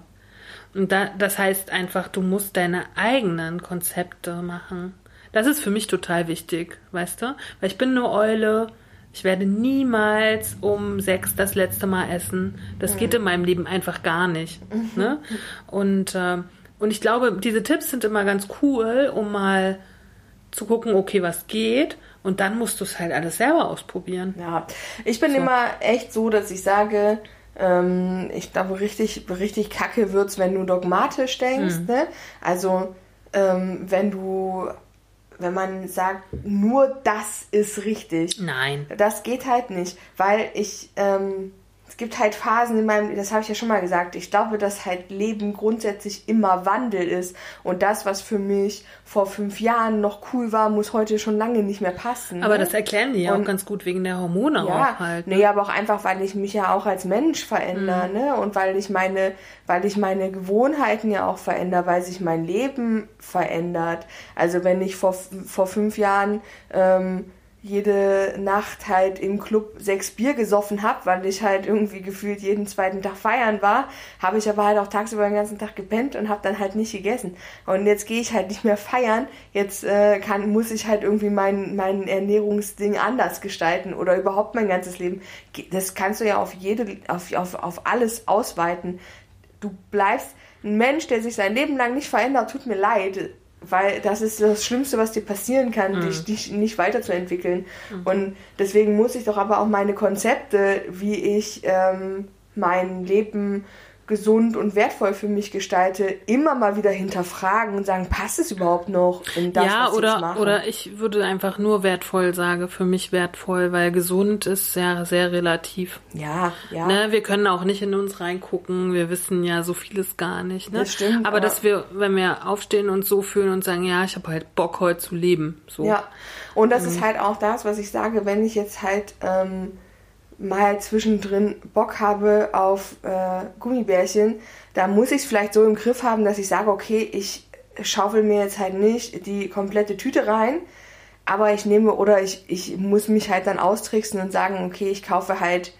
Und da, das heißt einfach, du musst deine eigenen Konzepte machen. Das ist für mich total wichtig, weißt du? Weil ich bin eine Eule, ich werde niemals um sechs das letzte Mal essen. Das geht in meinem Leben einfach gar nicht. Ne? (laughs) Und, äh, und ich glaube, diese Tipps sind immer ganz cool, um mal zu gucken, okay, was geht. Und dann musst du es halt alles selber ausprobieren. Ja, ich bin immer echt so, dass ich sage, ähm, ich glaube, richtig, richtig kacke wird's, wenn du dogmatisch denkst. Ne? Also, ähm, wenn du, wenn man sagt, nur das ist richtig. Nein. Das geht halt nicht, weil ich, ähm, es gibt halt Phasen in meinem, das habe ich ja schon mal gesagt, ich glaube, dass halt Leben grundsätzlich immer Wandel ist und das, was für mich vor fünf Jahren noch cool war, muss heute schon lange nicht mehr passen. Aber ne? das erklären die ja auch Und- ganz gut wegen der Hormone ja, auch halt. ne? nee, aber auch einfach, weil ich mich ja auch als Mensch verändere, Mhm. ne? Und weil ich meine, weil ich meine Gewohnheiten ja auch verändere, weil sich mein Leben verändert. Also wenn ich vor, vor fünf Jahren ähm, jede Nacht halt im Club sechs Bier gesoffen habe, weil ich halt irgendwie gefühlt jeden zweiten Tag feiern war, habe ich aber halt auch tagsüber den ganzen Tag gepennt und habe dann halt nicht gegessen. Und jetzt gehe ich halt nicht mehr feiern. Jetzt äh, kann, muss ich halt irgendwie mein, mein Ernährungsding anders gestalten oder überhaupt mein ganzes Leben. Das kannst du ja auf jede, auf, auf, auf alles ausweiten. Du bleibst ein Mensch, der sich sein Leben lang nicht verändert, tut mir leid. Weil das ist das Schlimmste, was dir passieren kann, dich, dich nicht weiterzuentwickeln. Und deswegen muss ich doch aber auch meine Konzepte, wie ich ähm, mein Leben gesund und wertvoll für mich gestalte, immer mal wieder hinterfragen und sagen, passt es überhaupt noch in das, ja, was ich oder, mache? oder ich würde einfach nur wertvoll sagen, für mich wertvoll, weil gesund ist sehr, sehr relativ. ja, ja. Ne, wir können auch nicht in uns reingucken, wir wissen ja so vieles gar nicht. Ne? Das stimmt, aber, aber- dass wir, wenn wir aufstehen und so fühlen und sagen, ja, ich habe halt Bock heute zu leben. So. Ja, und das Mhm. ist halt auch das, was ich sage, wenn ich jetzt halt ähm, mal zwischendrin Bock habe auf äh, Gummibärchen, da muss ich es vielleicht so im Griff haben, dass ich sage, okay, ich schaufel mir jetzt halt nicht die komplette Tüte rein, aber ich nehme oder ich, ich muss mich halt dann austricksen und sagen, okay, ich kaufe halt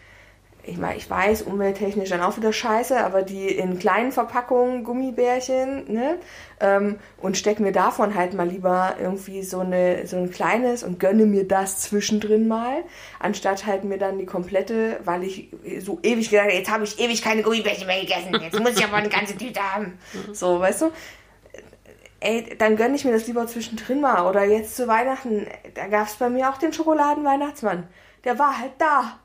ich meine, ich weiß, umwelttechnisch dann auch wieder scheiße, aber die in kleinen Verpackungen Gummibärchen, ne? Ähm, und steck mir davon halt mal lieber irgendwie so, eine, so ein kleines und gönne mir das zwischendrin mal, anstatt halt mir dann die komplette, weil ich so ewig gesagt habe, jetzt habe ich ewig keine Gummibärchen mehr gegessen, jetzt muss ich aber eine ganze Tüte haben. So, weißt du? Ey, dann gönne ich mir das lieber zwischendrin mal. Oder jetzt zu Weihnachten, da gab es bei mir auch den Schokoladenweihnachtsmann. Der war halt da.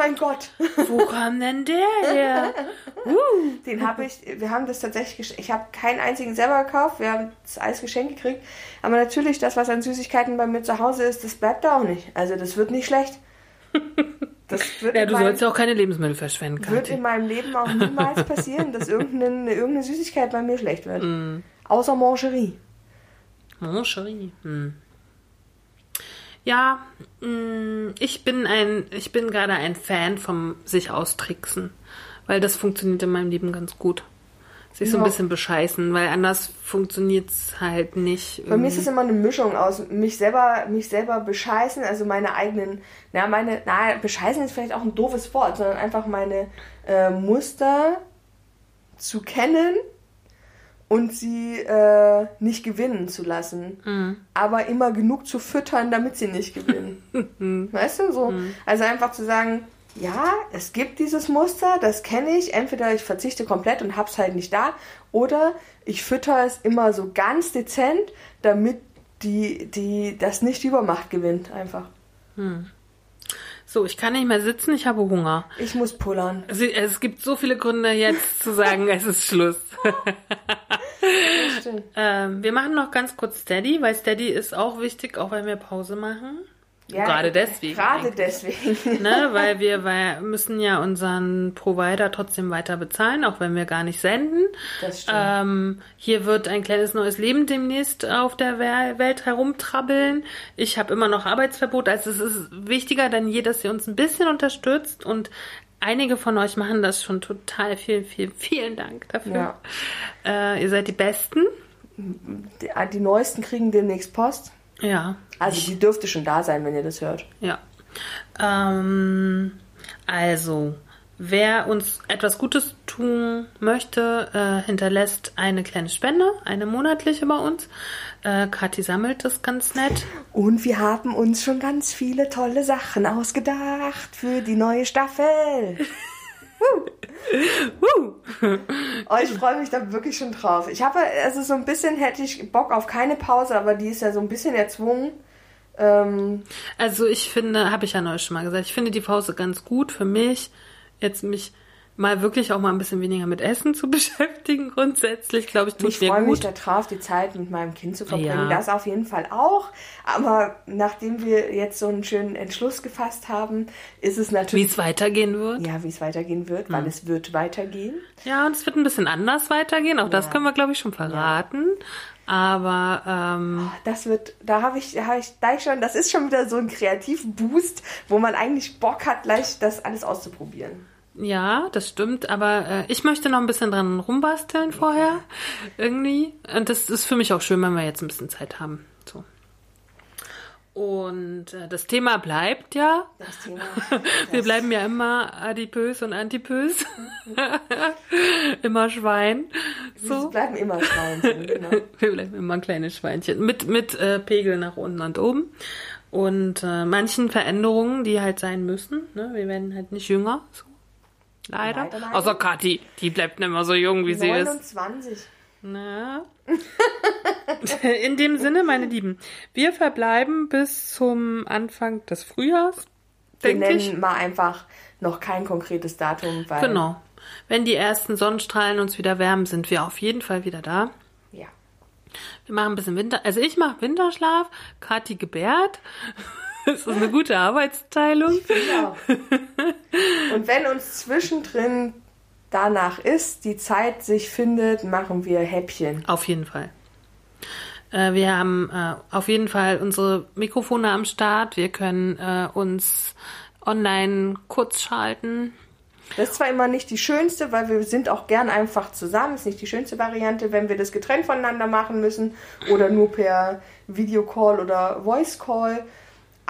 Mein Gott. Wo kam denn der her? (laughs) Den habe ich, wir haben das tatsächlich, ich habe keinen einzigen selber gekauft, wir haben das alles geschenkt gekriegt. Aber natürlich, das, was an Süßigkeiten bei mir zu Hause ist, das bleibt da auch nicht. Also das wird nicht schlecht. Das (laughs) wird, Ja, du meinem, sollst ja auch keine Lebensmittel verschwenden, wird Kathi. in meinem Leben auch niemals passieren, dass irgendeine, irgendeine Süßigkeit bei mir schlecht wird. Mm. Außer Mangerie. Mon chéri. Hm. Ja, mh, ich bin ein, ich bin gerade ein Fan vom sich austricksen, weil das funktioniert in meinem Leben ganz gut. Sich so ein Ja. bisschen bescheißen, weil anders funktioniert's halt nicht. Bei mir ist es immer eine Mischung aus mich selber, mich selber bescheißen, also meine eigenen, na, meine, na, bescheißen ist vielleicht auch ein doofes Wort, sondern einfach meine äh, Muster zu kennen und sie äh, nicht gewinnen zu lassen. Aber immer genug zu füttern, damit sie nicht gewinnen. (laughs) weißt du, so. Also einfach zu sagen, ja, es gibt dieses Muster, das kenne ich. Entweder ich verzichte komplett und hab's halt nicht da, oder ich fütter es immer so ganz dezent, damit die, die das nicht Übermacht gewinnt, einfach. So, ich kann nicht mehr sitzen, ich habe Hunger. Ich muss pullern. Also, es gibt so viele Gründe jetzt (laughs) zu sagen, es ist Schluss. (laughs) Ähm, wir machen noch ganz kurz Steady, weil Steady ist auch wichtig, auch wenn wir Pause machen. Ja, Gerade deswegen Gerade eigentlich. deswegen. ne, (laughs) weil wir weil, müssen ja unseren Provider trotzdem weiter bezahlen, auch wenn wir gar nicht senden. Das stimmt. Ähm, hier wird ein kleines neues Leben demnächst auf der Wel- Welt herumtrabbeln. Ich habe immer noch Arbeitsverbot, also es ist wichtiger denn je, dass ihr uns ein bisschen unterstützt und einige von euch machen das schon total viel, viel, vielen Dank dafür. Ja. Äh, ihr seid die Besten. Die, die Neuesten kriegen demnächst Post. Ja. Also die dürfte schon da sein, wenn ihr das hört. Ja. Ähm, also, wer uns etwas Gutes tun möchte, äh, hinterlässt eine kleine Spende, eine monatliche bei uns. Äh, Kathi sammelt das ganz nett. Und wir haben uns schon ganz viele tolle Sachen ausgedacht für die neue Staffel. (laughs) Oh, ich freue mich da wirklich schon drauf. Ich habe, also so ein bisschen hätte ich Bock auf keine Pause, aber die ist ja so ein bisschen erzwungen. Ähm, Also ich finde, habe ich ja neulich schon mal gesagt, ich finde die Pause ganz gut für mich, jetzt mich mal wirklich auch mal ein bisschen weniger mit Essen zu (laughs) beschäftigen. Grundsätzlich, glaube ich, tut ich mir freue mich gut. darauf, die Zeit mit meinem Kind zu verbringen. Ja. Das auf jeden Fall auch. Aber nachdem wir jetzt so einen schönen Entschluss gefasst haben, ist es Wie natürlich. es weitergehen wird. ja, wie es weitergehen wird, Hm. weil es wird weitergehen. Ja, und es wird ein bisschen anders weitergehen. Auch das Ja. können wir, glaube ich, schon verraten. Aber ähm, Das wird, da habe ich, da habe ich gleich schon, das ist schon wieder so ein Kreativboost, wo man eigentlich Bock hat, gleich das alles auszuprobieren. Ja, das stimmt. Aber äh, ich möchte noch ein bisschen dran rumbasteln vorher. Irgendwie. Und das ist für mich auch schön, wenn wir jetzt ein bisschen Zeit haben. So. Und äh, das Thema bleibt ja. Das Thema. (laughs) Wir bleiben ja immer adipös und antipös. (laughs) immer Schwein. Wir So. bleiben immer Schweinchen, (laughs) genau. Wir bleiben immer kleine Schweinchen. Mit, mit äh, Pegel nach unten und oben. Und äh, manchen Veränderungen, die halt sein müssen. Ne? Wir werden halt nicht jünger. So. Leider. Leider, leider. Außer Kathi. Die bleibt nicht mehr so jung, wie sie ist. 29. Na. (laughs) In dem Sinne, meine Lieben, wir verbleiben bis zum Anfang des Frühjahrs, Wir nennen ich. mal einfach noch kein konkretes Datum, weil. Genau. Wenn die ersten Sonnenstrahlen uns wieder wärmen, sind wir auf jeden Fall wieder da. Ja. Wir machen ein bisschen Winter. Also ich mache Winterschlaf, Kathi gebärt. (laughs) Das ist eine gute Arbeitsteilung. ja. Und wenn uns zwischendrin danach ist, die Zeit sich findet, machen wir Häppchen. Auf jeden Fall. Äh, wir haben äh, auf jeden Fall unsere Mikrofone am Start. Wir können äh, uns online kurz schalten. Das ist zwar immer nicht die schönste, weil wir sind auch gern einfach zusammen. Ist nicht die schönste Variante, wenn wir das getrennt voneinander machen müssen oder nur per Videocall oder Voice Call.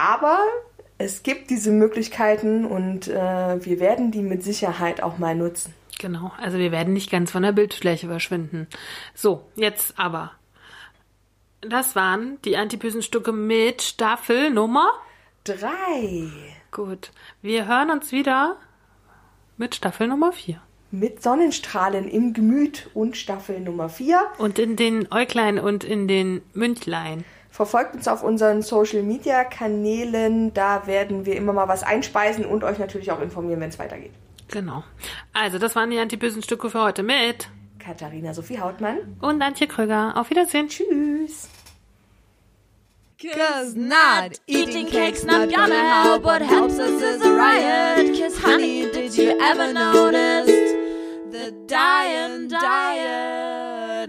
Aber es gibt diese Möglichkeiten und äh, wir werden die mit Sicherheit auch mal nutzen. Genau, also wir werden nicht ganz von der Bildfläche verschwinden. So, jetzt aber. Das waren die antibösen Stücke mit Staffel Nummer. Drei. Gut, wir hören uns wieder mit Staffel Nummer 4. Mit Sonnenstrahlen im Gemüt und Staffel Nummer 4. Und in den Äuglein und in den Mündlein. Verfolgt uns auf unseren Social Media Kanälen. Da werden wir immer mal was einspeisen und euch natürlich auch informieren, wenn es weitergeht. Genau. Also, das waren die antibösen Stücke für heute mit Katharina Sophie Hautmann. und Antje Krüger. Auf Wiedersehen. Tschüss. Cause not eating cake's not gonna help. What helps us is a riot. Cause honey, did you ever notice the dying diet?